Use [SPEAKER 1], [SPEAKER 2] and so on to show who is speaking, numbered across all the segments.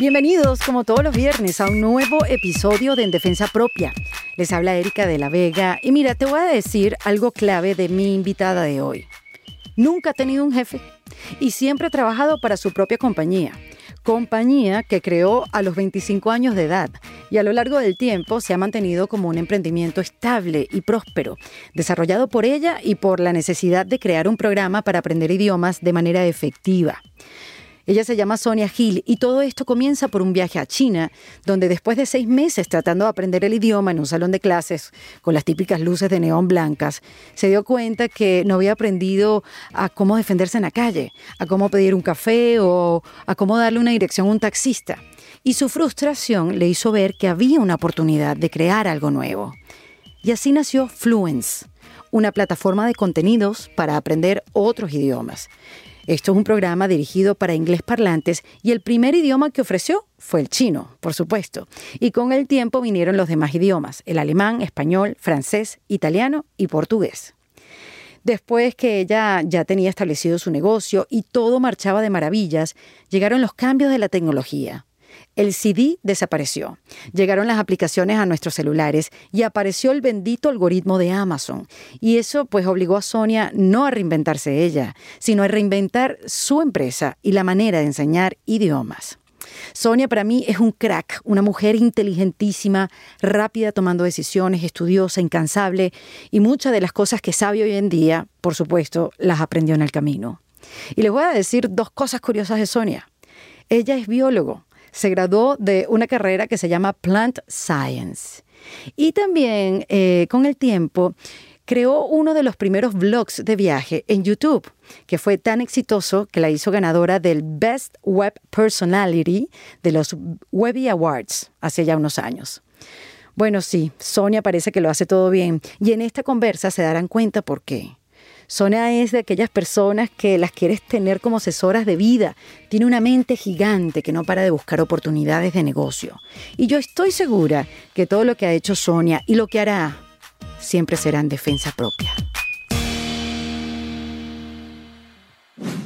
[SPEAKER 1] Bienvenidos, como todos los viernes, a un nuevo episodio de En Defensa Propia. Les habla Erika de la Vega y mira, te voy a decir algo clave de mi invitada de hoy. Nunca ha tenido un jefe y siempre ha trabajado para su propia compañía. Compañía que creó a los 25 años de edad y a lo largo del tiempo se ha mantenido como un emprendimiento estable y próspero, desarrollado por ella y por la necesidad de crear un programa para aprender idiomas de manera efectiva. Ella se llama Sonia Gil y todo esto comienza por un viaje a China, donde después de seis meses tratando de aprender el idioma en un salón de clases con las típicas luces de neón blancas, se dio cuenta que no había aprendido a cómo defenderse en la calle, a cómo pedir un café o a cómo darle una dirección a un taxista. Y su frustración le hizo ver que había una oportunidad de crear algo nuevo. Y así nació Fluence, una plataforma de contenidos para aprender otros idiomas. Esto es un programa dirigido para inglés parlantes y el primer idioma que ofreció fue el chino, por supuesto. Y con el tiempo vinieron los demás idiomas, el alemán, español, francés, italiano y portugués. Después que ella ya tenía establecido su negocio y todo marchaba de maravillas, llegaron los cambios de la tecnología. El CD desapareció. Llegaron las aplicaciones a nuestros celulares y apareció el bendito algoritmo de Amazon. Y eso pues obligó a Sonia no a reinventarse ella, sino a reinventar su empresa y la manera de enseñar idiomas. Sonia para mí es un crack, una mujer inteligentísima, rápida tomando decisiones, estudiosa, incansable y muchas de las cosas que sabe hoy en día, por supuesto, las aprendió en el camino. Y les voy a decir dos cosas curiosas de Sonia. Ella es biólogo se graduó de una carrera que se llama Plant Science. Y también eh, con el tiempo creó uno de los primeros blogs de viaje en YouTube, que fue tan exitoso que la hizo ganadora del Best Web Personality de los Webby Awards hace ya unos años. Bueno, sí, Sonia parece que lo hace todo bien y en esta conversa se darán cuenta por qué. Sonia es de aquellas personas que las quieres tener como asesoras de vida. Tiene una mente gigante que no para de buscar oportunidades de negocio. Y yo estoy segura que todo lo que ha hecho Sonia y lo que hará siempre será en defensa propia.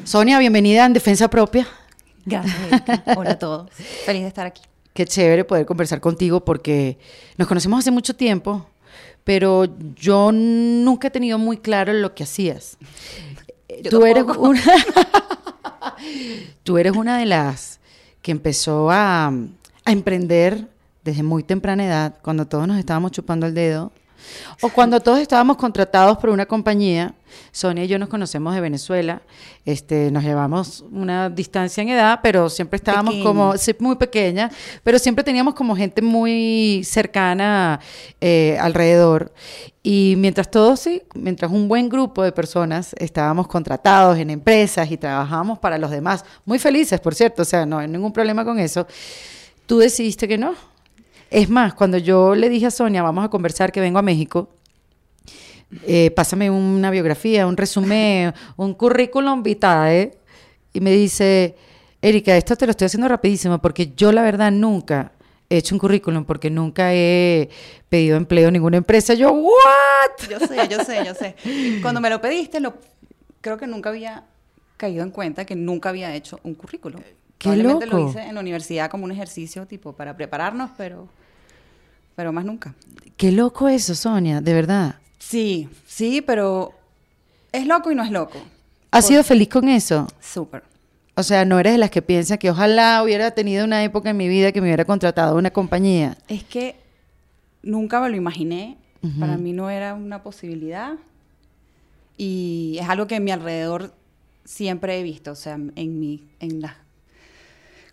[SPEAKER 1] Sonia, bienvenida en Defensa Propia.
[SPEAKER 2] Gracias, Hola a todos. Feliz de estar aquí.
[SPEAKER 1] Qué chévere poder conversar contigo porque nos conocemos hace mucho tiempo pero yo nunca he tenido muy claro lo que hacías. tú eres una tú eres una de las que empezó a, a emprender desde muy temprana edad, cuando todos nos estábamos chupando el dedo o cuando todos estábamos contratados por una compañía, Sonia y yo nos conocemos de Venezuela, este, nos llevamos una distancia en edad, pero siempre estábamos como, muy pequeña, pero siempre teníamos como gente muy cercana eh, alrededor. Y mientras todos, sí, mientras un buen grupo de personas estábamos contratados en empresas y trabajábamos para los demás, muy felices, por cierto, o sea, no hay ningún problema con eso, tú decidiste que no, es más, cuando yo le dije a Sonia, vamos a conversar que vengo a México, eh, pásame una biografía, un resumen, un currículum vitae, y me dice, Erika, esto te lo estoy haciendo rapidísimo porque yo la verdad nunca he hecho un currículum porque nunca he pedido empleo en ninguna empresa. Yo, ¿what?
[SPEAKER 2] Yo sé, yo sé, yo sé. Cuando me lo pediste, lo, creo que nunca había caído en cuenta que nunca había hecho un currículum.
[SPEAKER 1] Qué loco.
[SPEAKER 2] lo hice en la universidad como un ejercicio tipo para prepararnos, pero pero más nunca.
[SPEAKER 1] Qué loco eso, Sonia, de verdad.
[SPEAKER 2] Sí, sí, pero es loco y no es loco.
[SPEAKER 1] ¿Has sido feliz con eso?
[SPEAKER 2] Súper.
[SPEAKER 1] O sea, no eres de las que piensa que ojalá hubiera tenido una época en mi vida que me hubiera contratado una compañía.
[SPEAKER 2] Es que nunca me lo imaginé. Para mí no era una posibilidad. Y es algo que en mi alrededor siempre he visto. O sea, en, mi, en las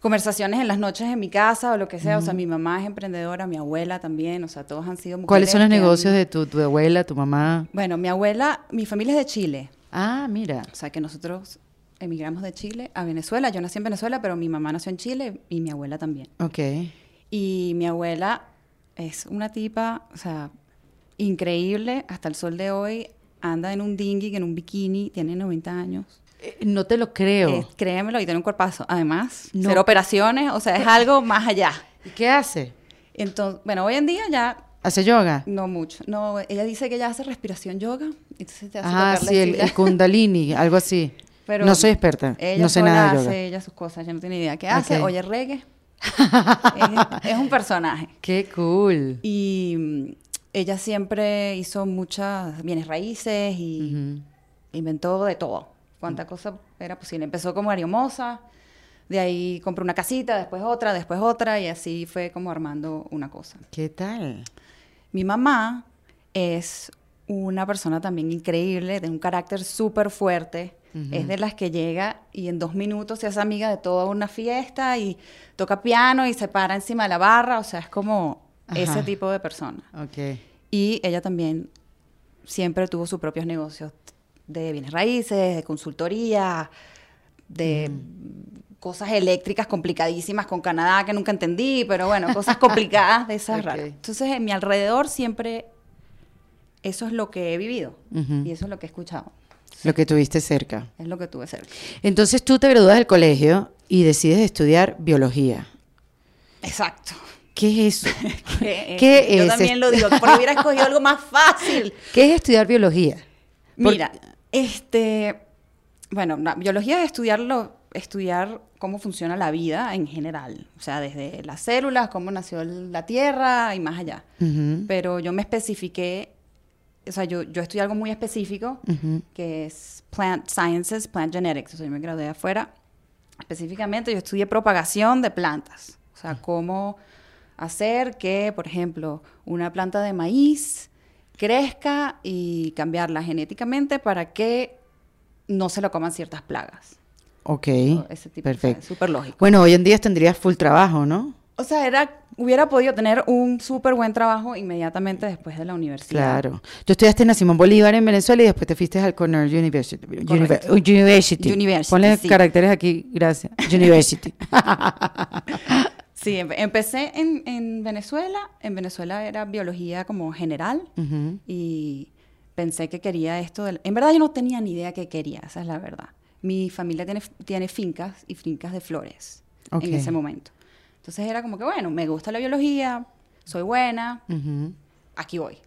[SPEAKER 2] conversaciones en las noches en mi casa o lo que sea. O sea, mi mamá es emprendedora, mi abuela también. O sea, todos han sido mujeres.
[SPEAKER 1] ¿Cuáles son los negocios de tu, tu, abuela, tu mamá?
[SPEAKER 2] Bueno, mi abuela, mi familia es de Chile.
[SPEAKER 1] Ah, mira.
[SPEAKER 2] O sea, que nosotros emigramos de Chile a Venezuela. Yo nací en Venezuela, pero mi mamá nació en Chile y mi abuela también.
[SPEAKER 1] Ok.
[SPEAKER 2] Y mi abuela es una tipa, o sea, increíble. Hasta el sol de hoy anda en un dinghy, en un bikini, tiene 90 años.
[SPEAKER 1] Eh, no te lo creo. Eh,
[SPEAKER 2] créemelo, y tiene un cuerpazo. Además, no. hacer operaciones, o sea, es algo más allá.
[SPEAKER 1] ¿Y qué hace?
[SPEAKER 2] Entonces, bueno, hoy en día ya...
[SPEAKER 1] ¿Hace yoga?
[SPEAKER 2] No mucho. No, ella dice que ella hace respiración yoga. Entonces te hace
[SPEAKER 1] ah, sí, el, kundalini, algo así. Pero no soy experta, no sé nada de yoga.
[SPEAKER 2] hace ella sus cosas, ella no tiene idea. ¿Qué hace? Oye reggae. es, es un personaje.
[SPEAKER 1] Qué cool.
[SPEAKER 2] Y mm, ella siempre hizo muchas bienes raíces y
[SPEAKER 1] Ujú.
[SPEAKER 2] inventó de todo. Cuánta cosa era posible. Empezó como ariomosa, de ahí compró una casita, después otra, después otra, y así fue como armando una cosa.
[SPEAKER 1] ¿Qué tal?
[SPEAKER 2] Mi mamá es una persona también increíble, de un carácter súper fuerte. Es de las que llega y en dos minutos se hace amiga de toda una fiesta y toca piano y se para encima de la barra. O sea, es como ese tipo de persona.
[SPEAKER 1] Ok.
[SPEAKER 2] Y ella también siempre tuvo sus propios negocios de bienes raíces, de consultoría, de cosas eléctricas complicadísimas con Canadá que nunca entendí, pero bueno, cosas complicadas de esas
[SPEAKER 1] Ok.
[SPEAKER 2] raras. Entonces, en mi alrededor siempre eso es lo que he vivido y eso es lo que he escuchado.
[SPEAKER 1] Lo que tuviste cerca.
[SPEAKER 2] Es lo que tuve cerca.
[SPEAKER 1] Entonces tú te gradúas del colegio y decides estudiar biología.
[SPEAKER 2] Exacto.
[SPEAKER 1] ¿Qué es eso? ¿Qué
[SPEAKER 2] Yo
[SPEAKER 1] es
[SPEAKER 2] también
[SPEAKER 1] esto?
[SPEAKER 2] lo digo, porque hubiera escogido algo más fácil.
[SPEAKER 1] ¿Qué es estudiar biología?
[SPEAKER 2] Mira, este, bueno, la biología es estudiarlo, estudiar cómo funciona la vida en general, o sea, desde las células, cómo nació la Tierra y más allá. Pero yo me especifiqué, o sea, yo, yo estudié algo muy específico, que es Plant Sciences, Plant Genetics, o sea, yo me gradué afuera. Específicamente yo estudié propagación de plantas, o sea, cómo hacer que, por ejemplo, una planta de maíz crezca y cambiarla genéticamente para que no se lo coman ciertas plagas.
[SPEAKER 1] Ok,
[SPEAKER 2] O ese tipo, o sea,
[SPEAKER 1] perfecto.
[SPEAKER 2] súper lógico.
[SPEAKER 1] Bueno, hoy en día tendrías full trabajo, ¿no?
[SPEAKER 2] O sea, era, hubiera podido tener un súper buen trabajo inmediatamente después de la universidad.
[SPEAKER 1] Claro. Tú estudiaste en la Simón Bolívar en Venezuela y después te fuiste al Cornell University. Univer-
[SPEAKER 2] Correcto.
[SPEAKER 1] University.
[SPEAKER 2] University,
[SPEAKER 1] Ponle
[SPEAKER 2] sí.
[SPEAKER 1] caracteres aquí, gracias. University.
[SPEAKER 2] Sí, empe- empecé en, en Venezuela. En Venezuela era biología como general y pensé que quería esto. En verdad yo no tenía ni idea qué quería, esa es la verdad. Mi familia tiene, tiene fincas y fincas de flores en ese momento. Entonces era como que, bueno, me gusta la biología, soy buena, aquí voy.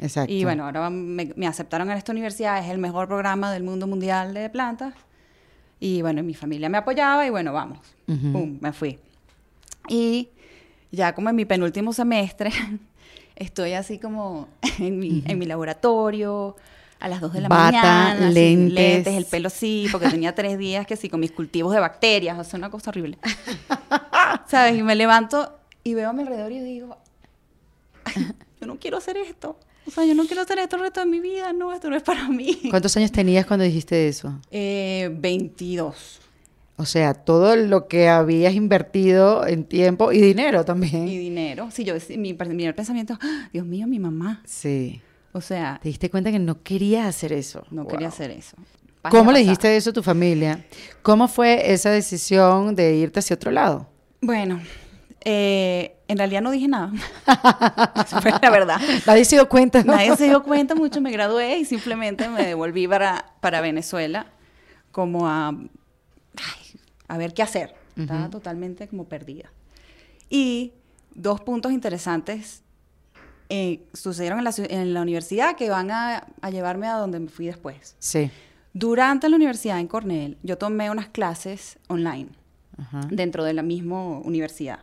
[SPEAKER 1] Exacto.
[SPEAKER 2] Y bueno, ahora me, me aceptaron en esta universidad, es el mejor programa del mundo mundial de plantas. Y bueno, mi familia me apoyaba y bueno, vamos. Pum, me fui. Y ya como en mi penúltimo semestre, estoy así como en mi, en mi laboratorio, a las 2 de la
[SPEAKER 1] Bata,
[SPEAKER 2] mañana, así,
[SPEAKER 1] lentes.
[SPEAKER 2] lentes, el pelo sí, porque tenía tres días que sí, con mis cultivos de bacterias, o sea, una cosa horrible. ¿Sabes? Y me levanto y veo a mi alrededor y digo, "Ay, yo no quiero hacer esto. O sea, yo no quiero hacer esto el resto de mi vida, no, esto no es para mí.
[SPEAKER 1] ¿Cuántos años tenías cuando dijiste eso?
[SPEAKER 2] Eh, 22.
[SPEAKER 1] O sea, todo lo que habías invertido en tiempo y dinero también.
[SPEAKER 2] Y dinero. Sí, yo, mi primer pensamiento, "Ah, Dios mío, mi mamá.
[SPEAKER 1] Sí.
[SPEAKER 2] O sea,
[SPEAKER 1] Te diste cuenta que no querías hacer eso.
[SPEAKER 2] no
[SPEAKER 1] Wow.
[SPEAKER 2] quería hacer eso.
[SPEAKER 1] ¿Cómo le dijiste eso a tu familia? ¿Cómo fue esa decisión de irte hacia otro lado?
[SPEAKER 2] Bueno, eh, en realidad no dije nada. Esa fue la verdad.
[SPEAKER 1] Nadie se dio cuenta, ¿no?
[SPEAKER 2] Nadie se dio cuenta mucho, me gradué y simplemente me devolví para, para Venezuela como a, a ver qué hacer. Estaba totalmente como perdida. Y dos puntos interesantes eh, sucedieron en la, ciu- en la universidad que van a, a llevarme a donde me fui después.
[SPEAKER 1] Sí.
[SPEAKER 2] Durante la universidad en Cornell, yo tomé unas clases online dentro de la misma universidad.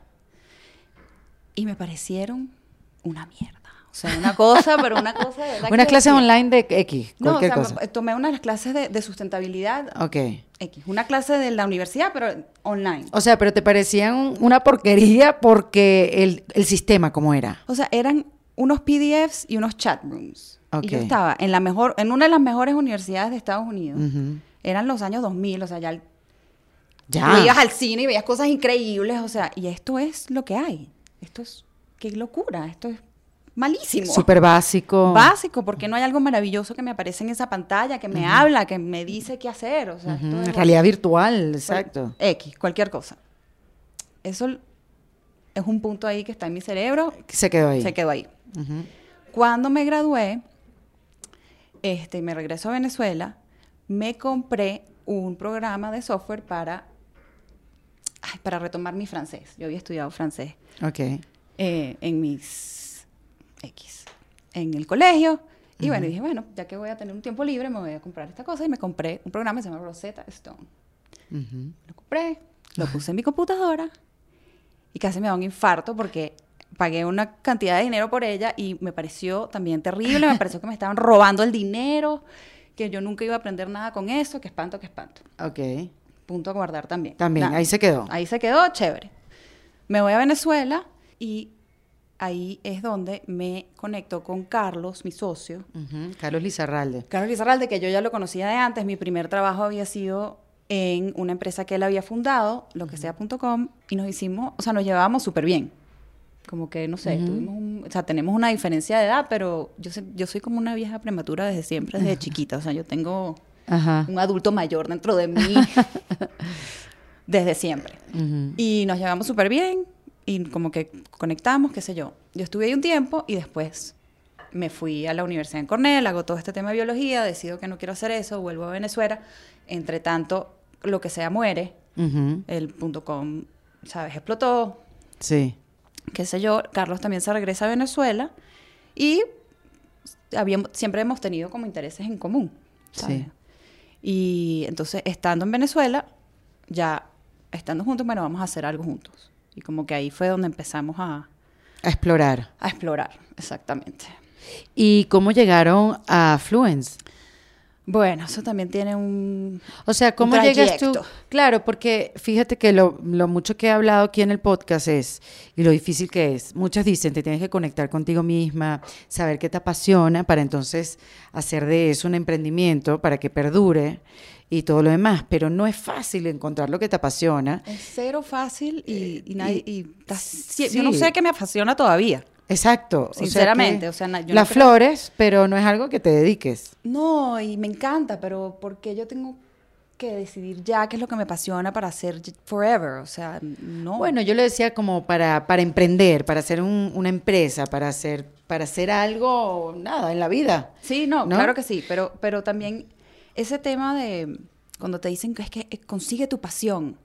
[SPEAKER 2] Y me parecieron una mierda. O sea, una cosa, pero una cosa de verdad.
[SPEAKER 1] Una
[SPEAKER 2] que
[SPEAKER 1] clase
[SPEAKER 2] decía-
[SPEAKER 1] online de X,
[SPEAKER 2] No, o sea,
[SPEAKER 1] cosa.
[SPEAKER 2] tomé una de las clases de, de sustentabilidad
[SPEAKER 1] Ok.
[SPEAKER 2] X. Una clase de la universidad, pero online.
[SPEAKER 1] O sea, pero te parecían un- una porquería porque el, el sistema, ¿cómo era?
[SPEAKER 2] O sea, eran unos PDFs y unos chat rooms. Y yo estaba en la mejor, en una de las mejores universidades de Estados Unidos. Eran los años 2000, o sea, ya el-
[SPEAKER 1] Ya.
[SPEAKER 2] Tú ibas al cine y veías cosas increíbles, o sea, y esto es lo que hay. Esto es, qué locura, esto es malísimo.
[SPEAKER 1] Súper básico.
[SPEAKER 2] Básico, porque no hay algo maravilloso que me aparece en esa pantalla, que me habla, que me dice qué hacer, o sea, es
[SPEAKER 1] Realidad virtual, exacto.
[SPEAKER 2] X, cualquier cosa. Eso es un punto ahí que está en mi cerebro,
[SPEAKER 1] Se quedó ahí.
[SPEAKER 2] se quedó ahí. Cuando me gradué, este, y me regreso a Venezuela, me compré un programa de software para, ay, para retomar mi francés. Yo había estudiado francés
[SPEAKER 1] Ok.
[SPEAKER 2] eh, en mis X, en el colegio. Y bueno, dije, bueno, ya que voy a tener un tiempo libre, me voy a comprar esta cosa. Y me compré un programa que se llama Rosetta Stone.
[SPEAKER 1] Ujú.
[SPEAKER 2] Lo compré, lo puse en mi computadora y casi me da un infarto porque pagué una cantidad de dinero por ella y me pareció también terrible, me pareció que me estaban robando el dinero, que yo nunca iba a aprender nada con eso, que espanto, que espanto.
[SPEAKER 1] Ok.
[SPEAKER 2] Punto a guardar también.
[SPEAKER 1] También,
[SPEAKER 2] Nada.
[SPEAKER 1] ahí se quedó.
[SPEAKER 2] Ahí se quedó, chévere. Me voy a Venezuela y ahí es donde me conecto con Carlos, mi socio.
[SPEAKER 1] Carlos Lizarralde.
[SPEAKER 2] Carlos Lizarralde, que yo ya lo conocía de antes, mi primer trabajo había sido en una empresa que él había fundado, lo que sea.com, y nos hicimos, o sea, nos llevábamos súper bien. Como que, no sé, tuvimos un- o sea, tenemos una diferencia de edad, pero yo, yo soy como una vieja prematura desde siempre, desde chiquita. O sea, yo tengo un adulto mayor dentro de mí desde siempre. Y nos llevamos súper bien y como que conectamos, qué sé yo. Yo estuve ahí un tiempo y después me fui a la universidad en Cornell, hago todo este tema de biología, decido que no quiero hacer eso, vuelvo a Venezuela. Entre tanto, lo que sea muere,
[SPEAKER 1] Ujú.
[SPEAKER 2] el punto com, ¿sabes? Explotó,
[SPEAKER 1] Sí.
[SPEAKER 2] qué sé yo. Carlos también se regresa a Venezuela y habíamos, siempre hemos tenido como intereses en común, ¿sabes?
[SPEAKER 1] Sí.
[SPEAKER 2] Y entonces, estando en Venezuela, ya estando juntos, bueno, vamos a hacer algo juntos. Y como que ahí fue donde empezamos a,
[SPEAKER 1] A explorar.
[SPEAKER 2] a explorar, exactamente.
[SPEAKER 1] ¿Y cómo llegaron a Fluence?
[SPEAKER 2] Bueno, eso también tiene un...
[SPEAKER 1] O sea, ¿cómo llegas tú? Claro, porque fíjate que lo, lo mucho que he hablado aquí en el podcast es, y lo difícil que es, muchas dicen, te tienes que conectar contigo misma, saber qué te apasiona, para entonces hacer de eso un emprendimiento, para que perdure y todo lo demás. Pero no es fácil encontrar lo que te apasiona.
[SPEAKER 2] Es cero fácil y, y nadie... y
[SPEAKER 1] sí.
[SPEAKER 2] Yo no sé qué me apasiona todavía.
[SPEAKER 1] Exacto. o sea
[SPEAKER 2] Sinceramente,
[SPEAKER 1] que
[SPEAKER 2] o sea, no
[SPEAKER 1] las
[SPEAKER 2] creo-
[SPEAKER 1] flores, pero no es algo que te dediques.
[SPEAKER 2] No, y me encanta, pero porque yo tengo que decidir ya qué es lo que me apasiona para hacer forever? O sea, no.
[SPEAKER 1] Bueno, yo lo decía como para, para emprender, para hacer un- una empresa, para hacer, para hacer algo, nada, en la vida.
[SPEAKER 2] Sí, no,
[SPEAKER 1] ¿no?
[SPEAKER 2] claro que sí, pero, pero también ese tema de cuando te dicen que es que eh, consigue tu pasión,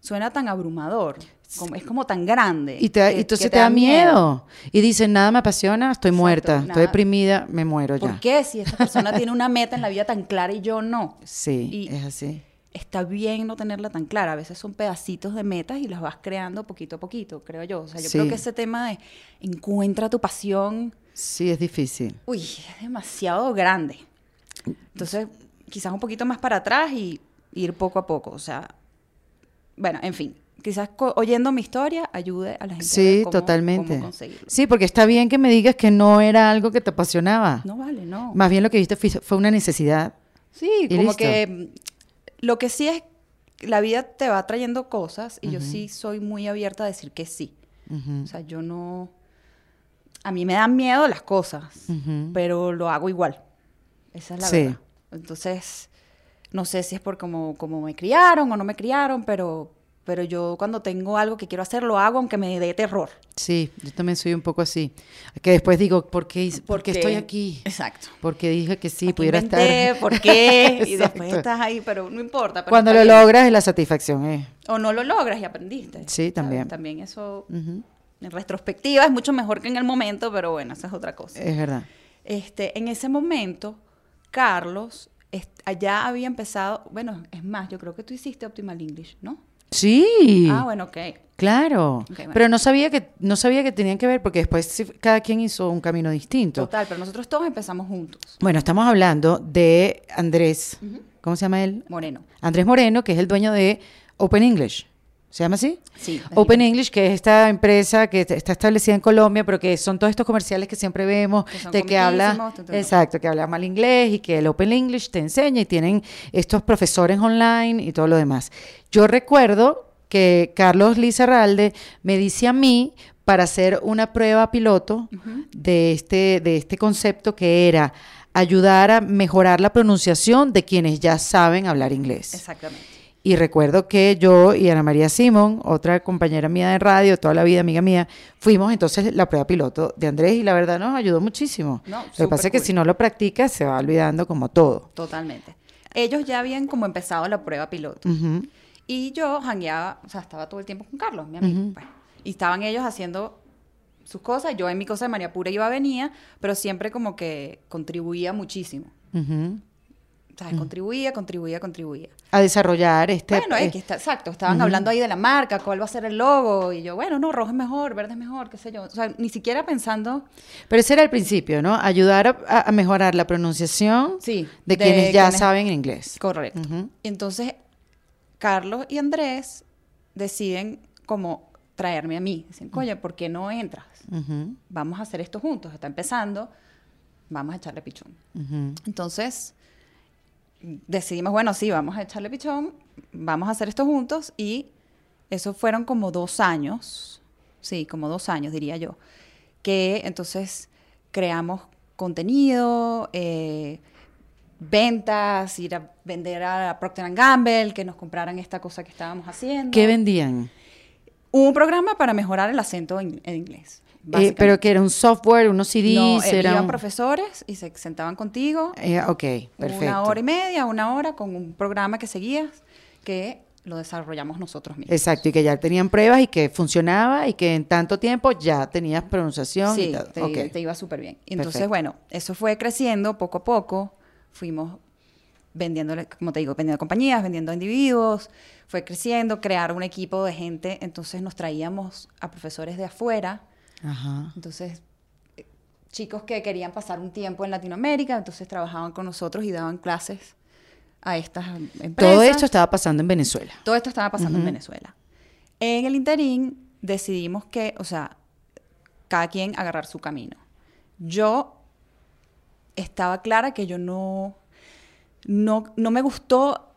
[SPEAKER 2] suena tan abrumador, como, es como tan grande.
[SPEAKER 1] Y, te,
[SPEAKER 2] que-
[SPEAKER 1] y entonces
[SPEAKER 2] que
[SPEAKER 1] te, da miedo. Y dicen, nada me apasiona, estoy
[SPEAKER 2] Exacto,
[SPEAKER 1] muerta,
[SPEAKER 2] nada.
[SPEAKER 1] estoy deprimida, me muero ya.
[SPEAKER 2] ¿Por qué? Si esta persona tiene una meta en la vida tan clara y yo no.
[SPEAKER 1] Sí,
[SPEAKER 2] Y-
[SPEAKER 1] es así.
[SPEAKER 2] Está bien no tenerla tan clara. A veces son pedacitos de metas y las vas creando poquito a poquito, creo yo. O sea, yo
[SPEAKER 1] Sí.
[SPEAKER 2] creo que ese tema de encuentra tu pasión,
[SPEAKER 1] Sí, es difícil.
[SPEAKER 2] uy, es demasiado grande. Entonces, quizás un poquito más para atrás y ir poco a poco. O sea, bueno, en fin, quizás oyendo mi historia ayude a la gente
[SPEAKER 1] Sí,
[SPEAKER 2] cómo-
[SPEAKER 1] totalmente.
[SPEAKER 2] cómo.
[SPEAKER 1] Sí, porque está bien que me digas que no era algo que te apasionaba.
[SPEAKER 2] No vale, no.
[SPEAKER 1] Más bien lo que viste fue, una necesidad.
[SPEAKER 2] Sí, como
[SPEAKER 1] listo.
[SPEAKER 2] que mm, lo que sí es, la vida te va trayendo cosas y yo sí soy muy abierta a decir que sí.
[SPEAKER 1] Ujú,
[SPEAKER 2] O sea, yo no... A mí me dan miedo las cosas,
[SPEAKER 1] ujú.
[SPEAKER 2] pero lo hago igual. Esa es la
[SPEAKER 1] Sí.
[SPEAKER 2] verdad. Entonces, no sé si es por cómo, cómo me criaron o no me criaron, pero, pero yo cuando tengo algo que quiero hacer, lo hago aunque me dé terror.
[SPEAKER 1] Sí, yo también soy un poco así. Que después digo, ¿por qué, hice- por qué estoy aquí?
[SPEAKER 2] Exacto.
[SPEAKER 1] Porque dije que sí,
[SPEAKER 2] ¿Para qué
[SPEAKER 1] pudiera
[SPEAKER 2] inventé?
[SPEAKER 1] estar.
[SPEAKER 2] ¿Por qué? Y después estás ahí, pero no importa. pero
[SPEAKER 1] Cuando lo
[SPEAKER 2] bien.
[SPEAKER 1] logras es la satisfacción, ¿eh?
[SPEAKER 2] O no lo logras y aprendiste.
[SPEAKER 1] Sí,
[SPEAKER 2] ¿sabes?
[SPEAKER 1] también.
[SPEAKER 2] También eso, en retrospectiva, es mucho mejor que en el momento, pero bueno, esa es otra cosa.
[SPEAKER 1] Es verdad.
[SPEAKER 2] Este, en ese momento, Carlos allá había empezado, bueno, es más, yo creo que tú hiciste Optimal English, ¿no?
[SPEAKER 1] Sí.
[SPEAKER 2] Ah, bueno, ok.
[SPEAKER 1] Claro.
[SPEAKER 2] Bueno.
[SPEAKER 1] Pero no sabía que no sabía que tenían que ver porque después cada quien hizo un camino distinto.
[SPEAKER 2] Total, pero nosotros todos empezamos juntos.
[SPEAKER 1] Bueno, estamos hablando de Andrés, ¿cómo se llama él?
[SPEAKER 2] Moreno.
[SPEAKER 1] Andrés Moreno, que es el dueño de Open English. ¿Se llama así?
[SPEAKER 2] Sí.
[SPEAKER 1] Open English, que es esta empresa que está establecida en Colombia, pero que son todos estos comerciales que siempre vemos,
[SPEAKER 2] Que
[SPEAKER 1] de que habla, exacto, que habla mal inglés y que el Open English te enseña y tienen estos profesores online y todo lo demás. Yo recuerdo que Carlos Lizarralde me dice a mí para hacer una prueba piloto de, este, de este concepto que era ayudar a mejorar la pronunciación de quienes ya saben hablar inglés.
[SPEAKER 2] Exactamente.
[SPEAKER 1] Y recuerdo que yo y Ana María Simón, otra compañera mía de radio, toda la vida amiga mía, fuimos entonces la prueba piloto de Andrés y la verdad nos ayudó muchísimo.
[SPEAKER 2] No,
[SPEAKER 1] Lo que pasa es que si no lo practicas se va olvidando como todo.
[SPEAKER 2] Totalmente. Ellos ya habían como empezado la prueba piloto. Y yo jangueaba, o sea, estaba todo el tiempo con Carlos, mi amigo. Pues. Y estaban ellos haciendo sus cosas, yo en mi cosa de María Pura iba, venía, pero siempre como que contribuía muchísimo.
[SPEAKER 1] Ujú.
[SPEAKER 2] ¿Sabes? Contribuía, contribuía, contribuía.
[SPEAKER 1] A desarrollar este...
[SPEAKER 2] Bueno,
[SPEAKER 1] eh,
[SPEAKER 2] que está, exacto, estaban hablando ahí de la marca, cuál va a ser el logo, y yo, bueno, no, rojo es mejor, verde es mejor, qué sé yo. O sea, ni siquiera pensando...
[SPEAKER 1] Pero ese era el principio, ¿no? Ayudar a, a mejorar la pronunciación
[SPEAKER 2] Sí,
[SPEAKER 1] de,
[SPEAKER 2] de
[SPEAKER 1] quienes ya
[SPEAKER 2] quienes-
[SPEAKER 1] saben inglés.
[SPEAKER 2] Correcto.
[SPEAKER 1] Ujú.
[SPEAKER 2] Y Entonces, Carlos y Andrés deciden como traerme a mí. Dicen, oye, ¿por qué no entras?
[SPEAKER 1] Ujú,
[SPEAKER 2] Vamos a hacer esto juntos. Está empezando, vamos a echarle pichón. Entonces, decidimos, bueno, sí, vamos a echarle pichón, vamos a hacer esto juntos y eso fueron como dos años, sí, como dos años diría yo, que entonces creamos contenido, eh, ventas, ir a vender a Procter Gamble, que nos compraran esta cosa que estábamos haciendo.
[SPEAKER 1] ¿Qué vendían?
[SPEAKER 2] Un programa para mejorar el acento en, en inglés.
[SPEAKER 1] Eh, pero que era un software, unos CDs,
[SPEAKER 2] no, eh,
[SPEAKER 1] era
[SPEAKER 2] iban profesores y se sentaban contigo
[SPEAKER 1] Eh, ok, perfecto.
[SPEAKER 2] una hora y media, una hora con un programa que seguías que lo desarrollamos nosotros mismos.
[SPEAKER 1] Exacto, y que ya tenían pruebas y que funcionaba y que en tanto tiempo ya tenías pronunciación
[SPEAKER 2] sí,
[SPEAKER 1] y todo.
[SPEAKER 2] te,
[SPEAKER 1] Ok.
[SPEAKER 2] te iba súper bien. Entonces,
[SPEAKER 1] Perfecto.
[SPEAKER 2] bueno, eso fue creciendo poco a poco. Fuimos vendiéndole, como te digo, vendiendo compañías, vendiendo individuos. Fue creciendo, crear un equipo de gente. Entonces nos traíamos a profesores de afuera.
[SPEAKER 1] Ajá.
[SPEAKER 2] Entonces, eh, chicos que querían pasar un tiempo en Latinoamérica, entonces trabajaban con nosotros y daban clases a estas empresas.
[SPEAKER 1] Todo esto estaba pasando en Venezuela.
[SPEAKER 2] Todo esto estaba pasando en Venezuela. En el interín decidimos que, o sea, cada quien agarrar su camino. Yo estaba clara que yo no, no, no me gustó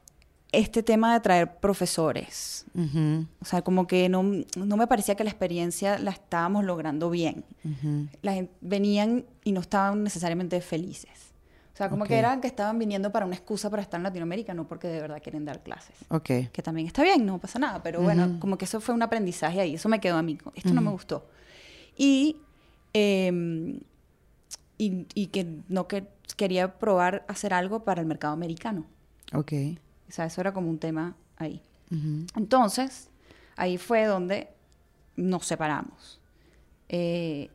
[SPEAKER 2] este tema de traer profesores.
[SPEAKER 1] Ujú,
[SPEAKER 2] O sea, como que no, no me parecía que la experiencia la estábamos logrando bien.
[SPEAKER 1] ujú.
[SPEAKER 2] La gen- venían y no estaban necesariamente felices. O sea, como
[SPEAKER 1] Ok.
[SPEAKER 2] que eran que estaban viniendo para una excusa para estar en Latinoamérica, no porque de verdad quieren dar clases
[SPEAKER 1] Ok.
[SPEAKER 2] que también está bien, no pasa nada, pero bueno, como que eso fue un aprendizaje ahí, eso me quedó a mí, esto no me gustó. Y, eh, y, y que no que quería probar hacer algo para el mercado americano,
[SPEAKER 1] Ok.
[SPEAKER 2] O sea, eso era como un tema ahí. Entonces, ahí fue donde nos separamos. Eh,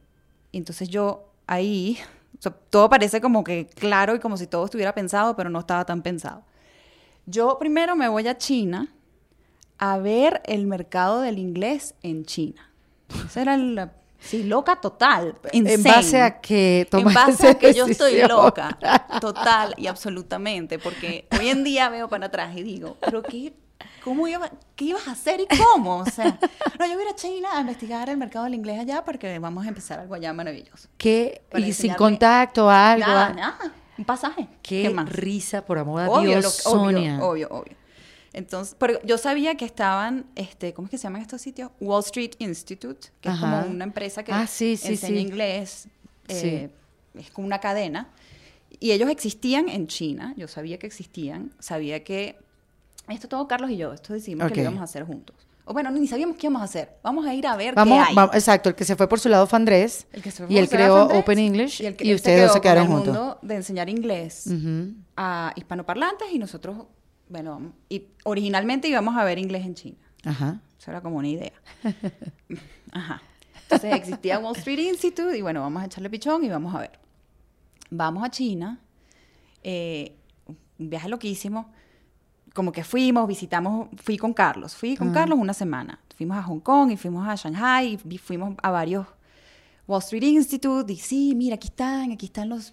[SPEAKER 2] entonces yo ahí, o sea, todo parece como que claro y como si todo estuviera pensado, pero no estaba tan pensado. Yo primero me voy a China a ver el mercado del inglés en China. Esa era la... Sí, loca total.
[SPEAKER 1] En
[SPEAKER 2] insane.
[SPEAKER 1] base a que
[SPEAKER 2] En base a que yo estoy loca, total y absolutamente, porque hoy en día veo para atrás y digo, pero qué, cómo iba, qué ibas a hacer y cómo, o sea, no, yo voy a ir a China a investigar el mercado del inglés allá porque vamos a empezar algo allá maravilloso.
[SPEAKER 1] ¿Qué?
[SPEAKER 2] Para
[SPEAKER 1] Y sin contacto, algo.
[SPEAKER 2] Nada, nada, un pasaje.
[SPEAKER 1] Qué,
[SPEAKER 2] más?
[SPEAKER 1] risa, por amor a
[SPEAKER 2] Obvio,
[SPEAKER 1] Dios,
[SPEAKER 2] lo- obvio,
[SPEAKER 1] Sonia.
[SPEAKER 2] obvio, obvio. Entonces, yo sabía que estaban, este, ¿cómo es que se llaman estos sitios? Wall Street Institute, que es
[SPEAKER 1] Ajá.
[SPEAKER 2] como una empresa que
[SPEAKER 1] Ah, sí, sí,
[SPEAKER 2] enseña
[SPEAKER 1] sí.
[SPEAKER 2] inglés, eh, es como una cadena. Y ellos existían en China, yo sabía que existían, sabía que, esto todo Carlos y yo, esto decimos
[SPEAKER 1] Ok.
[SPEAKER 2] que lo íbamos a hacer juntos. O bueno, ni sabíamos qué íbamos a hacer, vamos a ir a ver
[SPEAKER 1] Vamos,
[SPEAKER 2] qué hay.
[SPEAKER 1] va- exacto, el que se fue por su lado fue Andrés.
[SPEAKER 2] El que se fue
[SPEAKER 1] y él creó
[SPEAKER 2] Andrés,
[SPEAKER 1] Open English y,
[SPEAKER 2] el que- él
[SPEAKER 1] ustedes dos
[SPEAKER 2] quedó
[SPEAKER 1] se quedaron
[SPEAKER 2] con el
[SPEAKER 1] juntos.
[SPEAKER 2] mundo de enseñar inglés
[SPEAKER 1] Ujú.
[SPEAKER 2] a hispanoparlantes y nosotros, bueno, y originalmente íbamos a ver inglés en China.
[SPEAKER 1] Ajá.
[SPEAKER 2] Eso era como una idea. Ajá. Entonces existía Wall Street Institute y bueno, vamos a echarle pichón y vamos a ver. Vamos a China, eh, un viaje loquísimo. Como que fuimos, visitamos, fui con Carlos, fui con
[SPEAKER 1] Ah.
[SPEAKER 2] Carlos una semana. Fuimos a Hong Kong y fuimos a Shanghai y fuimos a varios Wall Street Institute y sí, mira, aquí están, aquí están los,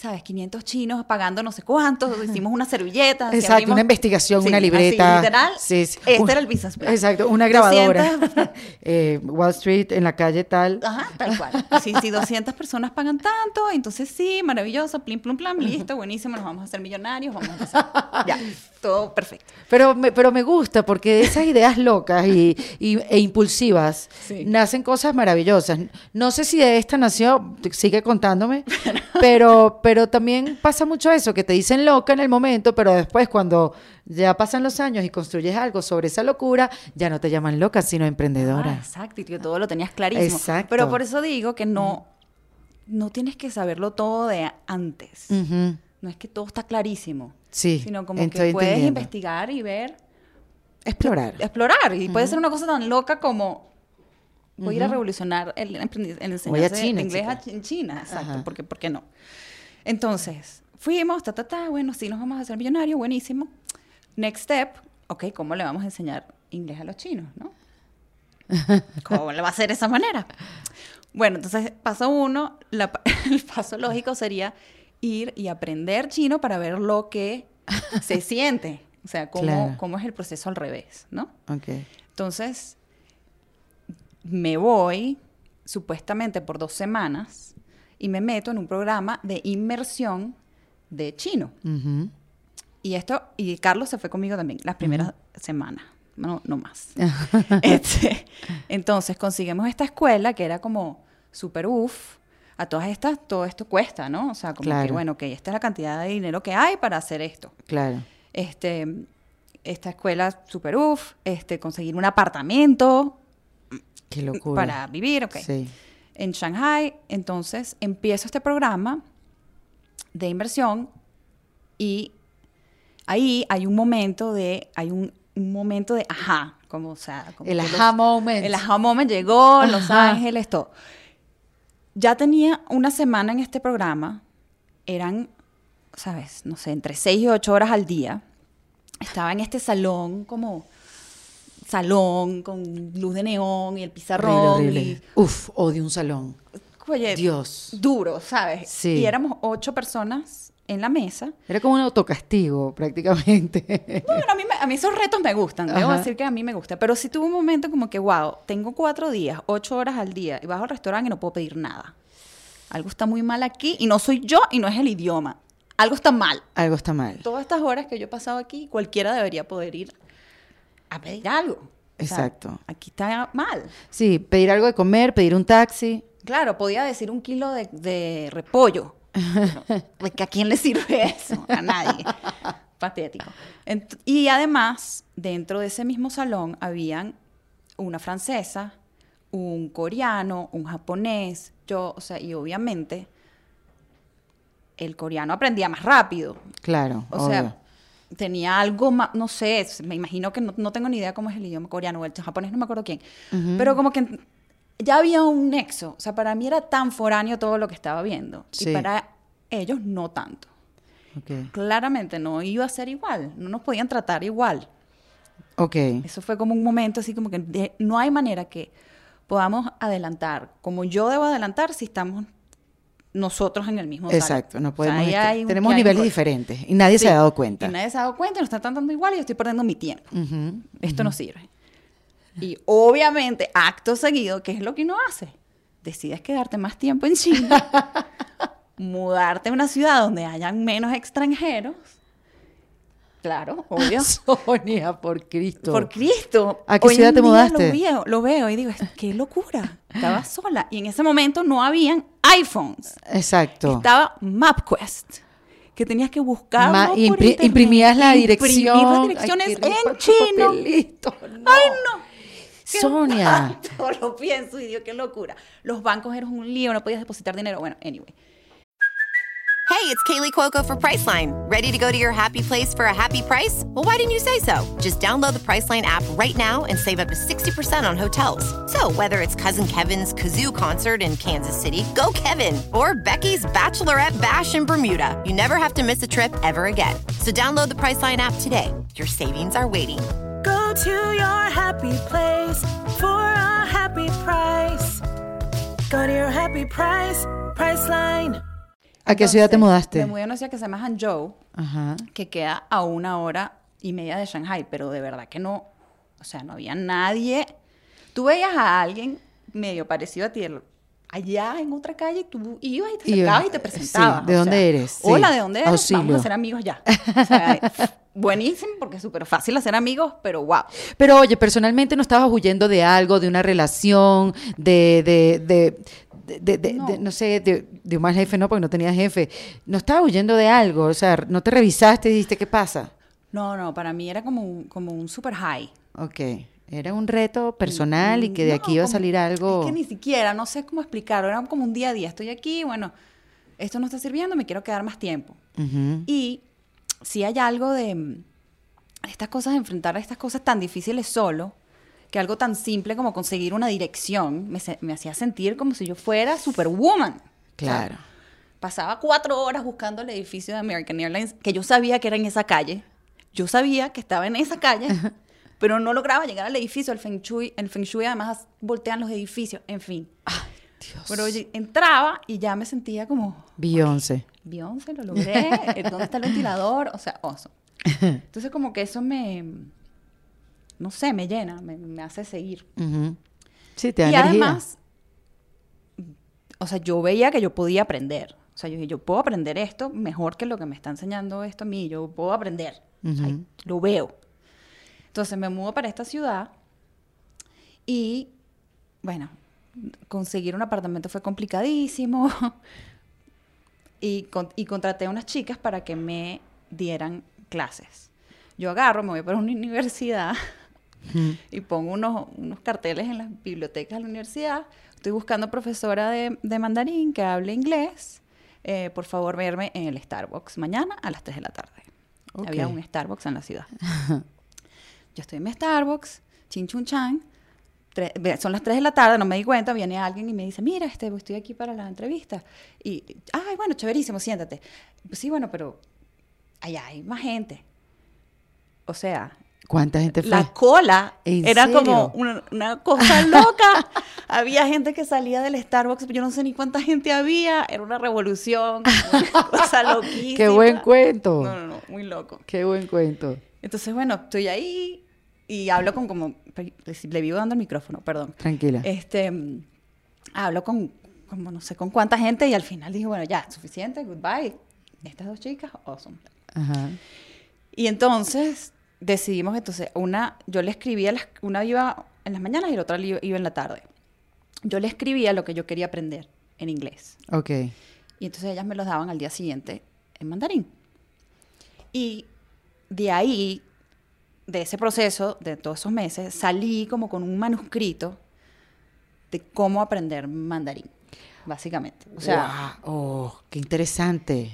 [SPEAKER 2] ¿sabes? 500 chinos pagando no sé cuántos, hicimos una servilleta.
[SPEAKER 1] Exacto,
[SPEAKER 2] abrimos-
[SPEAKER 1] una investigación,
[SPEAKER 2] Sí,
[SPEAKER 1] una
[SPEAKER 2] así,
[SPEAKER 1] libreta.
[SPEAKER 2] literal,
[SPEAKER 1] Sí, sí.
[SPEAKER 2] este
[SPEAKER 1] Un-
[SPEAKER 2] era el business plan.
[SPEAKER 1] Exacto, una grabadora.
[SPEAKER 2] 200
[SPEAKER 1] Eh, Wall Street en la calle tal.
[SPEAKER 2] Ajá, tal cual. Sí, sí, 200 personas pagan tanto, entonces sí, maravilloso, plim, plum, plam, listo, buenísimo, nos vamos a hacer millonarios, vamos a empezar. Ya, todo perfecto.
[SPEAKER 1] Pero me, pero me gusta porque esas ideas locas y, y- e impulsivas
[SPEAKER 2] Sí.
[SPEAKER 1] nacen cosas maravillosas. No sé si de esta nació, sigue contándome, pero, pero también pasa mucho eso, que te dicen loca en el momento, pero después cuando ya pasan los años y construyes algo sobre esa locura, ya no te llaman loca, sino
[SPEAKER 2] Ah,
[SPEAKER 1] emprendedora.
[SPEAKER 2] exacto, y que todo lo tenías clarísimo.
[SPEAKER 1] Exacto.
[SPEAKER 2] Pero por eso digo que no, no tienes que saberlo todo de antes. No es que todo está clarísimo,
[SPEAKER 1] Sí,
[SPEAKER 2] sino como que puedes investigar y ver,
[SPEAKER 1] Explorar.
[SPEAKER 2] explorar. Y puede ser una cosa tan loca como voy a ir a revolucionar el, el
[SPEAKER 1] a
[SPEAKER 2] enseñanza
[SPEAKER 1] China,
[SPEAKER 2] de inglés a-
[SPEAKER 1] chica.
[SPEAKER 2] en China. Exacto,
[SPEAKER 1] Ajá.
[SPEAKER 2] porque, ¿por qué no? Entonces, fuimos, ta, ta, ta, bueno, sí, nos vamos a hacer millonarios, buenísimo. next step, ok, ¿cómo le vamos a enseñar inglés a los chinos, no? ¿Cómo le va a hacer de esa manera? Bueno, entonces, paso uno, la el paso lógico sería ir y aprender chino para ver lo que se siente. O sea, cómo,
[SPEAKER 1] Claro.
[SPEAKER 2] cómo es el proceso al revés, ¿no?
[SPEAKER 1] Ok.
[SPEAKER 2] Entonces, me voy supuestamente por dos semanas y me meto en un programa de inmersión de chino.
[SPEAKER 1] Ujú.
[SPEAKER 2] Y esto, y Carlos se fue conmigo también las primeras semanas, no, no más. Este, entonces conseguimos esta escuela que era como súper uff. A todas estas, todo esto cuesta, ¿no? O sea, como que,
[SPEAKER 1] Claro.
[SPEAKER 2] bueno, ok, esta es la cantidad de dinero que hay para hacer esto.
[SPEAKER 1] Claro.
[SPEAKER 2] Este, esta escuela súper uff, este, conseguir un apartamento
[SPEAKER 1] Qué locura.
[SPEAKER 2] para vivir, ok.
[SPEAKER 1] Sí.
[SPEAKER 2] En Shanghai, entonces empiezo este programa de inversión y ahí hay un momento de, hay un, un momento de ajá, como, o sea, como
[SPEAKER 1] El
[SPEAKER 2] que
[SPEAKER 1] aha
[SPEAKER 2] los-
[SPEAKER 1] moment.
[SPEAKER 2] El aha moment llegó, Los. Ángeles, todo. Ya tenía una semana en este programa, eran, sabes, no sé, entre 6 y 8 horas al día. Estaba en este salón como salón con luz de neón y el pizarrón
[SPEAKER 1] Horrible,
[SPEAKER 2] y
[SPEAKER 1] horrible. Uf, odio un salón.
[SPEAKER 2] Oye,
[SPEAKER 1] Dios.
[SPEAKER 2] duro, ¿sabes?
[SPEAKER 1] Sí.
[SPEAKER 2] Y éramos ocho personas en la mesa.
[SPEAKER 1] Era como un autocastigo, prácticamente.
[SPEAKER 2] Bueno, a mí, me- a mí esos retos me gustan, debo
[SPEAKER 1] Ajá.
[SPEAKER 2] decir que a mí me gusta. Pero sí tuve un momento como que, wow, tengo cuatro días, ocho horas al día, y bajo al restaurante y no puedo pedir nada. Algo está muy mal aquí, y no soy yo, y no es el idioma. Algo está mal.
[SPEAKER 1] Algo está mal.
[SPEAKER 2] Todas estas horas que yo he pasado aquí, cualquiera debería poder ir a pedir algo. O sea,
[SPEAKER 1] Exacto.
[SPEAKER 2] aquí está mal.
[SPEAKER 1] Sí, pedir algo de comer, pedir un taxi.
[SPEAKER 2] Claro, podía decir un kilo de, de repollo. Pero, ¿de que ¿A quién le sirve eso? A nadie. Patético. Ent- y además, dentro de ese mismo salón habían una francesa, un coreano, un japonés, yo, o sea, y obviamente el coreano aprendía más rápido.
[SPEAKER 1] Claro.
[SPEAKER 2] O
[SPEAKER 1] obvio.
[SPEAKER 2] sea, tenía algo más, no sé, me imagino que no, no tengo ni idea cómo es el idioma coreano o el japonés, no me acuerdo quién. Pero como que ya había un nexo. O sea, para mí era tan foráneo todo lo que estaba viendo.
[SPEAKER 1] Sí.
[SPEAKER 2] Y para ellos no tanto. Claramente no iba a ser igual. No nos podían tratar igual.
[SPEAKER 1] Ok.
[SPEAKER 2] Eso fue como un momento así como que de- no hay manera que podamos adelantar como yo debo adelantar si estamos nosotros en el mismo.
[SPEAKER 1] Exacto, no
[SPEAKER 2] O sea,
[SPEAKER 1] podemos. estar- tenemos niveles diferentes y nadie se ha dado cuenta.
[SPEAKER 2] Y nadie se ha dado cuenta y nos está tratando igual y yo estoy perdiendo mi tiempo. Esto no sirve. Y obviamente, acto seguido, ¿qué es lo que uno hace? Decides quedarte más tiempo en China, mudarte a una ciudad donde hayan menos extranjeros. Claro, obvio.
[SPEAKER 1] Sonia, por Cristo.
[SPEAKER 2] Por Cristo.
[SPEAKER 1] ¿A qué
[SPEAKER 2] Hoy
[SPEAKER 1] ciudad
[SPEAKER 2] en
[SPEAKER 1] te
[SPEAKER 2] día
[SPEAKER 1] mudaste?
[SPEAKER 2] Lo veo, lo veo y digo, qué locura. Estaba sola. Y en ese momento no habían iPhones.
[SPEAKER 1] Exacto.
[SPEAKER 2] Estaba MapQuest. Que tenías que buscar.
[SPEAKER 1] Ma- impri- imprimías la dirección.
[SPEAKER 2] Imprimir las direcciones en chino.
[SPEAKER 1] papelito, no.
[SPEAKER 2] ¡Ay, no! ¡Qué
[SPEAKER 1] Sonia.
[SPEAKER 2] espanto! Lo pienso y digo, qué locura. Los bancos eran un lío, no podías depositar dinero. Bueno, anyway.
[SPEAKER 3] Hey, it's Kaylee Cuoco for Priceline. Ready to go to your happy place for a happy price? Well, why didn't you say so? Just download the Priceline app right now and save up to 60% on hotels. So, whether it's Cousin Kevin's Kazoo concert in Kansas City, go Kevin, or Becky's Bachelorette Bash in Bermuda, you never have to miss a trip ever again. So, download the Priceline app today. Your savings are waiting.
[SPEAKER 4] Go to your happy place for a happy price. Go to your happy price, Priceline.
[SPEAKER 1] ¿A qué ciudad te mudaste?
[SPEAKER 2] Me mudé a una ciudad que se llama Hangzhou,
[SPEAKER 1] Ajá.
[SPEAKER 2] que queda a una hora y media de Shanghai, pero de verdad que no, o sea, no había nadie. Tú veías a alguien medio parecido a ti el- allá en otra calle, tú ibas y te
[SPEAKER 1] Ibas,
[SPEAKER 2] acercabas y te
[SPEAKER 1] sí,
[SPEAKER 2] presentabas.
[SPEAKER 1] ¿de
[SPEAKER 2] o
[SPEAKER 1] dónde
[SPEAKER 2] sea,
[SPEAKER 1] eres? Sí,
[SPEAKER 2] Hola, ¿de dónde eres?
[SPEAKER 1] auxilio.
[SPEAKER 2] Vamos a ser amigos ya. O sea, buenísimo porque es súper fácil hacer amigos, pero wow.
[SPEAKER 1] Pero oye, personalmente no estabas huyendo de algo, de una relación, de, de, de, de, de- de-
[SPEAKER 2] No.
[SPEAKER 1] de- no sé, de, de un mal jefe, no, porque no tenías jefe. No estabas huyendo de algo, o sea, no te revisaste y dijiste, ¿qué pasa?
[SPEAKER 2] No, no, para mí era como un, como un super high.
[SPEAKER 1] Ok, era un reto personal y que de
[SPEAKER 2] No,
[SPEAKER 1] aquí iba a salir algo.
[SPEAKER 2] Es que ni siquiera, no sé cómo explicarlo, era como un día a día. Estoy aquí, bueno, esto no está sirviendo, me quiero quedar más tiempo. Y si hay algo de mm, estas cosas, enfrentar a estas cosas tan difíciles solo, que algo tan simple como conseguir una dirección me, hacía sentir como si yo fuera superwoman. O sea,
[SPEAKER 1] Claro.
[SPEAKER 2] pasaba cuatro horas buscando el edificio de American Airlines, que yo sabía que era en esa calle. yo sabía que estaba en esa calle, pero no lograba llegar al edificio. El Feng Shui, el Feng Shui además voltean los edificios, en fin.
[SPEAKER 1] Dios.
[SPEAKER 2] Pero oye, entraba y ya me sentía como,
[SPEAKER 1] Beyoncé.
[SPEAKER 2] Beyoncé, lo logré, ¿dónde está el ventilador? O sea, oso. Entonces como que eso me, no sé, me llena, me, me hace seguir.
[SPEAKER 1] Sí, te da
[SPEAKER 2] Y
[SPEAKER 1] energía.
[SPEAKER 2] además, o sea, yo veía que yo podía aprender. O sea, yo dije, yo puedo aprender esto mejor que lo que me está enseñando esto a mí. Yo puedo aprender. Lo veo. Entonces me mudo para esta ciudad y, bueno, conseguir un apartamento fue complicadísimo. y, con- y contraté a unas chicas para que me dieran clases. Yo agarro, me voy para una universidad y pongo unos, unos carteles en las bibliotecas de la universidad. Estoy buscando profesora de, de mandarín que hable inglés. Eh, por favor, verme en el Starbucks mañana a las 3 de la tarde. Había un Starbucks en la ciudad. Yo estoy en mi Starbucks, chin chun chan. Son las 3 de la tarde, no me di cuenta, viene alguien y me dice, mira, este, estoy aquí para la entrevista. Y, ay, bueno, chéverísimo, siéntate. Pues sí, bueno, pero allá hay más gente. O sea,
[SPEAKER 1] ¿Cuánta gente fue?
[SPEAKER 2] la cola
[SPEAKER 1] ¿En
[SPEAKER 2] era
[SPEAKER 1] serio?
[SPEAKER 2] como una, una cosa loca. había gente que salía del Starbucks, yo no sé ni cuánta gente había. Era una revolución, una cosa loquísima.
[SPEAKER 1] Qué buen cuento.
[SPEAKER 2] No, no, no, muy loco.
[SPEAKER 1] Qué buen cuento.
[SPEAKER 2] Entonces, bueno, estoy ahí y hablo con como... Le vivo dando el micrófono, perdón.
[SPEAKER 1] Tranquila.
[SPEAKER 2] Este, hablo con, como no sé con cuánta gente y al final dije, bueno, ya, suficiente, goodbye. Estas dos chicas, awesome.
[SPEAKER 1] Ajá.
[SPEAKER 2] Y entonces decidimos, entonces, una, yo le escribía, las- una iba en las mañanas y la otra iba en la tarde. Yo le escribía lo que yo quería aprender en inglés.
[SPEAKER 1] Ok.
[SPEAKER 2] Y entonces ellas me los daban al día siguiente en mandarín. Y de ahí, de ese proceso, de todos esos meses, salí como con un manuscrito de cómo aprender mandarín, básicamente. O sea,
[SPEAKER 1] Guau, oh, qué interesante.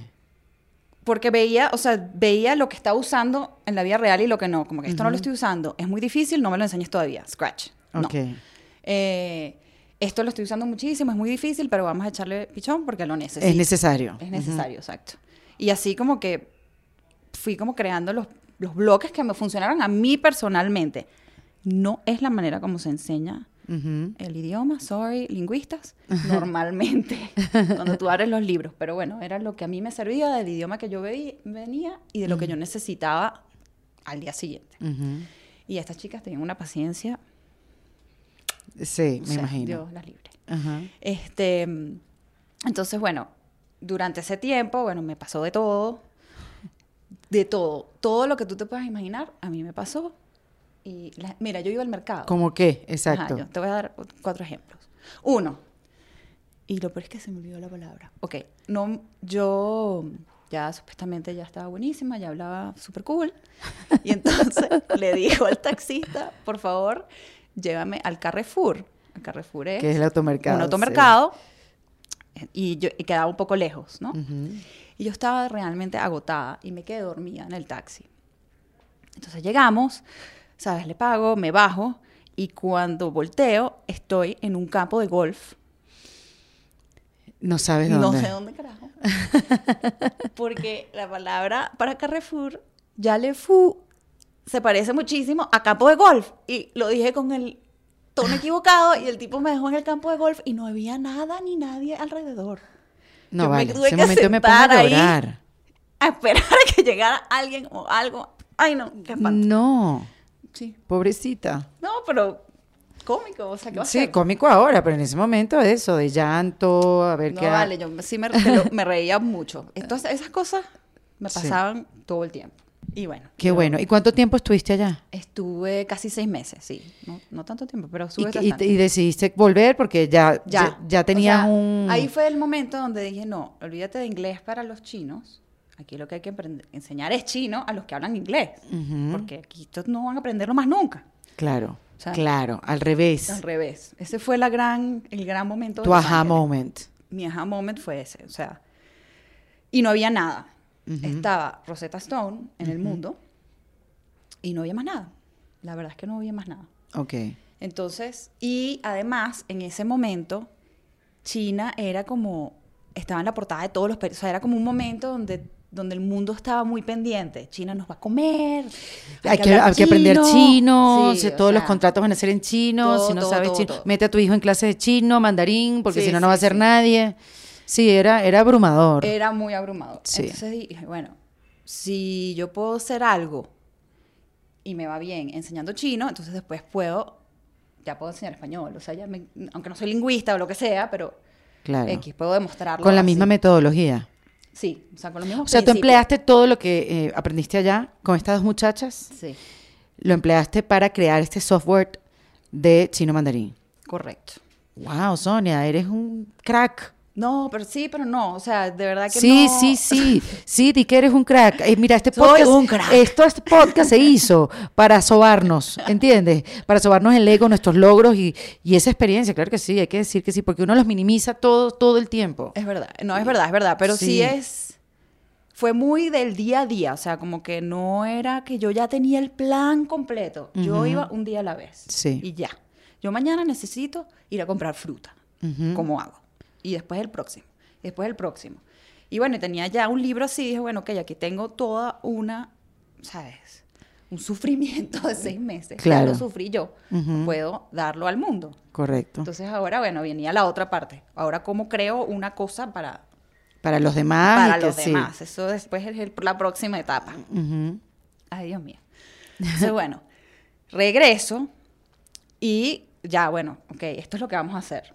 [SPEAKER 2] porque veía, o sea, veía lo que estaba usando en la vida real y lo que no. Como que esto no lo estoy usando, es muy difícil, no me lo enseñes todavía. Scratch. No.
[SPEAKER 1] Ok.
[SPEAKER 2] Eh, esto lo estoy usando muchísimo, es muy difícil, pero vamos a echarle pichón porque lo necesito.
[SPEAKER 1] Es necesario.
[SPEAKER 2] Es necesario, exacto. Y así como que fui como creando los, los bloques que me funcionaron a mí personalmente. No es la manera como se enseña el idioma, sorry, lingüistas, normalmente, cuando tú abres los libros. Pero bueno, era lo que a mí me servía del idioma que yo veí- venía y de lo que yo necesitaba al día siguiente. Y estas chicas tenían una paciencia,
[SPEAKER 1] Sí, me imagino.
[SPEAKER 2] Dios las libre. Este, entonces, bueno, durante ese tiempo, bueno, me pasó de todo, de todo, todo lo que tú te puedas imaginar, a mí me pasó. Y la- mira, yo iba al mercado.
[SPEAKER 1] ¿Cómo qué?
[SPEAKER 2] Ajá,
[SPEAKER 1] Exacto.
[SPEAKER 2] yo te voy a dar cuatro ejemplos. Uno, y lo peor es que se me olvidó la palabra. Ok, no, yo ya supuestamente ya estaba buenísima, ya hablaba súper cool. Y entonces le dijo al taxista, por favor, llévame al Carrefour. El Carrefour es
[SPEAKER 1] Que es el automercado.
[SPEAKER 2] un
[SPEAKER 1] sí.
[SPEAKER 2] automercado y, yo, y quedaba un poco lejos, ¿no?
[SPEAKER 1] Ujú.
[SPEAKER 2] Y yo estaba realmente agotada y me quedé dormida en el taxi. Entonces llegamos, ¿sabes? Le pago, me bajo y cuando volteo estoy en un campo de golf.
[SPEAKER 1] No sabes dónde.
[SPEAKER 2] No sé dónde carajo. Porque la palabra para Carrefour, ya le fu, se parece muchísimo a campo de golf. Y lo dije con el tono equivocado y el tipo me dejó en el campo de golf y no había nada ni nadie alrededor.
[SPEAKER 1] No
[SPEAKER 2] Yo me
[SPEAKER 1] vale.
[SPEAKER 2] tuve
[SPEAKER 1] Ese
[SPEAKER 2] que
[SPEAKER 1] momento me pongo a
[SPEAKER 2] ahí.
[SPEAKER 1] llorar.
[SPEAKER 2] A esperar a que llegara alguien o algo. Ay, no, qué espanto.
[SPEAKER 1] No,
[SPEAKER 2] Sí.
[SPEAKER 1] pobrecita.
[SPEAKER 2] No, pero cómico, o sea, ¿qué va a
[SPEAKER 1] Sí,
[SPEAKER 2] hacer?
[SPEAKER 1] cómico ahora, pero en ese momento eso, de llanto, a ver
[SPEAKER 2] No,
[SPEAKER 1] qué... ha-
[SPEAKER 2] vale, yo sí me, reía mucho. Entonces, esas cosas me
[SPEAKER 1] Sí.
[SPEAKER 2] pasaban todo el tiempo. Y bueno.
[SPEAKER 1] Qué bueno. ¿Y cuánto tiempo estuviste allá?
[SPEAKER 2] Estuve casi seis meses, sí. No, no tanto tiempo, pero
[SPEAKER 1] Y,
[SPEAKER 2] estuve
[SPEAKER 1] y-
[SPEAKER 2] bastante.
[SPEAKER 1] y decidiste volver porque ya, ya,
[SPEAKER 2] ya,
[SPEAKER 1] ya tenías
[SPEAKER 2] O sea,
[SPEAKER 1] un...
[SPEAKER 2] Ahí fue el momento donde dije, no, olvídate de inglés para los chinos. Aquí lo que hay que enseñar es chino a los que hablan inglés.
[SPEAKER 1] Ujú.
[SPEAKER 2] Porque aquí estos no van a aprenderlo más nunca.
[SPEAKER 1] Claro,
[SPEAKER 2] O sea,
[SPEAKER 1] claro, al revés.
[SPEAKER 2] Al revés. Ese fue la gran, el gran momento.
[SPEAKER 1] Tu aha moment.
[SPEAKER 2] Mi aha moment fue ese. O sea, y no había nada. Estaba Rosetta Stone en el mundo y no había más nada. La verdad es que no había más nada.
[SPEAKER 1] Ok.
[SPEAKER 2] Entonces, y además, en ese momento, China era como, estaba en la portada de todos los periódicos. O sea, era como un momento donde donde el mundo estaba muy pendiente. China nos va a comer.
[SPEAKER 1] Hay que,
[SPEAKER 2] hablar
[SPEAKER 1] hay que aprender chino,
[SPEAKER 2] Sí, o
[SPEAKER 1] todos los
[SPEAKER 2] sea,
[SPEAKER 1] contratos van a ser en chino,
[SPEAKER 2] todo,
[SPEAKER 1] si no
[SPEAKER 2] todo,
[SPEAKER 1] sabes
[SPEAKER 2] todo,
[SPEAKER 1] chino, mete a tu hijo en clases de chino, mandarín, porque
[SPEAKER 2] Sí,
[SPEAKER 1] si no, no va a ser
[SPEAKER 2] sí.
[SPEAKER 1] nadie. Sí, era, era abrumador.
[SPEAKER 2] Era muy abrumador.
[SPEAKER 1] Sí.
[SPEAKER 2] Entonces dije, bueno, si yo puedo hacer algo y me va bien enseñando chino, entonces después puedo, ya puedo enseñar español. O sea, ya me- aunque no soy lingüista o lo que sea, pero
[SPEAKER 1] claro.
[SPEAKER 2] X, puedo demostrarlo.
[SPEAKER 1] Con la
[SPEAKER 2] así.
[SPEAKER 1] misma metodología.
[SPEAKER 2] Sí, o sea, con los mismos
[SPEAKER 1] O sea, tú
[SPEAKER 2] principios.
[SPEAKER 1] empleaste todo lo que eh, aprendiste allá con estas dos muchachas,
[SPEAKER 2] Sí,
[SPEAKER 1] lo empleaste para crear este software de chino mandarín.
[SPEAKER 2] correcto.
[SPEAKER 1] Wow, Sonia, eres un crack.
[SPEAKER 2] No, pero sí, pero no. O sea, de verdad que
[SPEAKER 1] Sí,
[SPEAKER 2] no.
[SPEAKER 1] sí, sí, sí, di que eres un crack. Eh, mira, este
[SPEAKER 2] Soy
[SPEAKER 1] podcast,
[SPEAKER 2] un crack.
[SPEAKER 1] esto este podcast se hizo para sobarnos, ¿entiendes? Para sobarnos el ego, nuestros logros y, y esa experiencia, claro que sí, hay que decir que sí, porque uno los minimiza todo, todo el tiempo.
[SPEAKER 2] Es verdad, no, es verdad, es verdad, pero sí.
[SPEAKER 1] Sí.
[SPEAKER 2] es... Fue muy del día a día, o sea, como que no era que yo ya tenía el plan completo. Yo iba un día a la vez.
[SPEAKER 1] Sí.
[SPEAKER 2] Y ya. Yo mañana necesito ir a comprar fruta. ¿Cómo hago? Y después el próximo. y Después el próximo. Y bueno, tenía ya un libro así, dije, bueno, ok, aquí tengo toda una, ¿sabes? Un sufrimiento de seis meses.
[SPEAKER 1] Claro.
[SPEAKER 2] Lo sufrí yo. Puedo darlo al mundo.
[SPEAKER 1] Correcto.
[SPEAKER 2] Entonces ahora, bueno, venía la otra parte. Ahora, ¿cómo creo una cosa para,
[SPEAKER 1] para los demás.
[SPEAKER 2] para los
[SPEAKER 1] sí.
[SPEAKER 2] demás? Eso después es el- la próxima etapa. Ay, Dios mío. Entonces, bueno, regreso y ya, bueno, ok, esto es lo que vamos a hacer.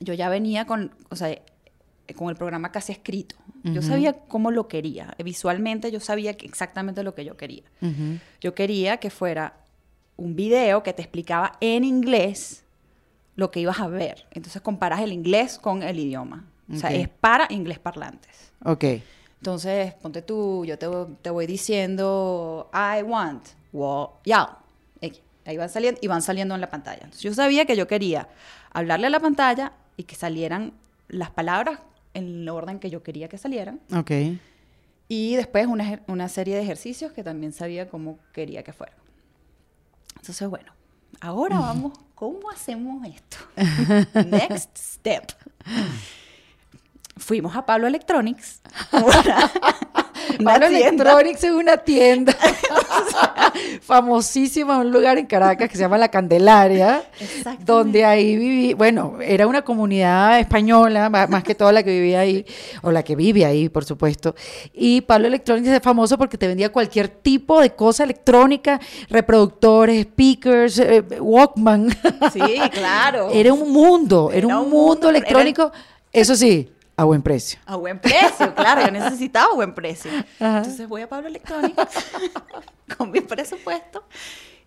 [SPEAKER 2] Yo ya venía con, o sea, eh, con el programa casi escrito. Yo sabía cómo lo quería. Visualmente yo sabía exactamente lo que yo quería. Yo quería que fuera un video que te explicaba en inglés lo que ibas a ver. Entonces comparas el inglés con el idioma. O sea, es para inglés parlantes.
[SPEAKER 1] Ok.
[SPEAKER 2] Entonces, ponte tú, yo te, te voy diciendo, I want, yao. X. Ahí van saliendo y van saliendo en la pantalla. Entonces, yo sabía que yo quería hablarle a la pantalla y que salieran las palabras en el orden que yo quería que salieran.
[SPEAKER 1] Ok.
[SPEAKER 2] Y después una, una serie de ejercicios que también sabía cómo quería que fueran. Entonces, bueno, ahora vamos, ¿cómo hacemos esto? Next step. Fuimos a Pablo Electronics. una
[SPEAKER 1] Pablo
[SPEAKER 2] tienda.
[SPEAKER 1] Electronics es una tienda famosísima, un lugar en Caracas que se llama La Candelaria, donde ahí viví, bueno, era una comunidad española, más que toda la que vivía ahí, o la que vive ahí, por supuesto. Y Pablo Electronics es famoso porque te vendía cualquier tipo de cosa electrónica, reproductores, speakers, eh, Walkman.
[SPEAKER 2] Sí, claro.
[SPEAKER 1] Era un mundo, era,
[SPEAKER 2] Era
[SPEAKER 1] un
[SPEAKER 2] un
[SPEAKER 1] mundo,
[SPEAKER 2] era-
[SPEAKER 1] electrónico, eso sí, a buen precio.
[SPEAKER 2] A buen precio, claro, yo necesitaba buen precio.
[SPEAKER 1] Ajá.
[SPEAKER 2] Entonces voy a Pablo Electronics con mi presupuesto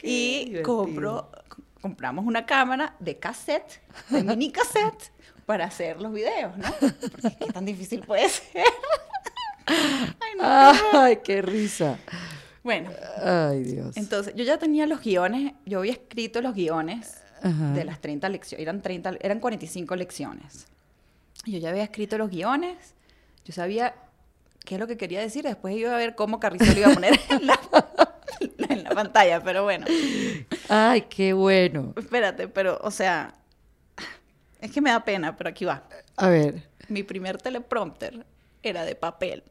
[SPEAKER 2] y
[SPEAKER 1] divertido.
[SPEAKER 2] compro, compramos una cámara de cassette, de mini cassette, para hacer los videos, ¿no? Porque qué tan difícil puede ser. Ay, no.
[SPEAKER 1] Ay, qué risa.
[SPEAKER 2] Bueno,
[SPEAKER 1] Ay, Dios.
[SPEAKER 2] entonces yo ya tenía los guiones, yo había escrito los guiones
[SPEAKER 1] Ajá.
[SPEAKER 2] de las 30 lecciones, eran 30, eran 45 lecciones. Yo ya había escrito los guiones, yo sabía qué es lo que quería decir, después iba a ver cómo Carrizo lo iba a poner en la, en la pantalla, pero bueno,
[SPEAKER 1] Ay, qué bueno.
[SPEAKER 2] espérate, pero, o sea, es que me da pena, pero aquí va.
[SPEAKER 1] A ver.
[SPEAKER 2] Mi primer teleprompter era de papel.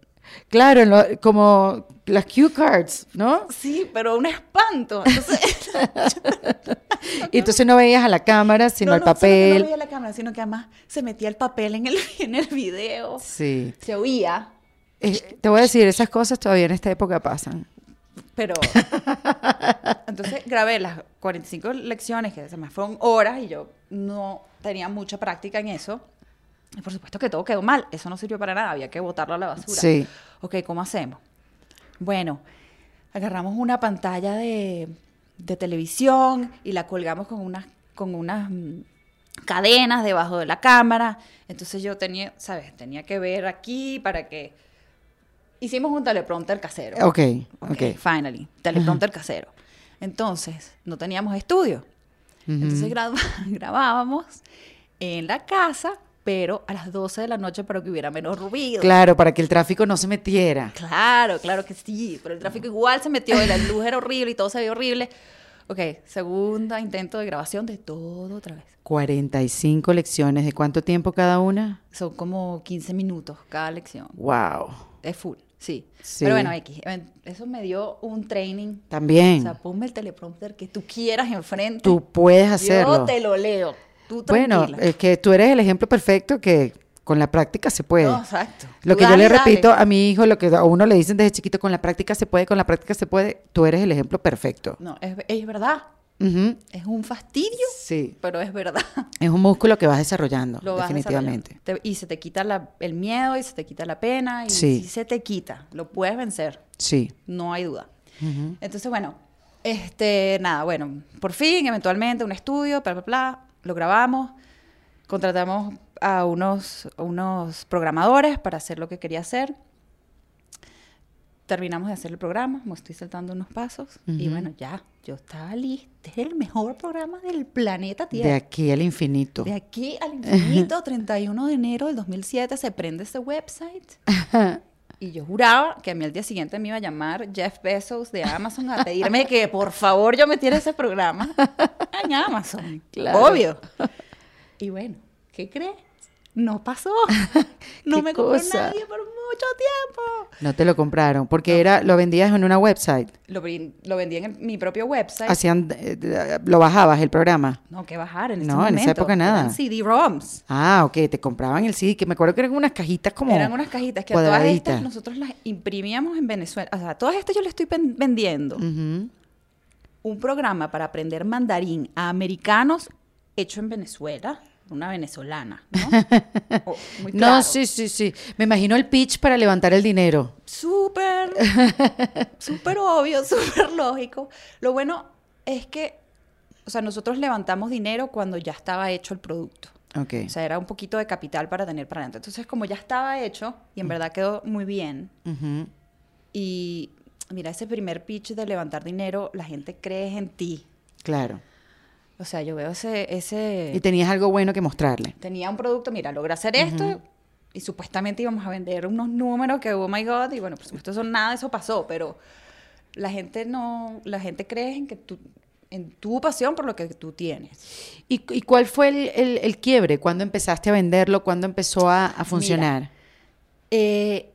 [SPEAKER 1] Claro, lo- como las cue cards, ¿no?
[SPEAKER 2] Sí, pero un espanto. Entonces,
[SPEAKER 1] Y entonces no veías a la cámara, sino
[SPEAKER 2] no,
[SPEAKER 1] al
[SPEAKER 2] no, que
[SPEAKER 1] papel.
[SPEAKER 2] No veía la cámara, sino que además se metía el papel en el, en el video.
[SPEAKER 1] Sí.
[SPEAKER 2] Se oía,
[SPEAKER 1] Eh, te voy a decir, esas cosas todavía en esta época pasan.
[SPEAKER 2] pero... Entonces grabé las 45 lecciones, que además fueron horas, y yo no tenía mucha práctica en eso. Y por supuesto que todo quedó mal. Eso no sirvió para nada. Había que botarlo a la basura.
[SPEAKER 1] Sí.
[SPEAKER 2] Ok, ¿cómo hacemos? Bueno, agarramos una pantalla de, de televisión y la colgamos con unas, con unas mm, cadenas debajo de la cámara. Entonces yo tenía, ¿sabes? Tenía que ver aquí para que... Hicimos un teleprompter casero.
[SPEAKER 1] Ok,
[SPEAKER 2] Ok,
[SPEAKER 1] ok.
[SPEAKER 2] finally, teleprompter casero. Entonces, no teníamos estudio. Entonces graba- grabábamos en la casa, pero a las 12 de la noche para que hubiera menos ruido.
[SPEAKER 1] Claro, para que el tráfico no se metiera.
[SPEAKER 2] Claro, claro que sí, pero el tráfico igual se metió y la luz era horrible y todo se veía horrible. Ok, segunda intento de grabación de todo otra vez.
[SPEAKER 1] 45 lecciones, ¿de cuánto tiempo cada una?
[SPEAKER 2] Son como 15 minutos cada lección.
[SPEAKER 1] Wow.
[SPEAKER 2] Es full. Sí.
[SPEAKER 1] Sí.
[SPEAKER 2] Pero bueno, X. eh, Eso me dio un training.
[SPEAKER 1] También.
[SPEAKER 2] O sea, ponme el teleprompter que tú quieras enfrente.
[SPEAKER 1] tú puedes hacerlo.
[SPEAKER 2] Yo te lo leo. Tú
[SPEAKER 1] bueno, es que tú eres el ejemplo perfecto que con la práctica se puede.
[SPEAKER 2] No, exacto.
[SPEAKER 1] Lo que yo le
[SPEAKER 2] dale.
[SPEAKER 1] repito a mi hijo, lo que a uno le dicen desde chiquito, con la práctica se puede, con la práctica se puede, tú eres el ejemplo perfecto.
[SPEAKER 2] No, es, es verdad.
[SPEAKER 1] Ujú.
[SPEAKER 2] Es un fastidio,
[SPEAKER 1] Sí,
[SPEAKER 2] pero es verdad.
[SPEAKER 1] es un músculo que vas desarrollando,
[SPEAKER 2] Lo vas
[SPEAKER 1] definitivamente.
[SPEAKER 2] desarrollando. Te- y se te quita la- el miedo y se te quita la pena y
[SPEAKER 1] Sí.
[SPEAKER 2] sí se te quita. Lo puedes vencer,
[SPEAKER 1] Sí.
[SPEAKER 2] no hay duda. Entonces, bueno, este, nada, bueno, por fin, eventualmente, un estudio, bla, bla, bla, lo grabamos, contratamos a unos, unos programadores para hacer lo que quería hacer. Terminamos de hacer el programa, me estoy saltando unos pasos y bueno, ya, yo estaba lista. Este es el mejor programa del planeta Tierra.
[SPEAKER 1] De aquí al infinito.
[SPEAKER 2] De aquí al infinito, 31 de enero del 2007, se prende ese website. Y yo juraba que a mí al día siguiente me iba a llamar Jeff Bezos de Amazon a pedirme que por favor yo metiera ese programa en Amazon.
[SPEAKER 1] Claro.
[SPEAKER 2] Obvio. Y bueno, ¿qué crees? No pasó. No
[SPEAKER 1] ¿Qué
[SPEAKER 2] me compró
[SPEAKER 1] cosa?
[SPEAKER 2] nadie por mucho tiempo.
[SPEAKER 1] No te lo compraron, porque era, lo vendías en una website.
[SPEAKER 2] Lo, lo vendí en el- mi propio website.
[SPEAKER 1] Hacían, eh, lo bajabas el programa.
[SPEAKER 2] No, que bajar en ese
[SPEAKER 1] No, en esa época nada.
[SPEAKER 2] Eran CD-ROMs.
[SPEAKER 1] Ah, ok, te compraban el CD, que me acuerdo que eran unas cajitas como
[SPEAKER 2] Eran unas cajitas que todas estas nosotros las imprimíamos en Venezuela. O sea, todas estas yo le estoy vendiendo un programa para aprender mandarín a americanos hecho en Venezuela, una venezolana, ¿no? Oh, muy
[SPEAKER 1] No,
[SPEAKER 2] claro.
[SPEAKER 1] sí, sí, sí. Me imagino el pitch para levantar el dinero.
[SPEAKER 2] Súper, súper obvio, súper lógico. Lo bueno es que, o sea, nosotros levantamos dinero cuando ya estaba hecho el producto.
[SPEAKER 1] Ok.
[SPEAKER 2] O sea, era un poquito de capital para tener para adelante. Entonces, como ya estaba hecho, y en verdad quedó muy bien. Y mira, ese primer pitch de levantar dinero, la gente cree en ti.
[SPEAKER 1] Claro.
[SPEAKER 2] O sea, yo veo ese... ese
[SPEAKER 1] Y tenías algo bueno que mostrarle.
[SPEAKER 2] tenía un producto, mira, logré hacer esto y supuestamente íbamos a vender unos números que, oh my God, y bueno, por supuesto eso nada de eso pasó, pero la gente no, la gente cree en que tú, en tu pasión por lo que tú tienes.
[SPEAKER 1] ¿Y, y cuál fue el, el- el quiebre? ¿Cuándo empezaste a venderlo? ¿Cuándo empezó a, a funcionar?
[SPEAKER 2] Eh,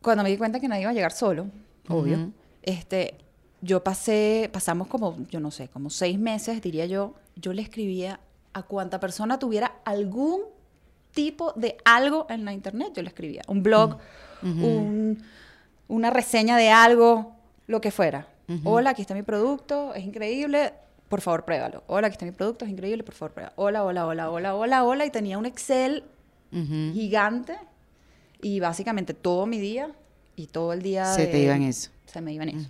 [SPEAKER 2] cuando me di cuenta que nadie iba a llegar solo, obvio, este, yo pasé, pasamos como, yo no sé, como seis meses, diría yo, yo le escribía a cuanta persona tuviera algún tipo de algo en la internet, yo le escribía, un blog, un- una reseña de algo, lo que fuera. Hola, aquí está mi producto, es increíble, por favor, pruébalo. Hola, aquí está mi producto, es increíble, por favor, pruébalo. Hola, hola, hola, hola, hola, hola, y tenía un Excel gigante y básicamente todo mi día y todo el día
[SPEAKER 1] Se te
[SPEAKER 2] de-
[SPEAKER 1] iba en eso.
[SPEAKER 2] se me iba en eso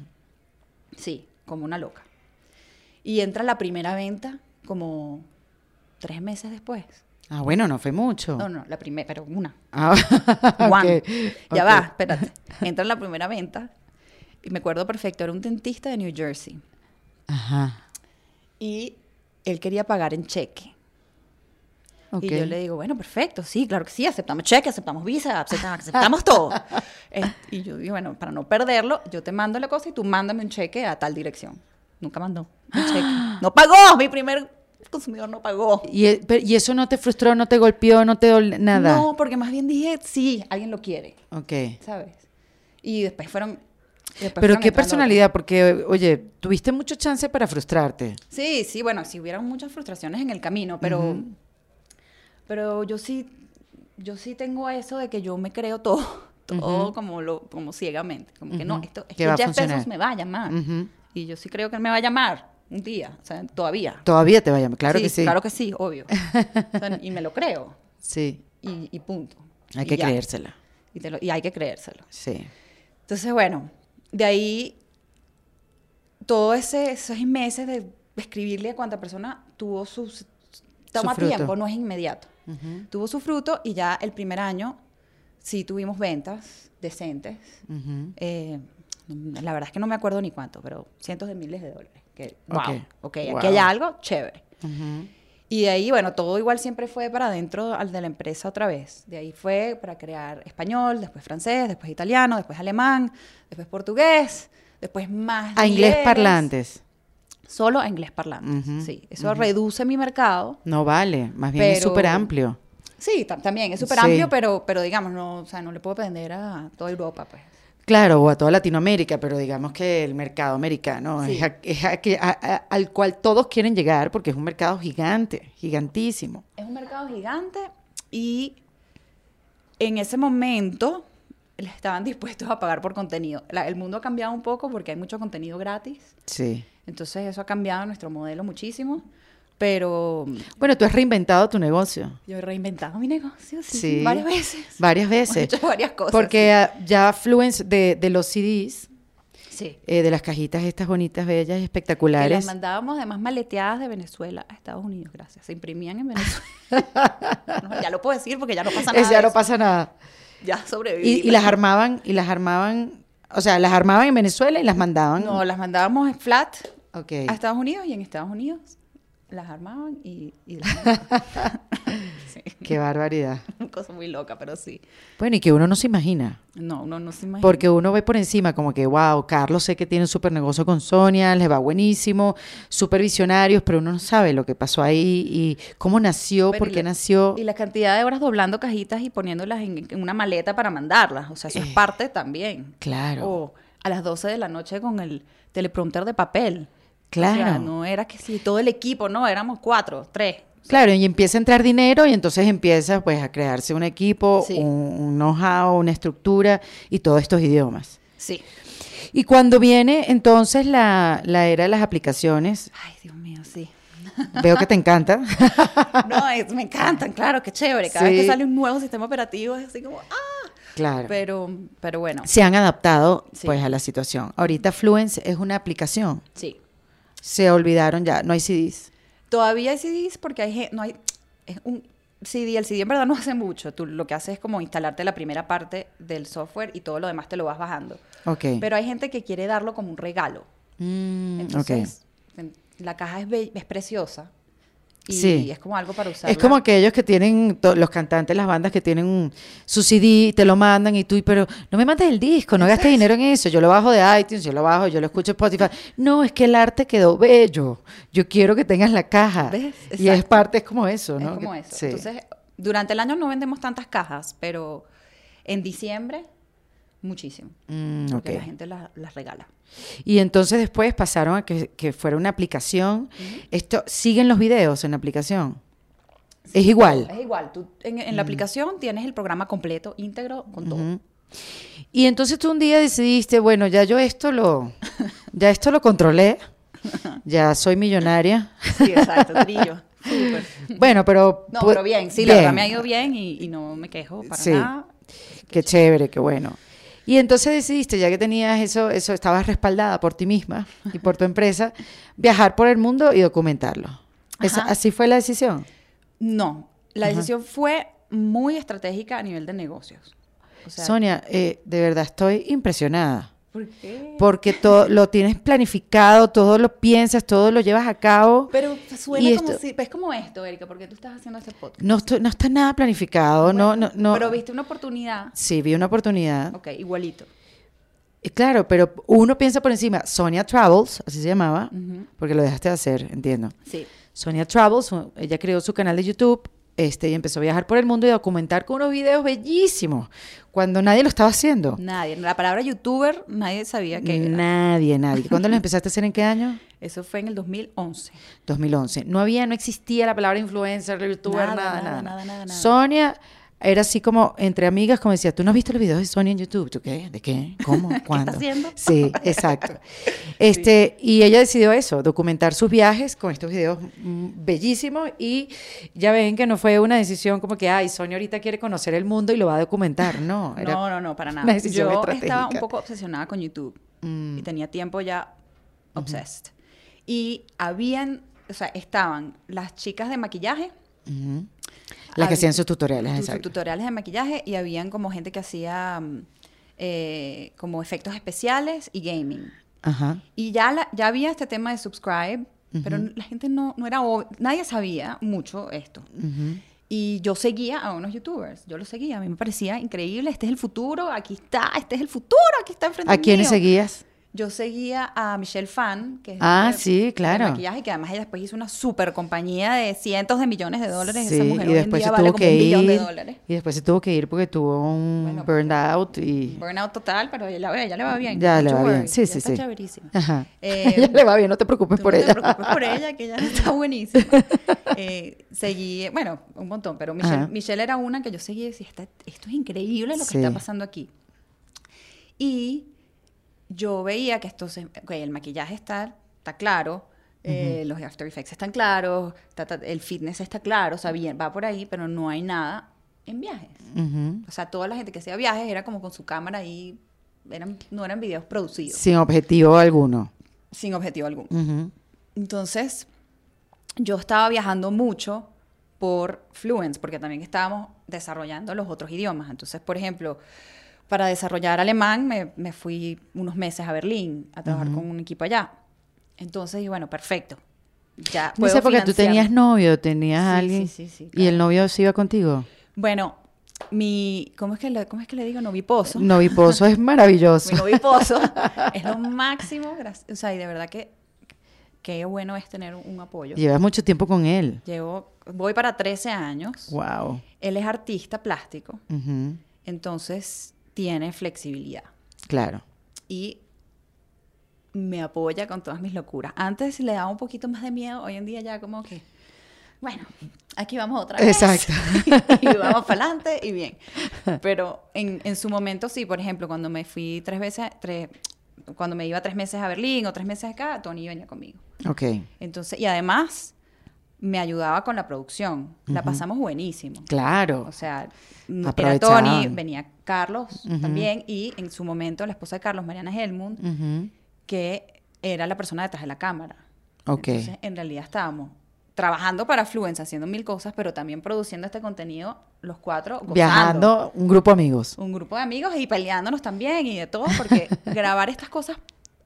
[SPEAKER 2] sí como una loca. Y entra la primera venta como tres meses después.
[SPEAKER 1] Ah, bueno, no fue mucho.
[SPEAKER 2] no no la primera pero una.
[SPEAKER 1] Ah,
[SPEAKER 2] ya va espérate. Entra la primera venta y me acuerdo perfecto era un dentista de New Jersey.
[SPEAKER 1] Ajá.
[SPEAKER 2] y él quería pagar en cheque
[SPEAKER 1] ok.
[SPEAKER 2] Y yo le digo, bueno, perfecto, sí, claro que sí, aceptamos cheque, aceptamos visa, aceptamos, aceptamos todo. Eh, y yo digo, bueno, para no perderlo, yo te mando la cosa y tú mándame un cheque a tal dirección. Nunca mandó un cheque. No pagó, mi primer consumidor no pagó.
[SPEAKER 1] ¿Y, pero- ¿Y eso no te frustró, no te golpeó, no te dolió nada?
[SPEAKER 2] No, porque más bien dije, sí, alguien lo quiere,
[SPEAKER 1] Ok.
[SPEAKER 2] ¿sabes? Y después fueron... después
[SPEAKER 1] Pero
[SPEAKER 2] fueron
[SPEAKER 1] qué personalidad, porque, oye, tuviste mucho chance para frustrarte.
[SPEAKER 2] Sí, sí, bueno, sí hubieron muchas frustraciones en el camino, pero... Pero yo sí, yo sí tengo eso de que yo me creo todo, todo como, lo, como ciegamente. Como que no, esto, es
[SPEAKER 1] Que
[SPEAKER 2] que
[SPEAKER 1] va a
[SPEAKER 2] Jeff
[SPEAKER 1] funcionar.
[SPEAKER 2] Bezos me va a llamar. Y yo sí creo que él me va a llamar un día, o sea, todavía.
[SPEAKER 1] Todavía te va a llamar, claro que sí.
[SPEAKER 2] Claro que sí, obvio. O sea, y me lo creo,
[SPEAKER 1] Sí,
[SPEAKER 2] y, y punto.
[SPEAKER 1] hay
[SPEAKER 2] Y
[SPEAKER 1] que
[SPEAKER 2] ya.
[SPEAKER 1] creérsela.
[SPEAKER 2] Y, te lo- y hay que creérselo.
[SPEAKER 1] Sí.
[SPEAKER 2] Entonces, bueno, de ahí, todos esos meses de escribirle a cuánta persona tuvo sus... Toma
[SPEAKER 1] fruto.
[SPEAKER 2] tiempo, no es inmediato. Tuvo su fruto y ya el primer año sí tuvimos ventas decentes.
[SPEAKER 1] Ujú.
[SPEAKER 2] Eh, la verdad es que no me acuerdo ni cuánto, pero cientos de miles de dólares. Que, wow,
[SPEAKER 1] Ok. Wow.
[SPEAKER 2] aquí hay algo chévere.
[SPEAKER 1] Ujú.
[SPEAKER 2] Y de ahí, bueno, todo igual siempre fue para adentro al de la empresa otra vez. De ahí fue para crear español, después francés, después italiano, después alemán, después portugués, después más.
[SPEAKER 1] A inglés. parlantes.
[SPEAKER 2] Solo a inglés parlantes,
[SPEAKER 1] Ujú,
[SPEAKER 2] sí. Eso reduce mi mercado.
[SPEAKER 1] No vale, más bien es súper amplio.
[SPEAKER 2] Sí, tam- también es súper
[SPEAKER 1] Sí.
[SPEAKER 2] amplio, pero, pero digamos, no, o sea, no le puedo vender a toda Europa, pues.
[SPEAKER 1] Claro, o a toda Latinoamérica, pero digamos que el mercado americano
[SPEAKER 2] Sí.
[SPEAKER 1] es, a- es a que- a- a- al cual todos quieren llegar porque es un mercado gigante, gigantísimo.
[SPEAKER 2] Es un mercado gigante y en ese momento estaban dispuestos a pagar por contenido. La- el mundo ha cambiado un poco porque hay mucho contenido gratis.
[SPEAKER 1] Sí.
[SPEAKER 2] Entonces eso ha cambiado nuestro modelo muchísimo. Pero
[SPEAKER 1] Bueno, tú has reinventado tu negocio
[SPEAKER 2] yo he reinventado mi negocio sí,
[SPEAKER 1] Sí.
[SPEAKER 2] varias veces.
[SPEAKER 1] varias veces.
[SPEAKER 2] hecho varias cosas.
[SPEAKER 1] Porque ah, ya Fluence de, de los CDs,
[SPEAKER 2] sí.
[SPEAKER 1] eh, de las cajitas estas bonitas, bellas y
[SPEAKER 2] Que las
[SPEAKER 1] espectaculares.
[SPEAKER 2] mandábamos además maleteadas de Venezuela a Estados Unidos, gracias. Se imprimían en Venezuela. No, ya lo puedo decir porque ya no pasa nada.
[SPEAKER 1] Es- ya no pasa nada.
[SPEAKER 2] Ya sobreviví.
[SPEAKER 1] Y, y las armaban, y las armaban, o sea, las armaban en Venezuela y las mandaban.
[SPEAKER 2] No, las mandábamos en flat a Estados Unidos y en Estados Unidos las armaban y, y las mandaban. sí.
[SPEAKER 1] Qué barbaridad.
[SPEAKER 2] Una cosa muy loca, pero sí.
[SPEAKER 1] Bueno, y que uno no se imagina.
[SPEAKER 2] No, uno no se imagina.
[SPEAKER 1] Porque uno ve por encima como que, wow, Carlos sé que tiene un súper negocio con Sonia, les va buenísimo, súper visionarios, pero uno no sabe lo que pasó ahí y cómo nació,
[SPEAKER 2] Pero
[SPEAKER 1] por qué
[SPEAKER 2] la-
[SPEAKER 1] nació.
[SPEAKER 2] Y la cantidad de horas doblando cajitas y poniéndolas en, en una maleta para mandarlas. O sea, eso es
[SPEAKER 1] Eh,
[SPEAKER 2] parte también.
[SPEAKER 1] claro.
[SPEAKER 2] O a las 12 de la noche con el teleprompter de papel.
[SPEAKER 1] Claro.
[SPEAKER 2] O sea, no era que si todo el equipo, no, éramos cuatro, tres.
[SPEAKER 1] Claro, y empieza a entrar dinero y entonces empieza pues a crearse un equipo,
[SPEAKER 2] Sí.
[SPEAKER 1] un, un know-how, una estructura y todos estos idiomas.
[SPEAKER 2] Sí.
[SPEAKER 1] Y cuando viene entonces la, la era de las aplicaciones,
[SPEAKER 2] Ay, Dios mío, sí.
[SPEAKER 1] veo que te encanta.
[SPEAKER 2] No, es- me encantan, claro, qué chévere. Cada vez que sale un nuevo sistema operativo es así como, ah.
[SPEAKER 1] claro.
[SPEAKER 2] Pero, pero bueno,
[SPEAKER 1] Se han adaptado
[SPEAKER 2] Sí.
[SPEAKER 1] pues a la situación. Ahorita Fluence es una aplicación.
[SPEAKER 2] sí.
[SPEAKER 1] Se olvidaron ya, no hay CDs.
[SPEAKER 2] Todavía hay CDs porque hay, no hay, es un CD, el CD en verdad no hace mucho. Tú lo que haces es como instalarte la primera parte del software y todo lo demás te lo vas bajando.
[SPEAKER 1] Ok.
[SPEAKER 2] Pero hay gente que quiere darlo como un regalo.
[SPEAKER 1] Mm.
[SPEAKER 2] Entonces, en- la caja es, es preciosa. Y
[SPEAKER 1] Sí.
[SPEAKER 2] es como algo para usar.
[SPEAKER 1] Es como aquellos que tienen, los cantantes, las bandas que tienen un- su CD, te lo mandan y tú, pero no me mandes el disco, no gastes dinero en eso, yo lo bajo de iTunes, yo lo bajo, yo lo escucho en Spotify. No, es que el arte quedó bello, yo quiero que tengas la caja.
[SPEAKER 2] ¿Ves?
[SPEAKER 1] Y es parte, es como eso,
[SPEAKER 2] Es
[SPEAKER 1] ¿no?
[SPEAKER 2] como
[SPEAKER 1] Que-
[SPEAKER 2] eso.
[SPEAKER 1] sí.
[SPEAKER 2] Entonces, durante el año no vendemos tantas cajas, pero en diciembre, muchísimo.
[SPEAKER 1] Mm,
[SPEAKER 2] Porque la gente la- las regala.
[SPEAKER 1] Y entonces después pasaron a que, que fuera una aplicación. Esto, ¿Siguen los videos en la aplicación? es igual.
[SPEAKER 2] Es igual. Tú en, en la aplicación tienes el programa completo, íntegro, con todo.
[SPEAKER 1] Y entonces tú un día decidiste, bueno, ya yo esto lo, ya esto lo controlé, ya soy millonaria.
[SPEAKER 2] Sí, exacto, trillo.
[SPEAKER 1] Bueno, pero...
[SPEAKER 2] No, pero bien, sí, la verdad me ha ido bien y, y no me quejo para
[SPEAKER 1] Sí.
[SPEAKER 2] nada.
[SPEAKER 1] Qué chévere, qué bueno. Y entonces decidiste, ya que tenías eso, eso estabas respaldada por ti misma y por tu empresa, viajar por el mundo y documentarlo. Esa- así fue la decisión.
[SPEAKER 2] No, la decisión fue muy estratégica a nivel de negocios. O sea,
[SPEAKER 1] Sonia, eh, de verdad estoy impresionada.
[SPEAKER 2] ¿Por qué?
[SPEAKER 1] Porque todo lo tienes planificado, todo lo piensas, todo lo llevas a cabo.
[SPEAKER 2] Pero suena
[SPEAKER 1] Y
[SPEAKER 2] como
[SPEAKER 1] esto-
[SPEAKER 2] si, es como esto, Erika, porque tú estás haciendo este podcast.
[SPEAKER 1] No, estoy- no está nada planificado, no, no, no.
[SPEAKER 2] Pero viste una oportunidad.
[SPEAKER 1] Sí, vi una oportunidad.
[SPEAKER 2] Ok, igualito.
[SPEAKER 1] Y claro, pero uno piensa por encima, Sonia Travels, así se llamaba, porque lo dejaste de hacer, entiendo.
[SPEAKER 2] Sí.
[SPEAKER 1] Sonia Travels, ella creó su canal de YouTube este, y empezó a viajar por el mundo y a documentar con unos videos bellísimos, cuando nadie lo estaba haciendo.
[SPEAKER 2] Nadie. La palabra youtuber, nadie sabía que era.
[SPEAKER 1] Nadie, nadie. ¿Cuándo lo empezaste a hacer? ¿En qué año?
[SPEAKER 2] Eso fue en el 2011.
[SPEAKER 1] 2011. No había, no existía la palabra influencer, youtuber,
[SPEAKER 2] Nada,
[SPEAKER 1] nada,
[SPEAKER 2] nada,
[SPEAKER 1] nada.
[SPEAKER 2] nada, nada, nada.
[SPEAKER 1] Sonia era así como entre amigas, como decía, ¿tú no has visto los videos de Sonia en YouTube? ¿Tú qué? ¿De qué? ¿Cómo? ¿Cuándo?
[SPEAKER 2] haciendo?
[SPEAKER 1] Sí, exacto. Este, y ella decidió eso, documentar sus viajes con estos videos mm, bellísimos y ya ven que no fue una decisión como que, ay, Sonia ahorita quiere conocer el mundo y lo va a documentar, no. Era,
[SPEAKER 2] no, no, no, para nada.
[SPEAKER 1] una decisión
[SPEAKER 2] Yo estaba un poco obsesionada con YouTube
[SPEAKER 1] Mm.
[SPEAKER 2] y tenía tiempo ya obsessed. Y habían, o sea, estaban las chicas de maquillaje.
[SPEAKER 1] Las que hacían sus tutoriales,
[SPEAKER 2] sus
[SPEAKER 1] exacto.
[SPEAKER 2] tutoriales de maquillaje y habían como gente que hacía mm, eh, como efectos especiales y gaming.
[SPEAKER 1] Ajá.
[SPEAKER 2] Y ya, la- ya había este tema de subscribe, pero la gente no, no era, nadie sabía mucho esto.
[SPEAKER 1] Ujú.
[SPEAKER 2] Y yo seguía a unos youtubers, yo los seguía, a mí me parecía increíble, este es el futuro, aquí está, este es el futuro, aquí está enfrente
[SPEAKER 1] ¿A quiénes
[SPEAKER 2] mío.
[SPEAKER 1] seguías?
[SPEAKER 2] Yo seguía a Michelle Fan, que es
[SPEAKER 1] Ah,
[SPEAKER 2] de-
[SPEAKER 1] sí,
[SPEAKER 2] de
[SPEAKER 1] claro.
[SPEAKER 2] maquillaje, que además ella después hizo una super compañía de cientos de millones de dólares. Esa
[SPEAKER 1] Sí,
[SPEAKER 2] mujer
[SPEAKER 1] y
[SPEAKER 2] hoy en
[SPEAKER 1] después
[SPEAKER 2] día
[SPEAKER 1] se
[SPEAKER 2] vale
[SPEAKER 1] tuvo
[SPEAKER 2] como
[SPEAKER 1] que
[SPEAKER 2] un billón de
[SPEAKER 1] ir.
[SPEAKER 2] dólares.
[SPEAKER 1] Y después se tuvo que ir porque tuvo un
[SPEAKER 2] Bueno,
[SPEAKER 1] burnout y.
[SPEAKER 2] Burnout total, pero ella, ella le va bien.
[SPEAKER 1] Ya le va bien. Sí, sí,
[SPEAKER 2] está
[SPEAKER 1] sí. Ajá.
[SPEAKER 2] Eh,
[SPEAKER 1] ella le va bien, no te preocupes por
[SPEAKER 2] no
[SPEAKER 1] ella.
[SPEAKER 2] te preocupes por ella, que ella está buenísima. Eh, seguí, bueno, un montón, pero Michelle,
[SPEAKER 1] Ajá.
[SPEAKER 2] Michelle era una que yo seguí y decía, "Está- esto es increíble lo que
[SPEAKER 1] Sí.
[SPEAKER 2] está pasando aquí. Y yo veía que esto se, el maquillaje está, está claro, eh, los After Effects están claros, ta, ta, el fitness está claro, o sea, bien, va por ahí, pero no hay nada en viajes. O sea, toda la gente que hacía viajes era como con su cámara ahí, eran, no eran videos producidos,
[SPEAKER 1] Sin objetivo alguno.
[SPEAKER 2] sin objetivo alguno. Entonces, yo estaba viajando mucho por Fluence, porque también estábamos desarrollando los otros idiomas. Entonces, por ejemplo, para desarrollar alemán me, me fui unos meses a Berlín a trabajar con un equipo allá. Entonces, y bueno, perfecto. Ya
[SPEAKER 1] En
[SPEAKER 2] puedo
[SPEAKER 1] esa época tú
[SPEAKER 2] financiar.
[SPEAKER 1] tenías novio, tenías
[SPEAKER 2] Sí,
[SPEAKER 1] alguien.
[SPEAKER 2] sí, sí, sí,
[SPEAKER 1] ¿Y el novio se iba contigo?
[SPEAKER 2] Bueno, mi... ¿Cómo es que le, cómo es que le digo? Noviposo.
[SPEAKER 1] Noviposo es maravilloso.
[SPEAKER 2] Mi noviposo es lo máximo. O sea, y de verdad que qué bueno es tener un apoyo.
[SPEAKER 1] Llevas mucho tiempo con él.
[SPEAKER 2] Llevo, voy para 13 años.
[SPEAKER 1] Wow.
[SPEAKER 2] Él es artista plástico, entonces tiene flexibilidad
[SPEAKER 1] Claro.
[SPEAKER 2] y me apoya con todas mis locuras. Antes le daba un poquito más de miedo, hoy en día ya como que, bueno, aquí vamos otra vez.
[SPEAKER 1] Exacto.
[SPEAKER 2] y vamos para adelante y bien. Pero en, en su momento sí, por ejemplo, cuando me fui tres veces, tres, cuando me iba tres meses a Berlín o tres meses acá, Tony venía conmigo.
[SPEAKER 1] Ok.
[SPEAKER 2] Entonces, y además me ayudaba con la producción. La pasamos buenísimo.
[SPEAKER 1] Claro.
[SPEAKER 2] O sea, era. Tony, venía Carlos también y en su momento la esposa de Carlos, Mariana Helmund, que era la persona detrás de la cámara.
[SPEAKER 1] Ok.
[SPEAKER 2] Entonces, en realidad estábamos trabajando para Fluence, haciendo mil cosas, pero también produciendo este contenido los cuatro. gozando.
[SPEAKER 1] Viajando, un grupo de amigos.
[SPEAKER 2] Un grupo de amigos y peleándonos también y de todo, porque grabar estas cosas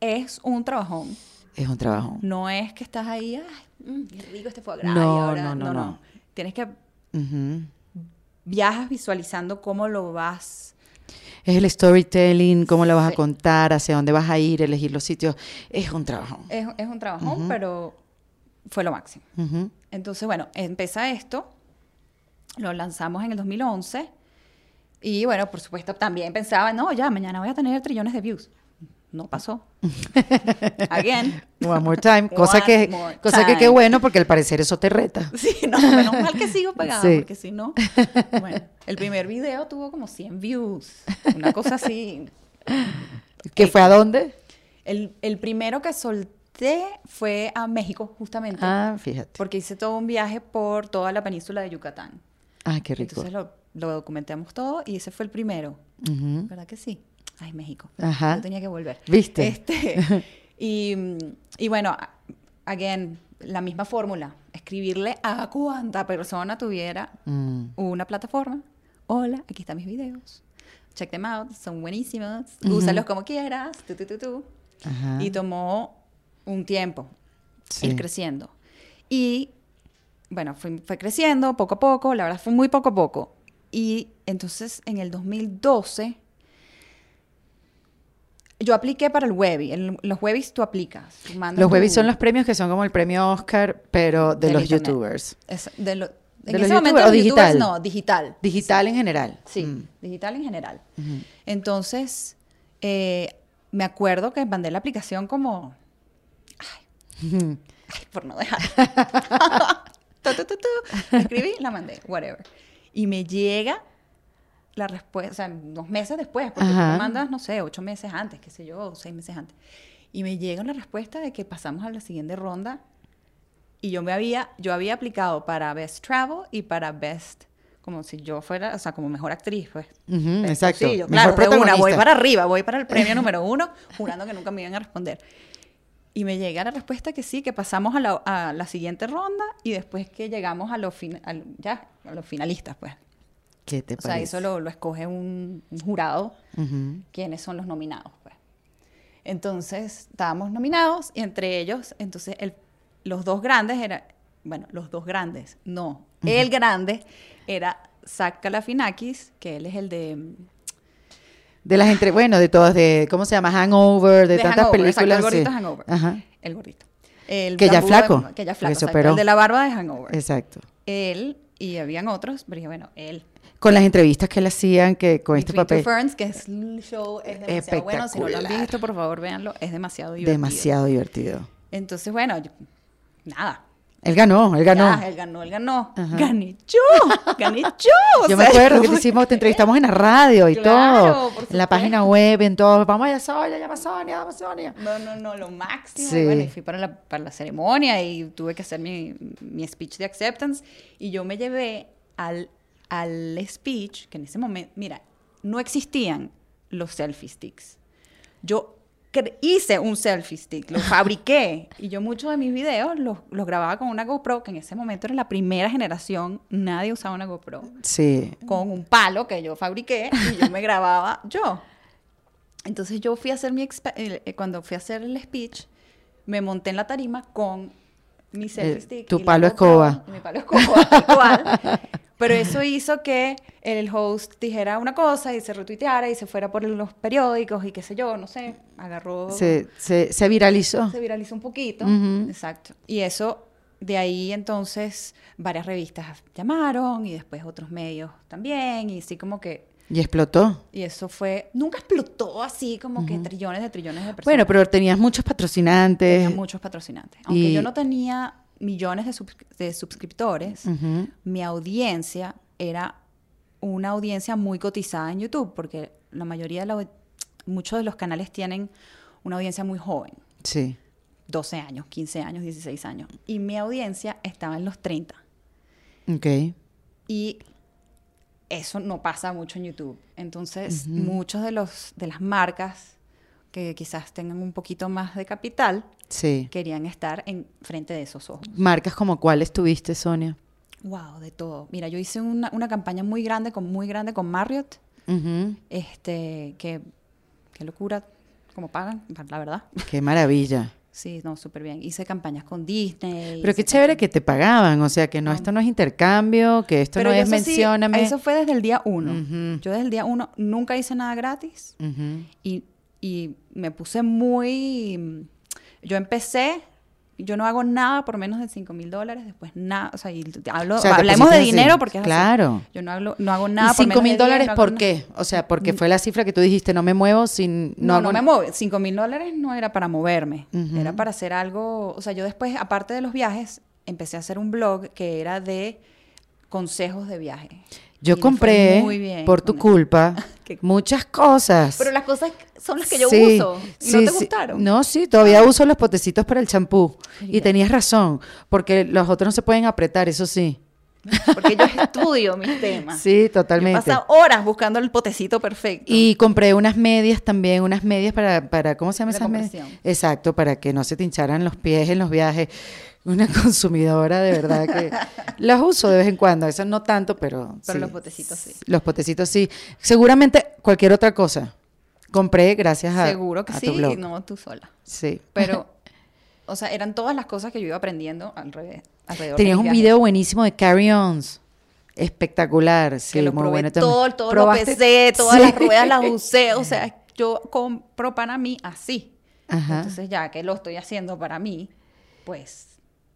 [SPEAKER 2] es un trabajón.
[SPEAKER 1] Es un trabajo.
[SPEAKER 2] No es que estás ahí, ay, mm, qué rico este foie gras",
[SPEAKER 1] No,
[SPEAKER 2] y ahora,
[SPEAKER 1] no, no, no.
[SPEAKER 2] Tienes que
[SPEAKER 1] Ujú.
[SPEAKER 2] viajas visualizando cómo lo vas.
[SPEAKER 1] Es el storytelling, cómo lo vas a contar, hacia dónde vas a ir, elegir los sitios. Es un trabajo.
[SPEAKER 2] Es, es un trabajón, pero fue lo máximo. Entonces, bueno, empieza esto, lo lanzamos en el 2011 y bueno, por supuesto también pensaba, no, ya, mañana voy a tener trillones de views. No pasó. Again.
[SPEAKER 1] One more time. Cosa
[SPEAKER 2] One
[SPEAKER 1] que, cosa que qué
[SPEAKER 2] time.
[SPEAKER 1] bueno, porque al parecer eso te reta.
[SPEAKER 2] Sí, no, menos mal que sigo pegada,
[SPEAKER 1] Sí.
[SPEAKER 2] porque si no, bueno, el primer video tuvo como 100 views, una cosa así.
[SPEAKER 1] ¿Qué fue a dónde?
[SPEAKER 2] El, el primero que solté fue a México, justamente,
[SPEAKER 1] Ah, fíjate.
[SPEAKER 2] porque hice todo un viaje por toda la península de Yucatán.
[SPEAKER 1] Ah, qué rico.
[SPEAKER 2] Entonces lo, lo documentamos todo y ese fue el primero.
[SPEAKER 1] Ujú.
[SPEAKER 2] ¿Verdad que sí? Ay, México.
[SPEAKER 1] Ajá.
[SPEAKER 2] Yo tenía que volver.
[SPEAKER 1] ¿Viste?
[SPEAKER 2] Este, y, y bueno, again, la misma fórmula. Escribirle a cuanta persona tuviera
[SPEAKER 1] Mm.
[SPEAKER 2] una plataforma. Hola, aquí están mis videos. Check them out, son buenísimos. Úsalos como quieras. Tu, tu, tu.
[SPEAKER 1] Ajá.
[SPEAKER 2] Y tomó un tiempo
[SPEAKER 1] Sí.
[SPEAKER 2] ir creciendo. Y bueno, fue, fue creciendo poco a poco, la verdad fue muy poco a poco. Y entonces en el 2012 yo apliqué para el Webby. En los Webbies tú aplicas. tú
[SPEAKER 1] Los Webbies son los premios que son como el premio Oscar, pero de los
[SPEAKER 2] internet.
[SPEAKER 1] youtubers.
[SPEAKER 2] Es- de lo-
[SPEAKER 1] ¿De
[SPEAKER 2] en
[SPEAKER 1] los
[SPEAKER 2] ese momento
[SPEAKER 1] youtubers
[SPEAKER 2] los youtubers
[SPEAKER 1] digital?
[SPEAKER 2] no, digital.
[SPEAKER 1] Digital en general.
[SPEAKER 2] Sí,
[SPEAKER 1] Mm.
[SPEAKER 2] digital en general. Entonces, eh, me acuerdo que mandé la aplicación como... Ay, ay, por no dejar. Tu, tu, tu, tu. La escribí, la mandé, whatever. Y me llega la respuesta, o sea, unos meses después, porque tú
[SPEAKER 1] Ajá.
[SPEAKER 2] lo mandas, no sé, ocho meses antes, qué sé yo, seis meses antes. Y me llega la respuesta de que pasamos a la siguiente ronda y yo me había, yo había aplicado para Best Travel y para Best, como si yo fuera, o sea, como mejor actriz, pues.
[SPEAKER 1] Ujú,
[SPEAKER 2] Best
[SPEAKER 1] exacto.
[SPEAKER 2] Bolsillo.
[SPEAKER 1] Mejor
[SPEAKER 2] Claro, de una, voy
[SPEAKER 1] protagonista.
[SPEAKER 2] para arriba, voy para el premio número uno, jurando que nunca me iban a responder. Y me llega la respuesta que sí, que pasamos a la, a la siguiente ronda y después que llegamos a los, fin- al- ya, a los finalistas, pues.
[SPEAKER 1] ¿Qué te
[SPEAKER 2] O sea, eso lo, lo escoge un, un jurado,
[SPEAKER 1] Ujú.
[SPEAKER 2] quiénes son los nominados, pues. Entonces, estábamos nominados y entre ellos, entonces, el- los dos grandes eran, bueno, los dos grandes, no, el grande era Zach Galifianakis, que él es el de
[SPEAKER 1] De las entre, bueno, de todas, de, ¿cómo se llama? Hangover, de,
[SPEAKER 2] De
[SPEAKER 1] tantas
[SPEAKER 2] Hangover, exacto,
[SPEAKER 1] películas.
[SPEAKER 2] el gordito
[SPEAKER 1] sí.
[SPEAKER 2] Hangover.
[SPEAKER 1] Ajá.
[SPEAKER 2] El gordito. El
[SPEAKER 1] Que ya flaco,
[SPEAKER 2] Que ya flaco. exacto. El de la barba de Hangover.
[SPEAKER 1] Exacto.
[SPEAKER 2] Él y habían otros, pero dije, bueno, él.
[SPEAKER 1] Con las entrevistas que le hacían, que con este
[SPEAKER 2] Two
[SPEAKER 1] papel.
[SPEAKER 2] Ferns, que es el show, es demasiado bueno. Si no lo han visto, por favor, véanlo. Es demasiado divertido.
[SPEAKER 1] Demasiado divertido.
[SPEAKER 2] Entonces, bueno, yo- nada.
[SPEAKER 1] Él ganó, él ganó.
[SPEAKER 2] Ya, él ganó, él ganó.
[SPEAKER 1] Ajá.
[SPEAKER 2] Gané yo, gané yo.
[SPEAKER 1] Yo me acuerdo que te hicimos, te entrevistamos en la radio y
[SPEAKER 2] Claro,
[SPEAKER 1] todo.
[SPEAKER 2] por
[SPEAKER 1] En la página web, en todo. Vamos allá, Sonia, llama Sonia, llama Sonia.
[SPEAKER 2] No, no, no, lo máximo.
[SPEAKER 1] Sí.
[SPEAKER 2] Bueno, y fui para la, para la ceremonia y tuve que hacer mi, mi speech de acceptance. Y yo me llevé al, al speech, que en ese momento, mira, no existían los selfie sticks. Yo hice un selfie stick, lo fabriqué. y yo muchos de mis videos los, los grababa con una GoPro, que en ese momento era la primera generación, nadie usaba una GoPro.
[SPEAKER 1] Sí.
[SPEAKER 2] con un palo que yo fabriqué y yo me grababa yo. Entonces yo fui a hacer mi eh, cuando fui a hacer el speech, me monté en la tarima con mi selfie
[SPEAKER 1] Eh,
[SPEAKER 2] stick.
[SPEAKER 1] tu
[SPEAKER 2] y
[SPEAKER 1] palo
[SPEAKER 2] GoPro,
[SPEAKER 1] escoba.
[SPEAKER 2] Mi palo escoba, cual. Pero eso hizo que el host dijera una cosa y se retuiteara y se fuera por los periódicos y qué sé yo, no sé, agarró
[SPEAKER 1] Se, se, se viralizó.
[SPEAKER 2] se viralizó un poquito. Exacto. Y eso, de ahí entonces, varias revistas llamaron y después otros medios también. Y así como que.
[SPEAKER 1] Y explotó.
[SPEAKER 2] Y eso fue. Nunca explotó así como que trillones de trillones de personas.
[SPEAKER 1] Bueno, pero tenías muchos patrocinantes.
[SPEAKER 2] Tenía muchos patrocinantes. Aunque
[SPEAKER 1] y-
[SPEAKER 2] yo no tenía millones de, subs- de suscriptores, mi audiencia era una audiencia muy cotizada en YouTube, porque la mayoría de la, muchos de los canales tienen una audiencia muy joven.
[SPEAKER 1] Sí.
[SPEAKER 2] 12 años, 15 años, 16 años. Y mi audiencia estaba en los 30.
[SPEAKER 1] Ok.
[SPEAKER 2] Y eso no pasa mucho en YouTube. Entonces, muchos de los de las marcas que quizás tengan un poquito más de capital
[SPEAKER 1] Sí.
[SPEAKER 2] querían estar en frente de esos ojos.
[SPEAKER 1] Marcas como cuáles tuviste, Sonia.
[SPEAKER 2] Wow, de todo. Mira, yo hice una, una campaña muy grande con muy grande con Marriott, este que qué locura cómo pagan, la verdad.
[SPEAKER 1] Qué maravilla.
[SPEAKER 2] Sí, no, súper bien. Hice campañas con Disney.
[SPEAKER 1] Pero qué chévere que te pagaban, o sea, que no, esto no es intercambio, que esto
[SPEAKER 2] Pero
[SPEAKER 1] no es
[SPEAKER 2] eso sí,
[SPEAKER 1] mencióname.
[SPEAKER 2] eso fue desde el día uno. Yo desde el día uno nunca hice nada gratis y, y me puse muy... Yo empecé, yo no hago nada por menos de 5 mil dólares, después nada, o sea, y hablo,
[SPEAKER 1] O sea, te
[SPEAKER 2] hablemos de
[SPEAKER 1] así.
[SPEAKER 2] dinero porque es así.
[SPEAKER 1] Claro.
[SPEAKER 2] Yo no, hablo, no hago nada
[SPEAKER 1] ¿Y
[SPEAKER 2] por
[SPEAKER 1] 5
[SPEAKER 2] menos
[SPEAKER 1] mil
[SPEAKER 2] de 10,
[SPEAKER 1] dólares
[SPEAKER 2] no
[SPEAKER 1] por qué? O sea, porque fue la cifra que tú dijiste, no me muevo sin...
[SPEAKER 2] No,
[SPEAKER 1] hago
[SPEAKER 2] no, me muevo. 5 mil dólares no era para moverme. Era para hacer algo. O sea, yo después, aparte de los viajes, empecé a hacer un blog que era de consejos de viaje.
[SPEAKER 1] Yo compré,
[SPEAKER 2] bien
[SPEAKER 1] por tu culpa, muchas cosas.
[SPEAKER 2] Pero las cosas son las que yo
[SPEAKER 1] Sí,
[SPEAKER 2] uso. Y
[SPEAKER 1] sí,
[SPEAKER 2] no te
[SPEAKER 1] sí.
[SPEAKER 2] gustaron.
[SPEAKER 1] No, sí, todavía uso los potecitos para el champú. Y tenías razón, porque los otros no se pueden apretar, eso sí.
[SPEAKER 2] Porque yo estudio mis temas.
[SPEAKER 1] Sí, totalmente.
[SPEAKER 2] paso horas buscando el potecito perfecto.
[SPEAKER 1] Y compré unas medias también, unas medias para, para ¿cómo se llama esas medias? Exacto, para que no se te hincharan los pies en los viajes. Una consumidora de verdad que las uso de vez en cuando, esas no tanto, pero
[SPEAKER 2] Pero
[SPEAKER 1] sí.
[SPEAKER 2] los potecitos sí.
[SPEAKER 1] Los potecitos sí. Seguramente cualquier otra cosa. Compré gracias a,
[SPEAKER 2] Seguro que
[SPEAKER 1] a
[SPEAKER 2] sí,
[SPEAKER 1] tu blog.
[SPEAKER 2] no tú sola.
[SPEAKER 1] Sí.
[SPEAKER 2] Pero, o sea, eran todas las cosas que yo iba aprendiendo al revés, alrededor. de
[SPEAKER 1] Tenías un video buenísimo de carry-ons. Espectacular, sí,
[SPEAKER 2] que lo
[SPEAKER 1] muy
[SPEAKER 2] probé
[SPEAKER 1] bueno también.
[SPEAKER 2] todo, todo lo
[SPEAKER 1] ¿Probaste?
[SPEAKER 2] pesé, todas
[SPEAKER 1] Sí.
[SPEAKER 2] las ruedas las usé, o sea, yo compro para mí así.
[SPEAKER 1] Ajá.
[SPEAKER 2] Entonces ya que lo estoy haciendo para mí, pues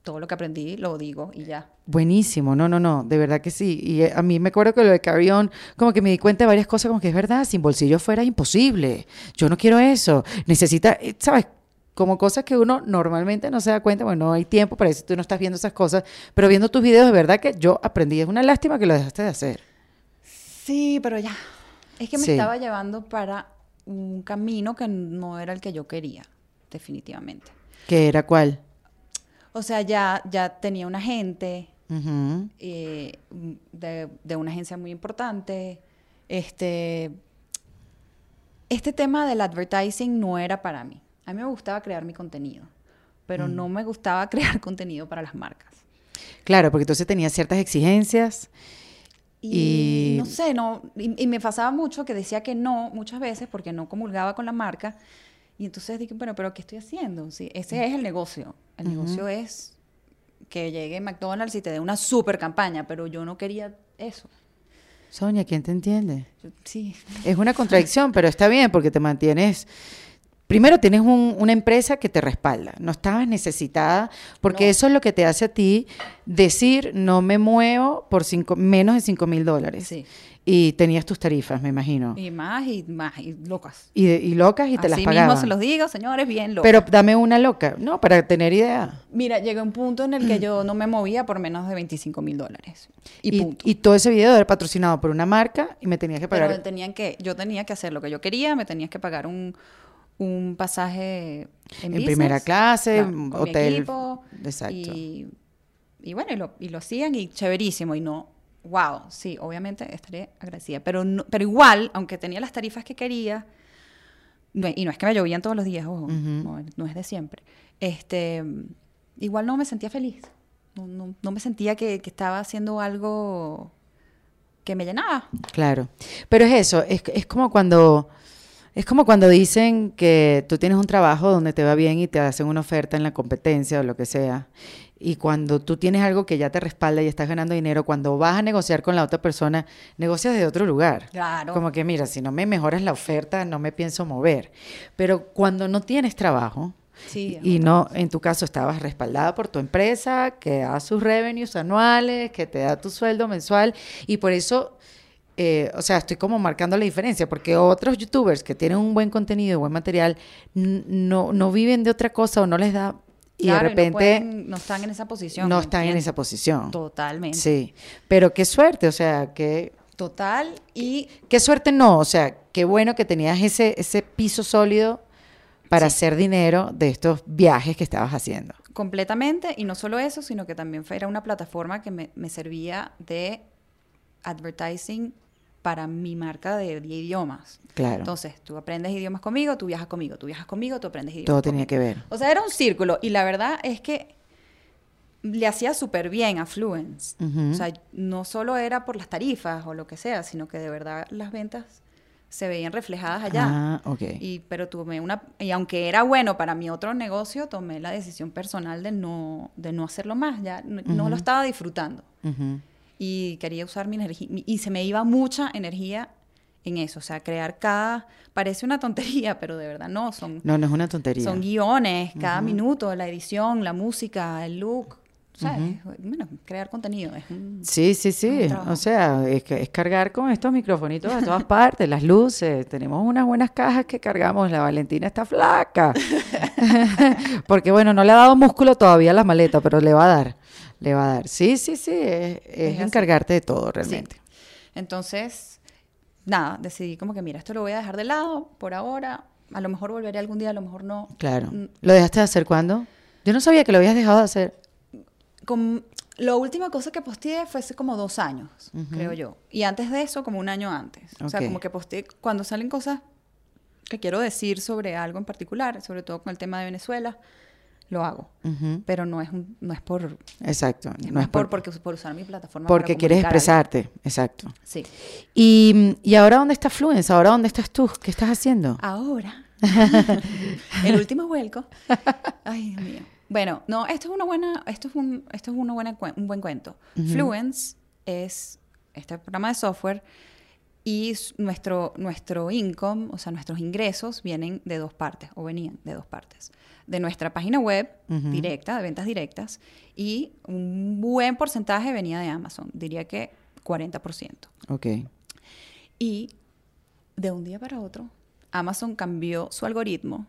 [SPEAKER 2] todo lo que aprendí lo digo y ya.
[SPEAKER 1] Buenísimo, no, no, no, de verdad que sí. Y eh, a mí me acuerdo que lo de Carry On, como que me di cuenta de varias cosas, como que es verdad, sin bolsillo fuera imposible. Yo no quiero eso. Necesita, eh, ¿sabes? Como cosas que uno normalmente no se da cuenta, bueno, no hay tiempo para eso, tú no estás viendo esas cosas, pero viendo tus videos, de verdad que yo aprendí. Es una lástima que lo dejaste de hacer.
[SPEAKER 2] Sí, pero ya. Es que me
[SPEAKER 1] Sí.
[SPEAKER 2] estaba llevando para un camino que no era el que yo quería, definitivamente.
[SPEAKER 1] ¿Qué era cuál?
[SPEAKER 2] O sea, ya, ya tenía un agente, eh, de, de una agencia muy importante. Este, este tema del advertising no era para mí. A mí me gustaba crear mi contenido, pero
[SPEAKER 1] Mm.
[SPEAKER 2] no me gustaba crear contenido para las marcas.
[SPEAKER 1] Claro, porque entonces tenía ciertas exigencias.
[SPEAKER 2] Y,
[SPEAKER 1] Y-
[SPEAKER 2] no sé, no, y, y me pasaba mucho que decía que no muchas veces porque no comulgaba con la marca. Y entonces dije, bueno, pero ¿qué estoy haciendo? Sí, ese es el negocio. El negocio es que llegue McDonald's y te dé una super campaña, pero yo no quería eso.
[SPEAKER 1] Sonia, ¿quién te entiende?
[SPEAKER 2] Yo- sí,
[SPEAKER 1] Es una contradicción, pero está bien porque te mantienes. Primero tienes un- una empresa que te respalda, no estabas necesitada, porque
[SPEAKER 2] No.
[SPEAKER 1] eso es lo que te hace a ti decir no me muevo por cinco, menos de 5 mil dólares.
[SPEAKER 2] Sí.
[SPEAKER 1] Y tenías tus tarifas, me imagino. Y,
[SPEAKER 2] más y más, y locas.
[SPEAKER 1] de- y locas y te las
[SPEAKER 2] Así
[SPEAKER 1] pagaban.
[SPEAKER 2] mismo se los digo, señores, bien locas.
[SPEAKER 1] Pero dame una loca, no, para tener idea.
[SPEAKER 2] Mira, llegó un punto en el que yo no me movía por menos de 25 mil dólares. Y,
[SPEAKER 1] Y,
[SPEAKER 2] punto.
[SPEAKER 1] y todo ese video era patrocinado por una marca y me tenías que
[SPEAKER 2] Pero
[SPEAKER 1] pagar.
[SPEAKER 2] tenían que, yo tenía que hacer lo que yo quería, me tenías que pagar un, un pasaje en,
[SPEAKER 1] primera clase,
[SPEAKER 2] claro,
[SPEAKER 1] hotel.
[SPEAKER 2] equipo,
[SPEAKER 1] Exacto.
[SPEAKER 2] Y, y bueno, y lo, y lo hacían y chéverísimo. Y no, wow, sí, obviamente estaré agradecida. Pero, no- pero igual, aunque tenía las tarifas que quería, no- y no es que me llovían todos los días, ojo, no, no es de siempre, este, igual no me sentía feliz. No, no- no me sentía que, que estaba haciendo algo que me llenaba.
[SPEAKER 1] Claro. Pero es eso, es, es como cuando es como cuando dicen que tú tienes un trabajo donde te va bien y te hacen una oferta en la competencia o lo que sea. Y cuando tú tienes algo que ya te respalda y estás ganando dinero, cuando vas a negociar con la otra persona, negocias de otro lugar.
[SPEAKER 2] Claro.
[SPEAKER 1] Como que, mira, si no me mejoras la oferta, no me pienso mover. Pero cuando no tienes trabajo,
[SPEAKER 2] Sí,
[SPEAKER 1] y no, en tu caso estabas respaldada por tu empresa, que da sus revenues anuales, que te da tu sueldo mensual, y por eso, eh, o sea, estoy como marcando la diferencia, porque otros youtubers que tienen un buen contenido, buen material, no, no viven de otra cosa o no les da, y
[SPEAKER 2] Claro,
[SPEAKER 1] de
[SPEAKER 2] no
[SPEAKER 1] repente
[SPEAKER 2] pueden- no, están en esa posición.
[SPEAKER 1] no
[SPEAKER 2] ¿me
[SPEAKER 1] están en esa posición.
[SPEAKER 2] Totalmente.
[SPEAKER 1] Sí, pero qué suerte, o sea, que...
[SPEAKER 2] Total y
[SPEAKER 1] Qué suerte no, o sea, qué bueno que tenías ese, ese piso sólido para
[SPEAKER 2] Sí.
[SPEAKER 1] hacer dinero de estos viajes que estabas haciendo.
[SPEAKER 2] completamente, y no solo eso, sino que también era una plataforma que me, me servía de advertising para mi marca de, de idiomas.
[SPEAKER 1] Claro.
[SPEAKER 2] Entonces, tú aprendes idiomas conmigo, tú viajas conmigo, tú viajas conmigo, tú aprendes idiomas
[SPEAKER 1] Todo tenía
[SPEAKER 2] conmigo.
[SPEAKER 1] que ver.
[SPEAKER 2] O sea, era un círculo, y la verdad es que le hacía súper bien a Fluence.
[SPEAKER 1] Ujú.
[SPEAKER 2] O sea, no solo era por las tarifas o lo que sea, sino que de verdad las ventas se veían reflejadas allá.
[SPEAKER 1] Ah, ok.
[SPEAKER 2] Y, pero tomé una, y aunque era bueno para mi otro negocio, tomé la decisión personal de no, de no hacerlo más, ya no, no lo estaba disfrutando.
[SPEAKER 1] Ujú.
[SPEAKER 2] Y quería usar mi energía, y se me iba mucha energía en eso, o sea, crear cada, parece una tontería, pero de verdad no, son,
[SPEAKER 1] No, no es una tontería.
[SPEAKER 2] son guiones, cada minuto, la edición, la música, el look, ¿sabes? Bueno, crear contenido es un-
[SPEAKER 1] Sí, sí, sí. O sea, es, que- es cargar con estos microfonitos a todas partes, las luces. Tenemos unas buenas cajas que cargamos. La Valentina está flaca. Porque, bueno, no le ha dado músculo todavía a la maleta, pero le va a dar. Le va a dar. Sí, sí, sí. Es, es
[SPEAKER 2] Es así.
[SPEAKER 1] encargarte de todo
[SPEAKER 2] Sí.
[SPEAKER 1] realmente.
[SPEAKER 2] Entonces, nada, decidí como que, mira, esto lo voy a dejar de lado por ahora. A lo mejor volveré algún día, a lo mejor no.
[SPEAKER 1] Claro.
[SPEAKER 2] Mm,
[SPEAKER 1] ¿Lo dejaste de hacer cuándo? Yo no sabía que lo habías dejado de hacer.
[SPEAKER 2] Con, la última cosa que posteé fue hace como dos años, creo yo. Y antes de eso, como un año antes. O sea, como que posteé cuando salen cosas que quiero decir sobre algo en particular, sobre todo con el tema de Venezuela, lo hago. Pero no es, un- no es por...
[SPEAKER 1] Exacto.
[SPEAKER 2] No,
[SPEAKER 1] No
[SPEAKER 2] es por,
[SPEAKER 1] por,
[SPEAKER 2] porque, por usar mi plataforma.
[SPEAKER 1] porque
[SPEAKER 2] para
[SPEAKER 1] quieres
[SPEAKER 2] algo.
[SPEAKER 1] expresarte. Exacto.
[SPEAKER 2] Sí.
[SPEAKER 1] Y, y ahora dónde está Fluence? ¿Ahora dónde estás tú? ¿Qué estás haciendo?
[SPEAKER 2] Ahora, el último vuelco. Ay, Dios mío. Bueno, no, esto es una buena, esto es un, esto es una buena, un buen cuento. Fluence es este programa de software y nuestro, nuestro income, o sea, nuestros ingresos vienen de dos partes, o venían de dos partes. De nuestra página web directa, de ventas directas, y un buen porcentaje venía de Amazon, diría que 40%.
[SPEAKER 1] Ok.
[SPEAKER 2] Y de un día para otro, Amazon cambió su algoritmo.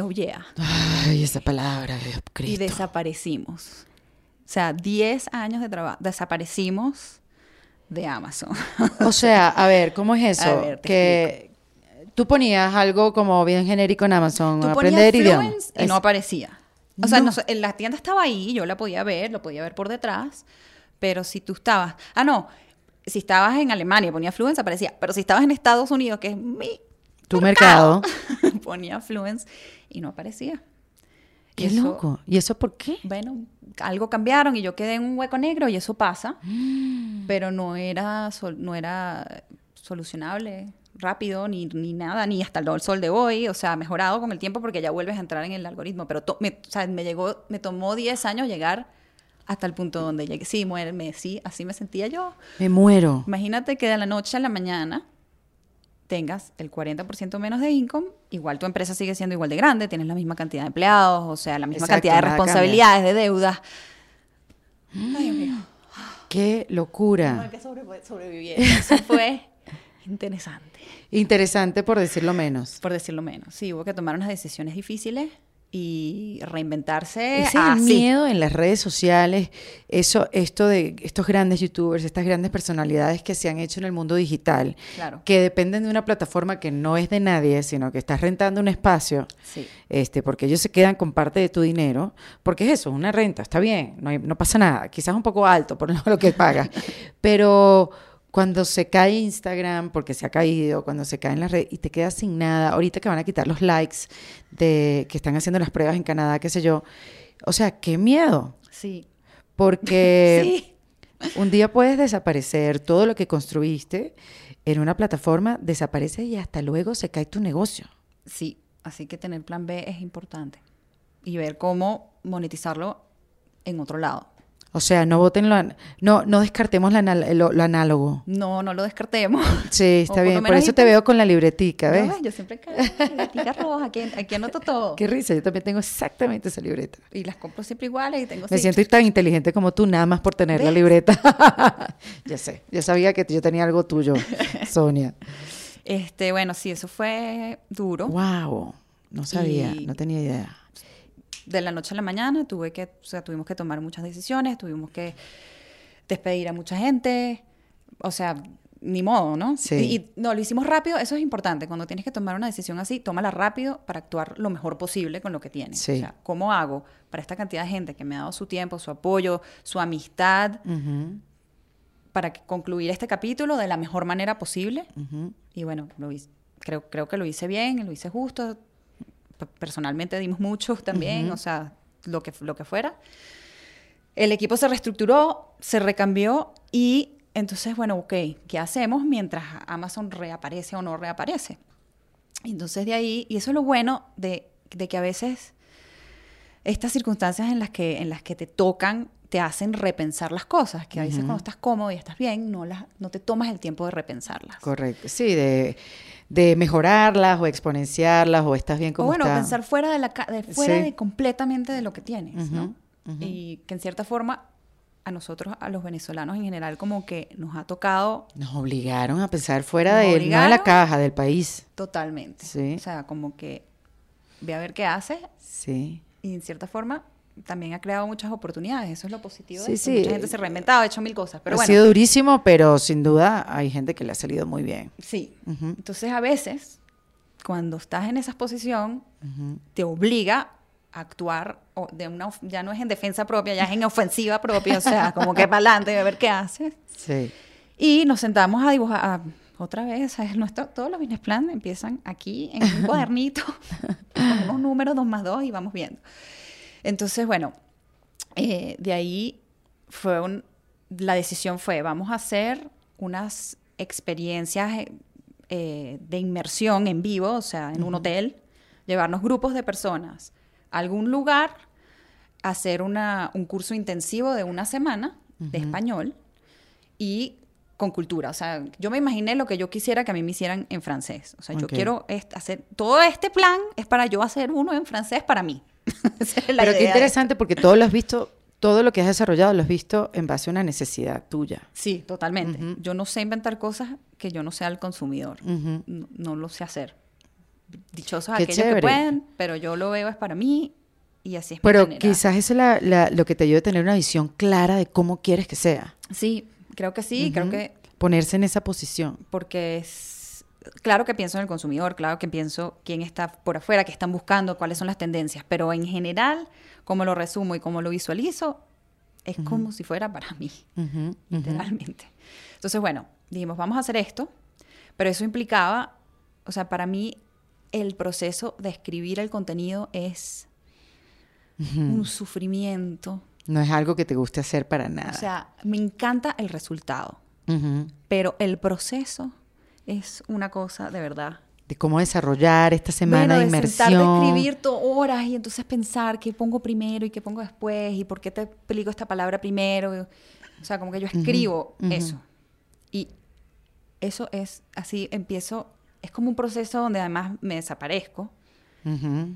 [SPEAKER 2] Oh, yeah.
[SPEAKER 1] Ay, esa palabra, Dios
[SPEAKER 2] Y
[SPEAKER 1] Cristo.
[SPEAKER 2] desaparecimos. O sea, 10 años de trabajo. Desaparecimos de Amazon.
[SPEAKER 1] O sea, a ver, ¿cómo es eso?
[SPEAKER 2] A ver,
[SPEAKER 1] que tú ponías algo como bien genérico en Amazon,
[SPEAKER 2] Tú
[SPEAKER 1] aprender idiomas.
[SPEAKER 2] Y no aparecía. O sea,
[SPEAKER 1] No.
[SPEAKER 2] no en la tienda estaba ahí, yo la podía ver, lo podía ver por detrás, pero si tú estabas, ah, no, si estabas en Alemania ponía Fluence, aparecía, pero si estabas en Estados Unidos, que es mi
[SPEAKER 1] tu mercado.
[SPEAKER 2] ponía Fluence y no aparecía.
[SPEAKER 1] Qué
[SPEAKER 2] Eso-
[SPEAKER 1] loco. ¿Y eso por qué?
[SPEAKER 2] bueno, algo cambiaron y yo quedé en un hueco negro y eso pasa, pero no era, sol- no era solucionable rápido ni, ni nada, ni hasta el sol de hoy, o sea, ha mejorado con el tiempo porque ya vuelves a entrar en el algoritmo, pero to- me, o sea, me llegó, me tomó 10 años llegar hasta el punto donde llegué. Sí, muéreme, sí, así me sentía yo.
[SPEAKER 1] Me muero.
[SPEAKER 2] Imagínate que de la noche a la mañana tengas el 40% menos de income, igual tu empresa sigue siendo igual de grande, tienes la misma cantidad de empleados, o sea, la misma
[SPEAKER 1] Exacto,
[SPEAKER 2] cantidad de responsabilidades, de deudas. Ay, Dios mío.
[SPEAKER 1] Qué
[SPEAKER 2] No,
[SPEAKER 1] locura.
[SPEAKER 2] que sobre- sobreviviera. Eso fue interesante,
[SPEAKER 1] Interesante por decirlo menos.
[SPEAKER 2] por decirlo menos. Sí, hubo que tomar unas decisiones difíciles y reinventarse.
[SPEAKER 1] Ese
[SPEAKER 2] así.
[SPEAKER 1] miedo en las redes sociales, eso, esto de estos grandes youtubers, estas grandes personalidades que se han hecho en el mundo digital,
[SPEAKER 2] Claro.
[SPEAKER 1] que dependen de una plataforma que no es de nadie, sino que estás rentando un espacio,
[SPEAKER 2] Sí.
[SPEAKER 1] este, porque ellos se quedan con parte de tu dinero, porque es eso, una renta, está bien, no, hay- no pasa nada, quizás un poco alto por lo que pagas, pero cuando se cae Instagram, porque se ha caído, cuando se cae en la red y te quedas sin nada, ahorita que van a quitar los likes de que están haciendo las pruebas en Canadá, qué sé yo, o sea, qué miedo,
[SPEAKER 2] Sí.
[SPEAKER 1] porque
[SPEAKER 2] Sí.
[SPEAKER 1] un día puedes desaparecer, todo lo que construiste en una plataforma desaparece y hasta luego se cae tu negocio.
[SPEAKER 2] Sí, así que tener plan B es importante y ver cómo monetizarlo en otro lado.
[SPEAKER 1] O sea, no voten lo, no, no descartemos la lo, lo análogo.
[SPEAKER 2] No, no lo descartemos.
[SPEAKER 1] Sí, está bien. Por eso te veo con la libretica, ¿ves?
[SPEAKER 2] No, Yo siempre caigo la tica roja, aquí, aquí anoto todo.
[SPEAKER 1] Qué risa, yo también tengo exactamente esa libreta.
[SPEAKER 2] Y las compro siempre iguales y tengo
[SPEAKER 1] Me siento tan inteligente como tú, nada más por tener la libreta. ya sé, yo sabía que yo tenía algo tuyo, Sonia.
[SPEAKER 2] Este, bueno, sí, eso fue duro.
[SPEAKER 1] Wow, no sabía,
[SPEAKER 2] Y-
[SPEAKER 1] no tenía idea.
[SPEAKER 2] De la noche a la mañana tuve que, o sea, tuvimos que tomar muchas decisiones, tuvimos que despedir a mucha gente, o sea, ni modo, ¿no?
[SPEAKER 1] Sí.
[SPEAKER 2] Y, y no, lo hicimos rápido, eso es importante. Cuando tienes que tomar una decisión así, tómala rápido para actuar lo mejor posible con lo que tienes.
[SPEAKER 1] Sí.
[SPEAKER 2] O sea, ¿cómo hago para esta cantidad de gente que me ha dado su tiempo, su apoyo, su amistad,
[SPEAKER 1] Ujú,
[SPEAKER 2] para que- concluir este capítulo de la mejor manera posible? Y bueno, lo hice- creo, creo que lo hice bien, lo hice justo. Personalmente dimos mucho también, o sea, lo que, lo que fuera. El equipo se reestructuró, se recambió y entonces, bueno, ok, ¿qué hacemos mientras Amazon reaparece o no reaparece? Entonces de ahí, y eso es lo bueno de, de que a veces estas circunstancias en las que, en las que te tocan te hacen repensar las cosas, que a veces cuando estás cómodo y estás bien, no, las, no te tomas el tiempo de repensarlas.
[SPEAKER 1] Correcto, sí, de, de mejorarlas o exponenciarlas o estás bien
[SPEAKER 2] O
[SPEAKER 1] como
[SPEAKER 2] bueno,
[SPEAKER 1] está.
[SPEAKER 2] pensar fuera de la de fuera
[SPEAKER 1] Sí.
[SPEAKER 2] de completamente de lo que tienes, ¿no? Y que en cierta forma a nosotros, a los venezolanos en general, como que nos ha tocado
[SPEAKER 1] Nos obligaron a pensar fuera de, no de la caja, del país.
[SPEAKER 2] totalmente.
[SPEAKER 1] Sí.
[SPEAKER 2] O sea, como que ve a ver qué hace
[SPEAKER 1] Sí.
[SPEAKER 2] y en cierta forma también ha creado muchas oportunidades. Eso es lo positivo. de
[SPEAKER 1] Sí,
[SPEAKER 2] esto.
[SPEAKER 1] sí.
[SPEAKER 2] Mucha gente se ha reinventado, ha hecho mil cosas. Pero
[SPEAKER 1] ha
[SPEAKER 2] bueno,
[SPEAKER 1] sido durísimo, pero sin duda hay gente que le ha salido muy bien.
[SPEAKER 2] sí.
[SPEAKER 1] Ujú,
[SPEAKER 2] Entonces a veces, cuando estás en esa posición,
[SPEAKER 1] ujú.
[SPEAKER 2] te obliga a actuar o de una, ya no es en defensa propia, ya es en ofensiva propia, o sea, como que para adelante, a ver qué haces.
[SPEAKER 1] Sí.
[SPEAKER 2] Y nos sentamos a dibujar, a- otra vez. Nuestro, todos los business plan empiezan aquí en un cuadernito, con unos números, dos más dos, y vamos viendo. Entonces, bueno, eh, de ahí fue un, la decisión fue, vamos a hacer unas experiencias eh, eh, de inmersión en vivo, o sea, en un hotel, llevarnos grupos de personas a algún lugar, hacer una, un curso intensivo de una semana de español y con cultura. O sea, yo me imaginé lo que yo quisiera que a mí me hicieran en francés. O sea, yo quiero hacer, todo este plan es para yo hacer uno en francés para mí. Esa es la
[SPEAKER 1] Pero qué
[SPEAKER 2] idea.
[SPEAKER 1] interesante porque todo lo has visto, todo lo que has desarrollado lo has visto en base a una necesidad tuya.
[SPEAKER 2] Sí, totalmente. Yo no sé inventar cosas que yo no sea el consumidor.
[SPEAKER 1] Ujú.
[SPEAKER 2] no, no lo sé hacer. Dichosos
[SPEAKER 1] Qué
[SPEAKER 2] aquellos
[SPEAKER 1] chévere.
[SPEAKER 2] que pueden, pero yo lo veo es para mí y así es mi
[SPEAKER 1] Pero
[SPEAKER 2] manera.
[SPEAKER 1] quizás eso es la- la- lo que te ayude a tener una visión clara de cómo quieres que sea.
[SPEAKER 2] Sí, creo que sí, creo
[SPEAKER 1] Ujú.
[SPEAKER 2] que
[SPEAKER 1] Ponerse en esa posición.
[SPEAKER 2] porque es claro que pienso en el consumidor, claro que pienso quién está por afuera, qué están buscando, cuáles son las tendencias, pero en general, como lo resumo y como lo visualizo, es como si fuera para mí,
[SPEAKER 1] Ujú, ujú.
[SPEAKER 2] literalmente. Entonces, bueno, dijimos, vamos a hacer esto, pero eso implicaba, o sea, para mí el proceso de escribir el contenido es un sufrimiento.
[SPEAKER 1] No es algo que te guste hacer para nada.
[SPEAKER 2] O sea, me encanta el resultado. Pero el proceso es una cosa de verdad
[SPEAKER 1] de cómo desarrollar esta semana
[SPEAKER 2] bueno,
[SPEAKER 1] de
[SPEAKER 2] de
[SPEAKER 1] inmersión.
[SPEAKER 2] sentarte a escribir horas y entonces pensar qué pongo primero y qué pongo después y por qué te explico esta palabra primero. O sea, como que yo escribo eso. Y eso es así, empiezo, es como un proceso donde además me desaparezco.
[SPEAKER 1] Ujú.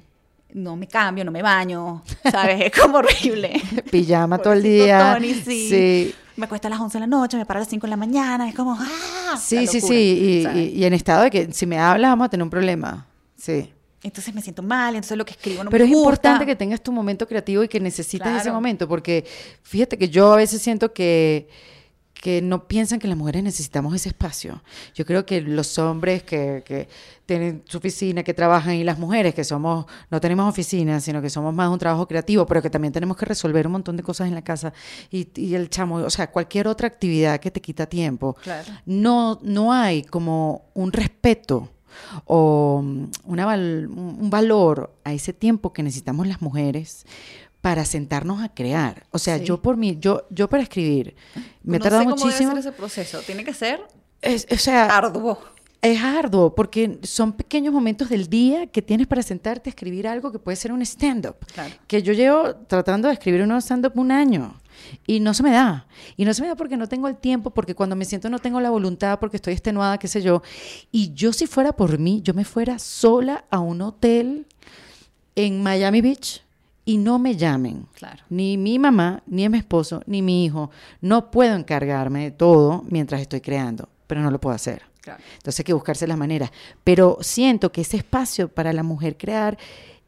[SPEAKER 2] No me cambio, no me baño, ¿sabes? Es como horrible.
[SPEAKER 1] Pijama todo el día.
[SPEAKER 2] Tony, sí.
[SPEAKER 1] sí.
[SPEAKER 2] Me acuesto a las 11 de la noche, me paro a las 5 de la mañana, es como, ¡ah!
[SPEAKER 1] Sí, sí, sí. Y, y- y en estado de que si me hablas vamos a tener un problema. Sí.
[SPEAKER 2] Entonces me siento mal, entonces lo que escribo no
[SPEAKER 1] Pero
[SPEAKER 2] me
[SPEAKER 1] es
[SPEAKER 2] gusta.
[SPEAKER 1] importante que tengas tu momento creativo y que necesites ese
[SPEAKER 2] Claro.
[SPEAKER 1] momento, porque fíjate que yo a veces siento que, que no piensan que las mujeres necesitamos ese espacio. Yo creo que los hombres que, que tienen su oficina, que trabajan, y las mujeres que somos, no tenemos oficina, sino que somos más un trabajo creativo, pero que también tenemos que resolver un montón de cosas en la casa. Y, y el chamo, o sea, cualquier otra actividad que te quita tiempo.
[SPEAKER 2] Claro.
[SPEAKER 1] No, no hay como un respeto o mm, una val- un valor a ese tiempo que necesitamos las mujeres para sentarnos a crear. O sea,
[SPEAKER 2] Sí.
[SPEAKER 1] yo por mí, yo, yo para escribir, me he
[SPEAKER 2] no
[SPEAKER 1] tardado
[SPEAKER 2] sé cómo
[SPEAKER 1] muchísimo.
[SPEAKER 2] debe ser ese proceso. Tiene que ser
[SPEAKER 1] Es- o sea,
[SPEAKER 2] arduo.
[SPEAKER 1] es arduo porque son pequeños momentos del día que tienes para sentarte a escribir algo que puede ser un stand-up.
[SPEAKER 2] Claro.
[SPEAKER 1] Que yo llevo tratando de escribir un stand-up un año y no se me da. Y no se me da porque no tengo el tiempo, porque cuando me siento no tengo la voluntad, porque estoy extenuada, qué sé yo. Y yo si fuera por mí, yo me fuera sola a un hotel en Miami Beach y no me llamen.
[SPEAKER 2] Claro.
[SPEAKER 1] Ni mi mamá, ni mi esposo, ni mi hijo. No puedo encargarme de todo mientras estoy creando, pero no lo puedo hacer.
[SPEAKER 2] Claro.
[SPEAKER 1] Entonces hay que buscarse las maneras. Pero siento que ese espacio para la mujer crear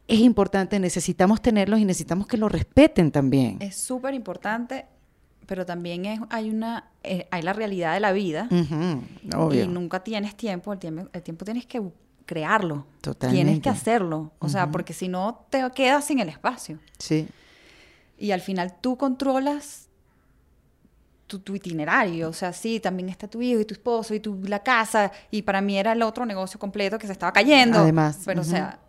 [SPEAKER 1] es importante, necesitamos tenerlos y necesitamos que lo respeten también.
[SPEAKER 2] Es súper importante, pero también es, hay una, eh, hay la realidad de la vida
[SPEAKER 1] obvio.
[SPEAKER 2] y nunca tienes tiempo. El tiempo, el tiempo tienes que crearlo. Tienes que hacerlo. O sea, porque si no te quedas sin el espacio.
[SPEAKER 1] Sí,
[SPEAKER 2] Y al final tú controlas tu, tu itinerario. O sea, sí, también está tu hijo y tu esposo y tu, la casa. Y para mí era el otro negocio completo que se estaba cayendo.
[SPEAKER 1] Además,
[SPEAKER 2] Pero, o sea,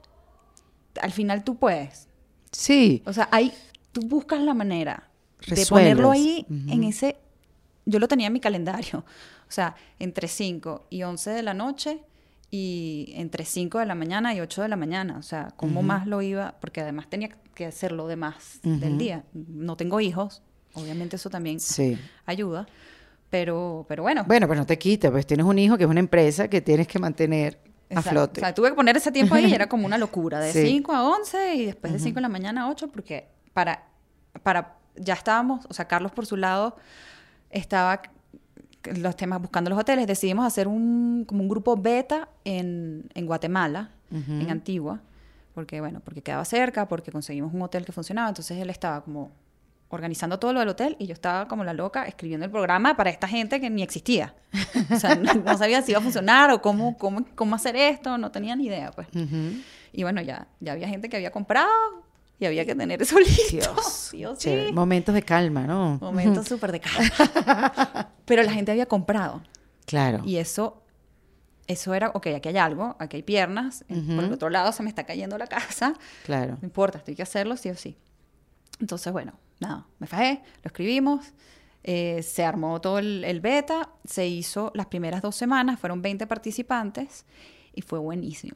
[SPEAKER 2] al final tú puedes.
[SPEAKER 1] sí,
[SPEAKER 2] O sea, ahí tú buscas la manera de ponerlo ahí en ese... Yo lo tenía en mi calendario. O sea, entre 5 y 11 de la noche y entre 5 de la mañana y 8 de la mañana. O sea, ¿cómo más lo iba? Porque además tenía que hacer lo demás del día. No tengo hijos. Obviamente eso también
[SPEAKER 1] sí.
[SPEAKER 2] ayuda. Pero, pero bueno.
[SPEAKER 1] Bueno, pues no te quita, pues tienes un hijo que es una empresa que tienes que mantener a flote.
[SPEAKER 2] O sea, tuve que poner ese tiempo ahí y era como una locura, de
[SPEAKER 1] Sí.
[SPEAKER 2] 5 a 11 y después de 5 de la mañana a 8, porque para, para, ya estábamos, o sea, Carlos por su lado estaba los temas buscando los hoteles, decidimos hacer un, como un grupo beta en, en Guatemala, en Antigua, porque bueno, porque quedaba cerca, porque conseguimos un hotel que funcionaba, entonces él estaba como organizando todo lo del hotel y yo estaba como la loca escribiendo el programa para esta gente que ni existía. O sea, no, no sabía si iba a funcionar o cómo, cómo, cómo hacer esto, no tenía ni idea, pues. Y bueno, ya, ya había gente que había comprado y había que tener eso listo.
[SPEAKER 1] Dios,
[SPEAKER 2] sí.
[SPEAKER 1] Momentos de calma, ¿no?
[SPEAKER 2] Momento súper de calma. Pero la gente había comprado.
[SPEAKER 1] Claro.
[SPEAKER 2] Y eso, eso era, ok, aquí hay algo, aquí hay piernas, en- por el otro lado se me está cayendo la casa,
[SPEAKER 1] Claro.
[SPEAKER 2] no importa, estoy que hacerlo sí o sí. Entonces, bueno, nada, me fajé, lo escribimos, eh, se armó todo el, el beta, se hizo las primeras dos semanas, fueron 20 participantes y fue buenísimo.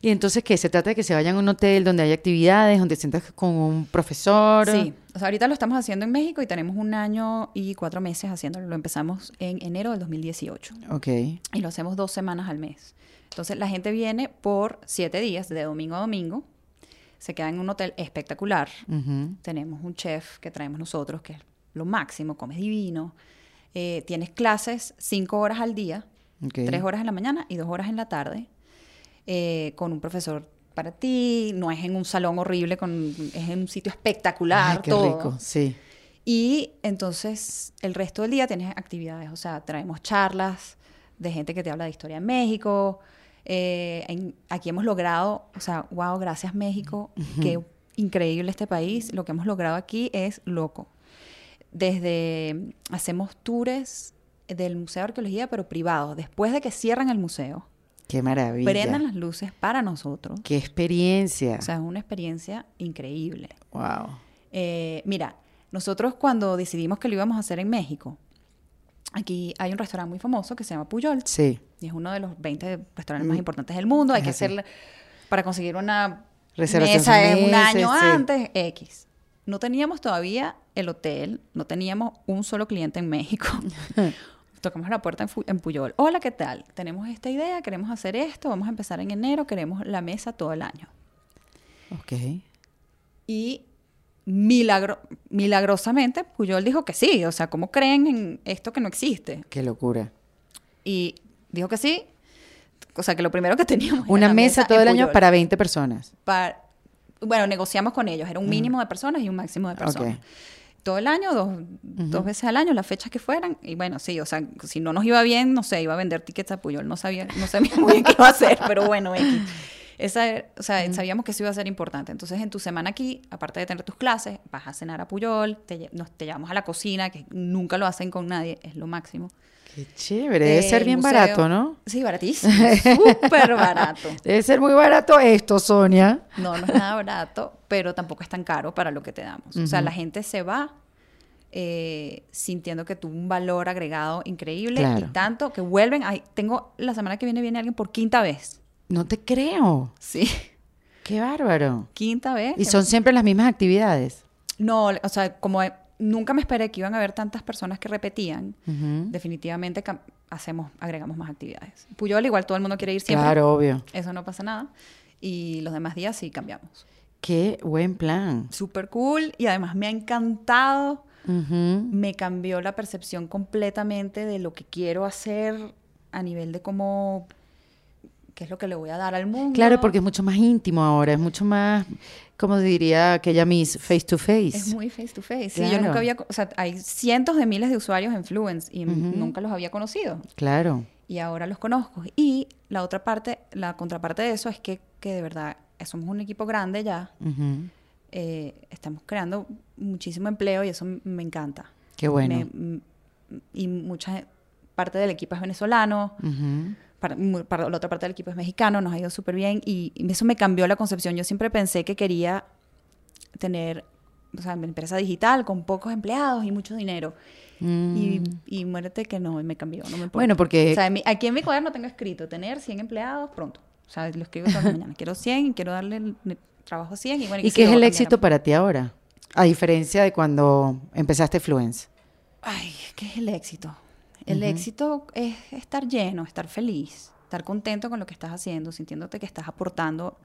[SPEAKER 1] Y entonces, ¿qué? Se trata de que se vayan a un hotel donde hay actividades, donde sientas con un profesor.
[SPEAKER 2] Sí, o sea, ahorita lo estamos haciendo en México y tenemos un año y cuatro meses haciéndolo. Lo empezamos en enero del 2018
[SPEAKER 1] Ok.
[SPEAKER 2] y lo hacemos dos semanas al mes. Entonces la gente viene por siete días, de domingo a domingo. Se queda en un hotel espectacular.
[SPEAKER 1] Ujú.
[SPEAKER 2] Tenemos un chef que traemos nosotros, que es lo máximo, comes divino. Eh, tienes clases cinco horas al día,
[SPEAKER 1] Ok.
[SPEAKER 2] tres horas en la mañana y dos horas en la tarde, eh, con un profesor para ti. No es en un salón horrible, con, es en un sitio espectacular,
[SPEAKER 1] Ay, qué
[SPEAKER 2] todo.
[SPEAKER 1] rico. Sí.
[SPEAKER 2] Y entonces el resto del día tienes actividades, o sea, traemos charlas de gente que te habla de historia en México. Eh, en- aquí hemos logrado, o sea, wow, gracias México, qué increíble este país. Lo que hemos logrado aquí es loco. Desde hacemos tours del Museo de Arqueología, pero privados. Después de que cierran el museo,
[SPEAKER 1] Qué maravilla.
[SPEAKER 2] prendan las luces para nosotros.
[SPEAKER 1] Qué experiencia.
[SPEAKER 2] O sea, es una experiencia increíble.
[SPEAKER 1] wow.
[SPEAKER 2] Eh, mira, nosotros cuando decidimos que lo íbamos a hacer en México, aquí hay un restaurante muy famoso que se llama Puyol.
[SPEAKER 1] Sí.
[SPEAKER 2] Y es uno de los 20 restaurantes más importantes del mundo. Hay
[SPEAKER 1] es
[SPEAKER 2] que
[SPEAKER 1] así.
[SPEAKER 2] hacer, para conseguir una
[SPEAKER 1] Reservación
[SPEAKER 2] mesa
[SPEAKER 1] seis
[SPEAKER 2] un año
[SPEAKER 1] sí.
[SPEAKER 2] antes, X. No teníamos todavía el hotel, no teníamos un solo cliente en México. Tocamos la puerta en, en Puyol. Hola, ¿qué tal? Tenemos esta idea, queremos hacer esto, vamos a empezar en enero, queremos la mesa todo el año.
[SPEAKER 1] Ok.
[SPEAKER 2] Y milagro, milagrosamente Puyol dijo que sí. O sea, ¿cómo creen en esto que no existe?
[SPEAKER 1] Qué locura.
[SPEAKER 2] Y dijo que sí. O sea, que lo primero que teníamos
[SPEAKER 1] Una mesa todo el año
[SPEAKER 2] Puyol.
[SPEAKER 1] para 20 personas.
[SPEAKER 2] Para- bueno, negociamos con ellos. Era un mínimo de personas y un máximo de personas. Todo el año, dos, dos veces al año, las fechas que fueran. Y bueno, sí, o sea, si no nos iba bien, no sé, iba a vender tickets a Puyol. No sabía, no sabía muy bien qué iba a hacer, pero bueno, X. Esa, o sea, sabíamos que eso iba a ser importante. Entonces, en tu semana aquí, aparte de tener tus clases, vas a cenar a Puyol, te, nos, te llevamos a la cocina, que nunca lo hacen con nadie, es lo máximo.
[SPEAKER 1] Qué chévere. Debe ser
[SPEAKER 2] El
[SPEAKER 1] bien
[SPEAKER 2] museo-
[SPEAKER 1] barato, ¿no?
[SPEAKER 2] Sí, baratísimo. Súper barato.
[SPEAKER 1] Debe ser muy barato esto, Sonia.
[SPEAKER 2] No, no es nada barato, pero tampoco es tan caro para lo que te damos. O sea, la gente se va eh, sintiendo que tuvo un valor agregado increíble
[SPEAKER 1] Claro.
[SPEAKER 2] y tanto que vuelven. Ay, tengo la semana que viene viene alguien por quinta vez.
[SPEAKER 1] No te creo.
[SPEAKER 2] Sí,
[SPEAKER 1] Qué bárbaro.
[SPEAKER 2] quinta vez.
[SPEAKER 1] Y son siempre las mismas actividades.
[SPEAKER 2] No, o sea, como eh, nunca me esperé que iban a haber tantas personas que repetían, definitivamente hacemos, agregamos más actividades. Puyol, igual todo el mundo quiere ir siempre.
[SPEAKER 1] Claro, obvio.
[SPEAKER 2] Eso no pasa nada. Y los demás días sí cambiamos.
[SPEAKER 1] Qué buen plan.
[SPEAKER 2] Súper cool y además me ha encantado. Me cambió la percepción completamente de lo que quiero hacer a nivel de cómo, qué es lo que le voy a dar al mundo.
[SPEAKER 1] Claro, porque es mucho más íntimo ahora, es mucho más, como diría aquella Miss, face to face.
[SPEAKER 2] es muy face to face. Sí, yo
[SPEAKER 1] Claro.
[SPEAKER 2] nunca había, o sea, hay cientos de miles de usuarios en Fluence y nunca los había conocido.
[SPEAKER 1] Claro.
[SPEAKER 2] Y ahora los conozco. Y la otra parte, la contraparte de eso es que, que de verdad somos un equipo grande ya.
[SPEAKER 1] Ujú.
[SPEAKER 2] eh, estamos creando muchísimo empleo y eso me encanta.
[SPEAKER 1] Qué bueno.
[SPEAKER 2] Me- y mucha parte del equipo es venezolano.
[SPEAKER 1] Ujú.
[SPEAKER 2] Para, para la otra parte del equipo es mexicano, nos ha ido súper bien y, y eso me cambió la concepción. Yo siempre pensé que quería tener, o sea, una empresa digital con pocos empleados y mucho dinero. Y, y muérete que no, me cambió, no me importa.
[SPEAKER 1] Mm. Bueno, porque-
[SPEAKER 2] O sea, en mi- aquí en mi cuaderno tengo escrito tener 100 empleados pronto. O sea, lo escribo todas las mañanas. Quiero 100 y quiero darle el, el trabajo a 100. ¿Y, bueno,
[SPEAKER 1] ¿Y qué es el éxito para ti ahora? A diferencia de cuando empezaste Fluence.
[SPEAKER 2] Ay, ¿qué es el éxito? El éxito es estar lleno, estar feliz, estar contento con lo que estás haciendo, sintiéndote que estás aportando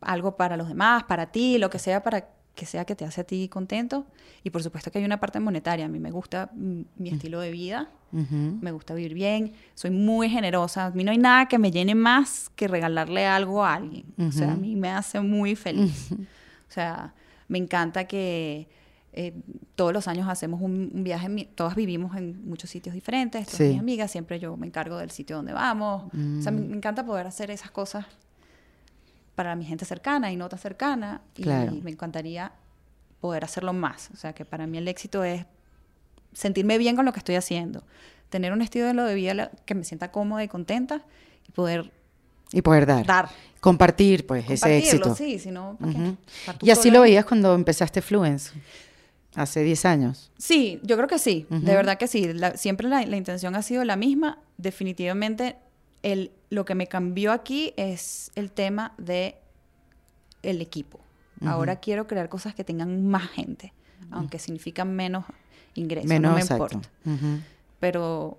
[SPEAKER 2] algo para los demás, para ti, lo que sea para que sea que te hace a ti contento. Y por supuesto que hay una parte monetaria. A mí me gusta mm, mi estilo de vida, me gusta vivir bien, soy muy generosa. A mí no hay nada que me llene más que regalarle algo a alguien. O sea, a mí me hace muy feliz. O sea, me encanta que eh, todos los años hacemos un, un viaje, todas vivimos en muchos sitios diferentes, todas
[SPEAKER 1] Sí.
[SPEAKER 2] mis amigas, siempre yo me encargo del sitio donde vamos. O sea, me, me encanta poder hacer esas cosas para mi gente cercana y no tan cercana. Y
[SPEAKER 1] Claro.
[SPEAKER 2] me encantaría poder hacerlo más. O sea, que para mí el éxito es sentirme bien con lo que estoy haciendo, tener un estilo de lo de vida que me sienta cómoda y contenta y poder
[SPEAKER 1] Y poder dar.
[SPEAKER 2] dar.
[SPEAKER 1] Compartir, pues, ese éxito.
[SPEAKER 2] sí, si no, ¿para qué?
[SPEAKER 1] Ujú.
[SPEAKER 2] Estar tú
[SPEAKER 1] Y así lo veías cuando empezaste Fluence, hace 10 años.
[SPEAKER 2] Sí, yo creo que sí, de verdad que sí. La- siempre la, la intención ha sido la misma. Definitivamente, el, lo que me cambió aquí es el tema de el equipo. Ahora quiero crear cosas que tengan más gente, aunque significan menos ingresos,
[SPEAKER 1] Menos
[SPEAKER 2] no me
[SPEAKER 1] exacto.
[SPEAKER 2] importa. Pero,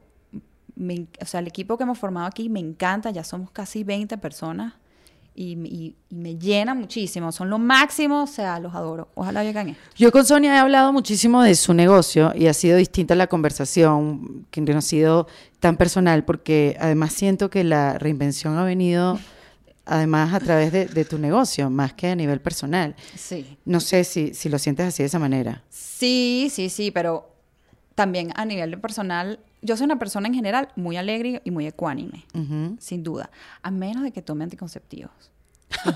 [SPEAKER 2] me o sea, el equipo que hemos formado aquí me encanta, ya somos casi 20 personas y, y- y me llena muchísimo, son lo máximo, o sea, los adoro. Ojalá lleguen esto.
[SPEAKER 1] Yo con Sonia he hablado muchísimo de su negocio y ha sido distinta la conversación, que no ha sido tan personal, porque además siento que la reinvención ha venido además a través de, de tu negocio, más que a nivel personal.
[SPEAKER 2] Sí.
[SPEAKER 1] No sé si, si lo sientes así de esa manera.
[SPEAKER 2] Sí, sí, sí, pero también a nivel de personal, yo soy una persona en general muy alegre y muy ecuánime, sin duda, a menos de que tome anticonceptivos.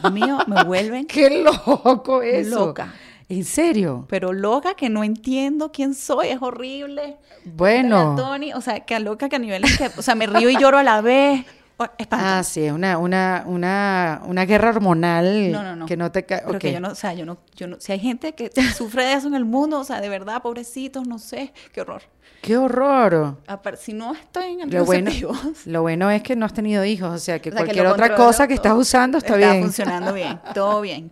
[SPEAKER 2] Dios mío, me vuelven
[SPEAKER 1] ¡Qué loco eso!
[SPEAKER 2] Loca.
[SPEAKER 1] ¿En serio?
[SPEAKER 2] pero loca que no entiendo quién soy, es horrible.
[SPEAKER 1] Bueno.
[SPEAKER 2] Tony, o sea, que loca que a niveles que, o sea, me río y lloro a la vez. Oh, espanto.
[SPEAKER 1] Ah, sí, es una, una, una, una guerra hormonal
[SPEAKER 2] No, no, no.
[SPEAKER 1] que no te cae.
[SPEAKER 2] Yo no, o sea, yo no, yo no, si hay gente que sufre de eso en el mundo, o sea, de verdad, pobrecitos, no sé, qué horror.
[SPEAKER 1] ¡Qué horror!
[SPEAKER 2] Apar- si no estoy en
[SPEAKER 1] Lo bueno, lo bueno es que no has tenido hijos, o sea que
[SPEAKER 2] o sea, que
[SPEAKER 1] cualquier otra cosa que estás usando está, bien.
[SPEAKER 2] funcionando bien, todo bien.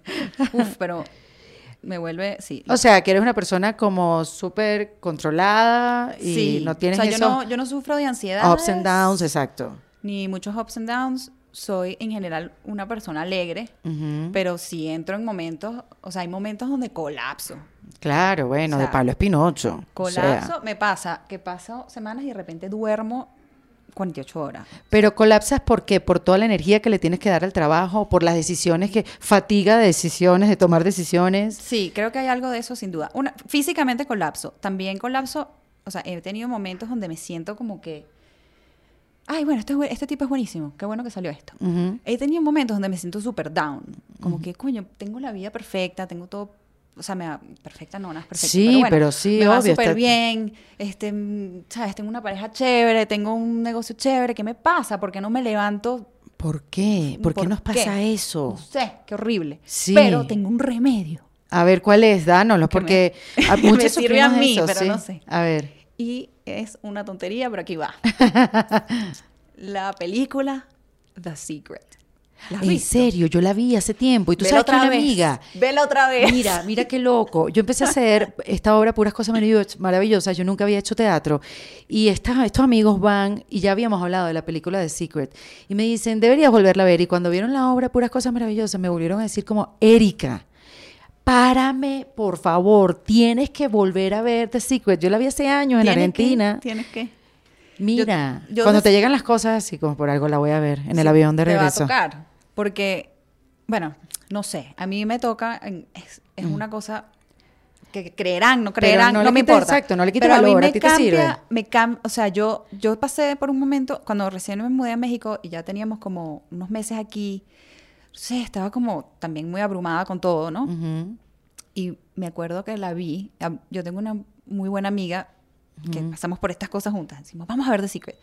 [SPEAKER 2] Uf, pero me vuelve, sí.
[SPEAKER 1] O sea, que eres una persona como súper controlada y
[SPEAKER 2] sí.
[SPEAKER 1] no tienes
[SPEAKER 2] o sea, yo
[SPEAKER 1] esos
[SPEAKER 2] no, yo no sufro de ansiedad.
[SPEAKER 1] ups and downs, exacto.
[SPEAKER 2] Ni muchos ups and downs. Soy en general una persona alegre, pero sí entro en momentos, o sea, hay momentos donde colapso.
[SPEAKER 1] Claro, bueno,
[SPEAKER 2] O
[SPEAKER 1] de Pablo Espinocho. o
[SPEAKER 2] Colapso,
[SPEAKER 1] sea.
[SPEAKER 2] me pasa que paso semanas y de repente duermo 48 horas.
[SPEAKER 1] Pero colapsas ¿por qué? Por toda la energía que le tienes que dar al trabajo, por las decisiones que fatiga de decisiones, de tomar decisiones.
[SPEAKER 2] Sí, creo que hay algo de eso sin duda. Una, físicamente colapso. También colapso, o sea, he tenido momentos donde me siento como que, ay, bueno, este, este tipo es buenísimo, qué bueno que salió esto.
[SPEAKER 1] Ujú.
[SPEAKER 2] He tenido momentos donde me siento súper down, como que, coño, tengo la vida perfecta, tengo todo, o sea, me va- perfecta no, no es perfecta.
[SPEAKER 1] Sí,
[SPEAKER 2] pero, bueno,
[SPEAKER 1] pero sí,
[SPEAKER 2] me va súper
[SPEAKER 1] está-
[SPEAKER 2] bien, este, sabes, tengo una pareja chévere, tengo un negocio chévere, ¿qué me pasa? ¿Por qué no me levanto?
[SPEAKER 1] ¿Por qué? ¿Por, qué
[SPEAKER 2] ¿Por
[SPEAKER 1] nos pasa
[SPEAKER 2] qué?
[SPEAKER 1] eso?
[SPEAKER 2] No sé, qué horrible.
[SPEAKER 1] Sí.
[SPEAKER 2] Pero tengo un remedio.
[SPEAKER 1] A ver, ¿cuál es? Dánoslo,
[SPEAKER 2] Que me-
[SPEAKER 1] porque a
[SPEAKER 2] me
[SPEAKER 1] muchos
[SPEAKER 2] sirve a mí,
[SPEAKER 1] eso,
[SPEAKER 2] pero
[SPEAKER 1] sí.
[SPEAKER 2] no sé.
[SPEAKER 1] A ver.
[SPEAKER 2] Y es una tontería, pero aquí va. la película The Secret. ¿La has
[SPEAKER 1] En
[SPEAKER 2] visto?
[SPEAKER 1] serio, yo la vi hace tiempo y tú sabes que
[SPEAKER 2] otra
[SPEAKER 1] una
[SPEAKER 2] vez.
[SPEAKER 1] amiga
[SPEAKER 2] Vela otra vez.
[SPEAKER 1] Mira, mira qué loco. Yo empecé a hacer esta obra, puras cosas maravillos- maravillosas. Yo nunca había hecho teatro. Y esta- estos amigos van, y ya habíamos hablado de la película de Secret, y me dicen, deberías volverla a ver. Y cuando vieron la obra, puras cosas maravillosas, me volvieron a decir como, Erika, párame, por favor, tienes que volver a ver The Secret. Yo la vi hace años en
[SPEAKER 2] que-
[SPEAKER 1] Argentina.
[SPEAKER 2] Tienes que.
[SPEAKER 1] Mira,
[SPEAKER 2] yo
[SPEAKER 1] cuando te llegan las cosas así como por algo la voy a ver en el avión de
[SPEAKER 2] te va a
[SPEAKER 1] regreso.
[SPEAKER 2] tocar. Porque, bueno, no sé. A mí me toca. Es, una cosa que creerán, no
[SPEAKER 1] Mm.
[SPEAKER 2] Creerán,
[SPEAKER 1] no
[SPEAKER 2] no, me
[SPEAKER 1] quita-
[SPEAKER 2] importa.
[SPEAKER 1] exacto, no le quita valor,
[SPEAKER 2] a mí
[SPEAKER 1] a
[SPEAKER 2] me
[SPEAKER 1] ti te
[SPEAKER 2] cambia,
[SPEAKER 1] sirve.
[SPEAKER 2] me cam- o sea, yo, yo pasé por un momento, cuando recién me mudé a México y ya teníamos como unos meses aquí, sé, estaba como también muy abrumada con todo, ¿no? Y me acuerdo que la vi. Yo tengo una muy buena amiga que pasamos por estas cosas juntas. Decimos, vamos a ver The Secret.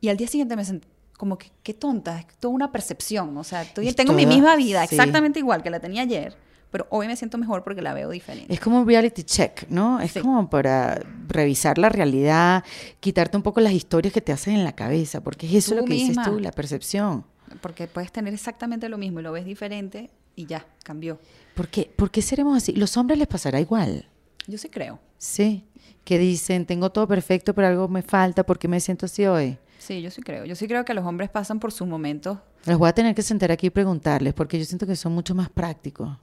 [SPEAKER 2] Y al día siguiente me sentí como que, qué tonta, es toda una percepción. O sea, estoy- tengo mi misma vida,
[SPEAKER 1] sí.
[SPEAKER 2] exactamente igual que la tenía ayer, pero hoy me siento mejor porque la veo diferente.
[SPEAKER 1] Es como un reality check, ¿no? Es
[SPEAKER 2] Sí.
[SPEAKER 1] como para revisar la realidad, quitarte un poco las historias que te hacen en la cabeza, porque es eso
[SPEAKER 2] Tú
[SPEAKER 1] lo que dices
[SPEAKER 2] misma.
[SPEAKER 1] tú, la percepción.
[SPEAKER 2] Porque puedes tener exactamente lo mismo y lo ves diferente y ya, cambió.
[SPEAKER 1] ¿Por qué? ¿Por qué seremos así? Los hombres les pasará igual,
[SPEAKER 2] Yo sí creo.
[SPEAKER 1] ¿sí? Que dicen, tengo todo perfecto, pero algo me falta, ¿por qué me siento así hoy?
[SPEAKER 2] Sí, yo sí creo. Yo sí creo que los hombres pasan por sus momentos.
[SPEAKER 1] Los voy a tener que sentar aquí y preguntarles, porque yo siento que son mucho más prácticos.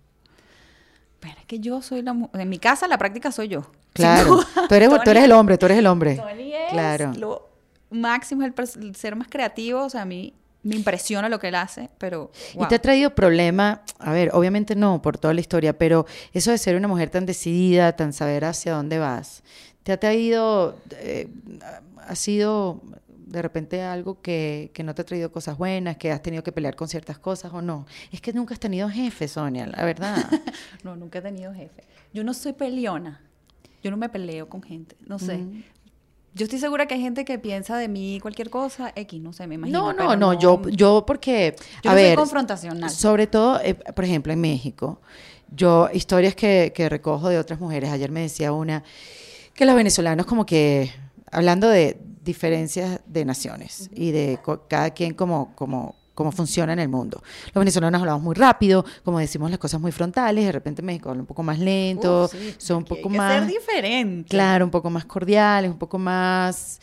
[SPEAKER 2] Pero es que yo soy la En mi casa la práctica soy yo.
[SPEAKER 1] Claro, tú eres, tú
[SPEAKER 2] Tony-
[SPEAKER 1] eres el hombre, tú eres el hombre.
[SPEAKER 2] Tony es
[SPEAKER 1] Claro.
[SPEAKER 2] lo máximo, el, el ser más creativo. O sea, a mí me impresiona lo que él hace, pero.
[SPEAKER 1] ¿Y te ha traído problema? A ver, obviamente no, por toda la historia, pero eso de ser una mujer tan decidida, tan saber hacia dónde vas, ¿te ha traído, eh, ha sido de repente algo que, que no te ha traído cosas buenas, que has tenido que pelear con ciertas cosas o no? Es que nunca has tenido jefe, Sonia, la verdad.
[SPEAKER 2] No, nunca he tenido jefe. Yo no soy peleona. Yo no me peleo con gente. No sé. Yo estoy segura que hay gente que piensa de mí cualquier cosa, X, no sé, me imagino.
[SPEAKER 1] No, no, no, yo, yo porque,
[SPEAKER 2] Yo
[SPEAKER 1] a
[SPEAKER 2] no soy
[SPEAKER 1] ver,
[SPEAKER 2] confrontacional.
[SPEAKER 1] sobre todo, eh, por ejemplo, en México, yo, historias que, que recojo de otras mujeres, ayer me decía una, que los venezolanos como que, hablando de diferencias de naciones y de cada quien como, como, cómo funciona en el mundo. Los venezolanos hablamos muy rápido, como decimos las cosas muy frontales, de repente en México hablan un poco más lento,
[SPEAKER 2] sí,
[SPEAKER 1] son un
[SPEAKER 2] hay
[SPEAKER 1] poco
[SPEAKER 2] que
[SPEAKER 1] más...
[SPEAKER 2] ser diferente.
[SPEAKER 1] Claro, un poco más cordiales, un poco más,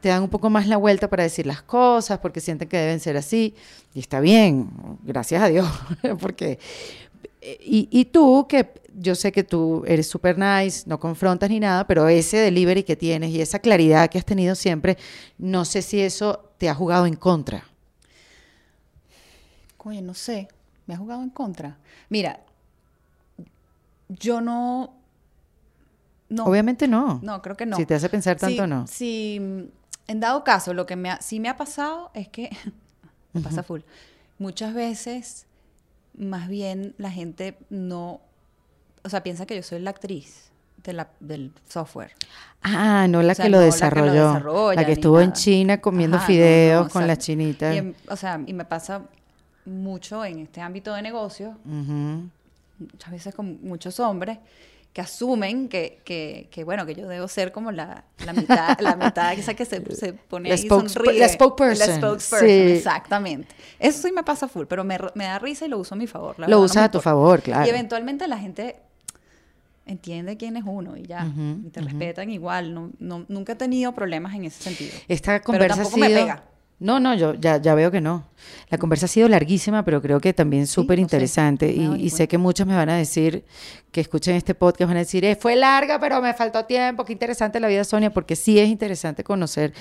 [SPEAKER 1] te dan un poco más la vuelta para decir las cosas porque sienten que deben ser así. Y está bien, gracias a Dios, porque... Y, y tú, que yo sé que tú eres super nice, no confrontas ni nada, pero ese delivery que tienes y esa claridad que has tenido siempre, no sé si eso te ha jugado en contra.
[SPEAKER 2] Coño, no sé. Me ha jugado en contra. Mira, yo no. No.
[SPEAKER 1] Obviamente no.
[SPEAKER 2] No, creo que no.
[SPEAKER 1] Si te hace pensar tanto, no.
[SPEAKER 2] Sí, mm, en dado caso, lo que me ha, sí me ha pasado es que, me pasa full, muchas veces, más bien la gente no, o sea, piensa que yo soy la actriz. de la- del software.
[SPEAKER 1] Ah, no la
[SPEAKER 2] O sea,
[SPEAKER 1] que lo
[SPEAKER 2] no
[SPEAKER 1] desarrolló.
[SPEAKER 2] desarrolla
[SPEAKER 1] La que estuvo en. China comiendo
[SPEAKER 2] Ajá,
[SPEAKER 1] fideos
[SPEAKER 2] no,
[SPEAKER 1] con
[SPEAKER 2] o sea,
[SPEAKER 1] las chinitas.
[SPEAKER 2] y en- o sea, y me pasa mucho en este ámbito de negocio,
[SPEAKER 1] Ujú.
[SPEAKER 2] muchas veces con muchos hombres que asumen que, que, que, bueno, que yo debo ser como la, la mitad, la mitad esa que se, se pone
[SPEAKER 1] La
[SPEAKER 2] ahí y sonríe.
[SPEAKER 1] la spokesperson,
[SPEAKER 2] La spokesperson,
[SPEAKER 1] sí.
[SPEAKER 2] exactamente. Eso sí me pasa full, pero me, da risa y lo uso a mi favor. la
[SPEAKER 1] Lo
[SPEAKER 2] no
[SPEAKER 1] usas
[SPEAKER 2] me
[SPEAKER 1] a tu favor, claro.
[SPEAKER 2] Y eventualmente la gente entiende quién es uno y ya, y te respetan igual. No, no, nunca he tenido problemas en ese sentido.
[SPEAKER 1] Esta
[SPEAKER 2] Pero
[SPEAKER 1] conversa ha
[SPEAKER 2] tampoco me pega.
[SPEAKER 1] No, no, yo ya, ya veo que no. La conversa ha sido larguísima, pero creo que también súper
[SPEAKER 2] sé,
[SPEAKER 1] interesante. y, sé que muchos me van a decir, que escuchen este podcast, van a decir, "Eh, fue larga, pero me faltó tiempo. Qué interesante la vida, Sonia, porque sí es interesante conocer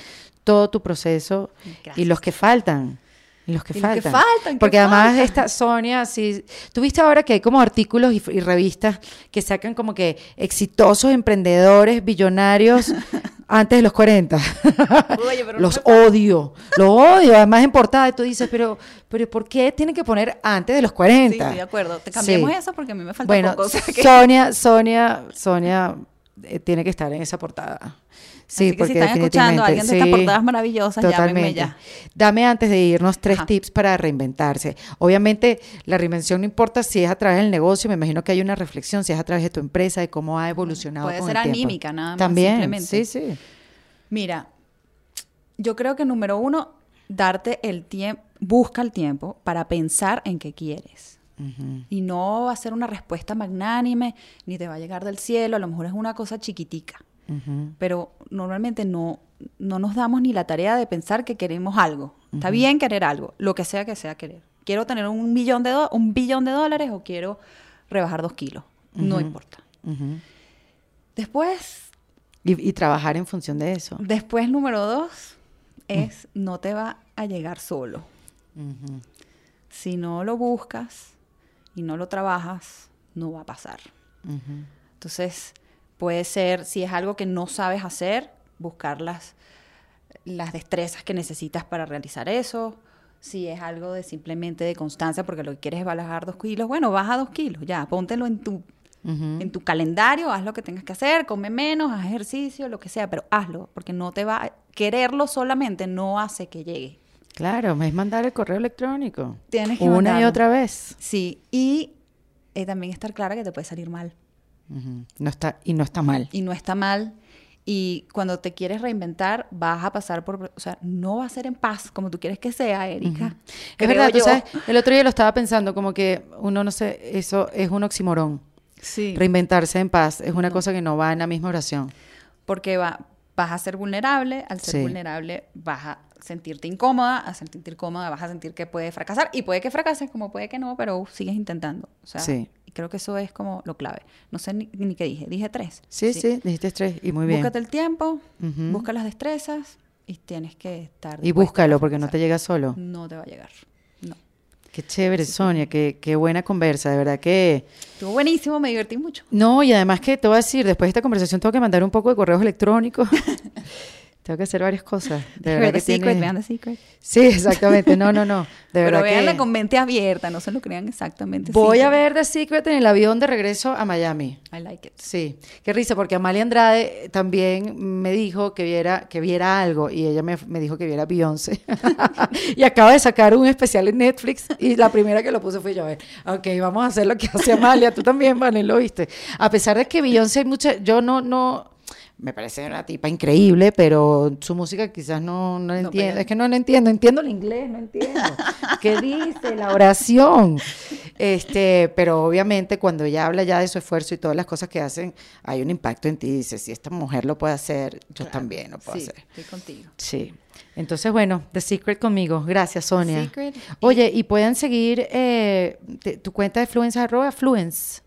[SPEAKER 1] todo tu proceso y los que faltan. Y los que
[SPEAKER 2] Y los que
[SPEAKER 1] faltan.
[SPEAKER 2] faltan, ¿qué
[SPEAKER 1] Porque además
[SPEAKER 2] faltan?
[SPEAKER 1] esta Sonia, sí. Tuviste ahora que hay como artículos y, y revistas que sacan como que exitosos emprendedores, billonarios antes de los 40.
[SPEAKER 2] Oye, pero no
[SPEAKER 1] los
[SPEAKER 2] pasa.
[SPEAKER 1] odio, los odio. Además en portada tú dices, pero, pero ¿por qué tienen que poner antes de los 40?
[SPEAKER 2] Sí, estoy de acuerdo. Te cambiemos
[SPEAKER 1] Sí.
[SPEAKER 2] eso porque a mí me falta
[SPEAKER 1] Bueno,
[SPEAKER 2] poco. o sea que-
[SPEAKER 1] Sonia, Sonia, Sonia eh, tiene que estar en esa portada. Sí,
[SPEAKER 2] Así que
[SPEAKER 1] porque
[SPEAKER 2] si están escuchando a alguien de estas
[SPEAKER 1] sí,
[SPEAKER 2] portadas maravillosas,
[SPEAKER 1] totalmente.
[SPEAKER 2] ya.
[SPEAKER 1] Dame antes de irnos tres
[SPEAKER 2] Ajá.
[SPEAKER 1] tips para reinventarse. Obviamente, la reinvención no importa si es a través del negocio, me imagino que hay una reflexión, si es a través de tu empresa, de cómo ha evolucionado.
[SPEAKER 2] Puede
[SPEAKER 1] con
[SPEAKER 2] ser
[SPEAKER 1] el tiempo.
[SPEAKER 2] anímica, nada más,
[SPEAKER 1] También,
[SPEAKER 2] simplemente.
[SPEAKER 1] sí, sí.
[SPEAKER 2] Mira, yo creo que número uno, darte el tiempo, busca el tiempo para pensar en qué quieres. Y no va a ser una respuesta magnánime, ni te va a llegar del cielo, a lo mejor es una cosa chiquitica. Pero normalmente no, no nos damos ni la tarea de pensar que queremos algo. Está bien querer algo, lo que sea que sea querer. Quiero tener un millón de un billón de dólares o quiero rebajar dos kilos. No importa. Después,
[SPEAKER 1] y, y trabajar en función de eso.
[SPEAKER 2] después número dos es no te va a llegar solo. Si no lo buscas y no lo trabajas, no va a pasar. Entonces, puede ser, si es algo que no sabes hacer, buscar las, las destrezas que necesitas para realizar eso. Si es algo de simplemente de constancia, porque lo que quieres es bajar dos kilos, bueno, baja dos kilos, ya, póntelo en tu, en tu calendario, haz lo que tengas que hacer, come menos, haz ejercicio, lo que sea, pero hazlo, porque no te va, quererlo solamente no hace que llegue.
[SPEAKER 1] Claro, es mandar el correo electrónico.
[SPEAKER 2] Tienes que
[SPEAKER 1] Una y otra vez.
[SPEAKER 2] Sí, y eh, también estar clara que te puede salir mal.
[SPEAKER 1] No está, y no está mal.
[SPEAKER 2] y no está mal. Y cuando te quieres reinventar, vas a pasar por, o sea, no va a ser en paz como tú quieres que sea, Erika.
[SPEAKER 1] Es verdad, tú
[SPEAKER 2] yo.
[SPEAKER 1] sabes, el otro día lo estaba pensando, como que uno no sé, eso es un oxímoron.
[SPEAKER 2] Sí.
[SPEAKER 1] Reinventarse en paz es una cosa que no va en la misma oración.
[SPEAKER 2] Porque va, vas a ser vulnerable, al ser
[SPEAKER 1] Sí.
[SPEAKER 2] vulnerable vas a sentirte incómoda, a sentirte incómoda vas a sentir que puedes fracasar y puede que fracases como puede que no, pero sigues intentando. O sea,
[SPEAKER 1] Sí.
[SPEAKER 2] y creo que eso es como lo clave. No sé ni, ni qué dije, dije tres.
[SPEAKER 1] Sí, sí, dijiste tres y muy bien.
[SPEAKER 2] Búscate el tiempo, busca las destrezas y tienes que estar
[SPEAKER 1] Y búscalo porque no te llega solo.
[SPEAKER 2] No te va a llegar. No.
[SPEAKER 1] Qué chévere, Sonia, qué, qué buena conversa, de verdad que...
[SPEAKER 2] Estuvo buenísimo, me divertí mucho.
[SPEAKER 1] No, y además que te voy a decir, después de esta conversación tengo que mandar un poco de correos electrónicos. tengo que hacer varias cosas. De verdad
[SPEAKER 2] Vean
[SPEAKER 1] que
[SPEAKER 2] The Secret,
[SPEAKER 1] tiene-
[SPEAKER 2] vean The Secret.
[SPEAKER 1] Sí, exactamente. No, no, no. De
[SPEAKER 2] Pero
[SPEAKER 1] verdad
[SPEAKER 2] veanla
[SPEAKER 1] que...
[SPEAKER 2] con mente abierta, no se lo crean exactamente.
[SPEAKER 1] Voy a ver The Secret en el avión de regreso a Miami.
[SPEAKER 2] I like it.
[SPEAKER 1] Sí, qué risa, porque Amalia Andrade también me dijo que viera, que viera algo y ella me, me dijo que viera Beyoncé. y acaba de sacar un especial en Netflix y la primera que lo puse fue yo. a ver, Ok, vamos a hacer lo que hace Amalia, tú también, Vale, lo viste. A pesar de que Beyoncé hay mucha, yo no, no, me parece una tipa increíble, pero su música quizás no, no entiendo. es que no la entiendo, entiendo el inglés, no entiendo. ¿Qué dice la oración? Este, pero obviamente cuando ella habla ya de su esfuerzo y todas las cosas que hacen, hay un impacto en ti. Dice, si esta mujer lo puede hacer, yo también lo puedo
[SPEAKER 2] Sí,
[SPEAKER 1] hacer.
[SPEAKER 2] estoy contigo.
[SPEAKER 1] Sí. Entonces, bueno, The Secret conmigo. Gracias, Sonia.
[SPEAKER 2] Secret.
[SPEAKER 1] Oye, y pueden seguir eh, tu cuenta de Fluence, arroba Fluence.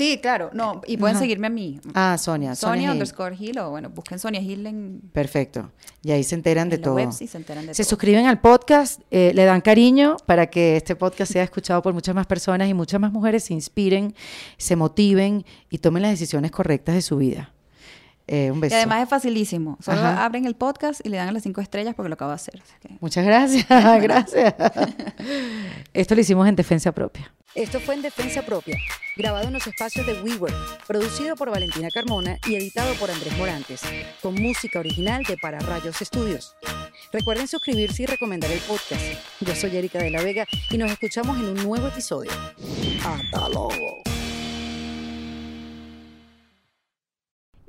[SPEAKER 2] Sí, claro, no, y pueden
[SPEAKER 1] Ajá.
[SPEAKER 2] seguirme a mí.
[SPEAKER 1] Ah, Sonia.
[SPEAKER 2] Sonia, underscore Hill, o bueno, busquen Sonia Hill en,
[SPEAKER 1] Perfecto. Y ahí se enteran de
[SPEAKER 2] la
[SPEAKER 1] todo.
[SPEAKER 2] web, sí, se enteran de
[SPEAKER 1] Se
[SPEAKER 2] todo.
[SPEAKER 1] suscriben al podcast, eh, le dan cariño para que este podcast sea escuchado por muchas más personas y muchas más mujeres se inspiren, se motiven y tomen las decisiones correctas de su vida. Eh, un beso.
[SPEAKER 2] Y además es facilísimo. Solo
[SPEAKER 1] Ajá.
[SPEAKER 2] abren el podcast y le dan a las cinco estrellas porque lo acabo de hacer. así que-
[SPEAKER 1] Muchas gracias, gracias. Esto lo hicimos en defensa propia. Esto fue en defensa propia, grabado en los espacios de WeWork, producido por Valentina Carmona y editado por Andrés Morantes, con música original de Para Rayos Estudios. Recuerden suscribirse y recomendar el podcast. Yo soy Erika de la Vega y nos escuchamos en un nuevo episodio. Hasta luego.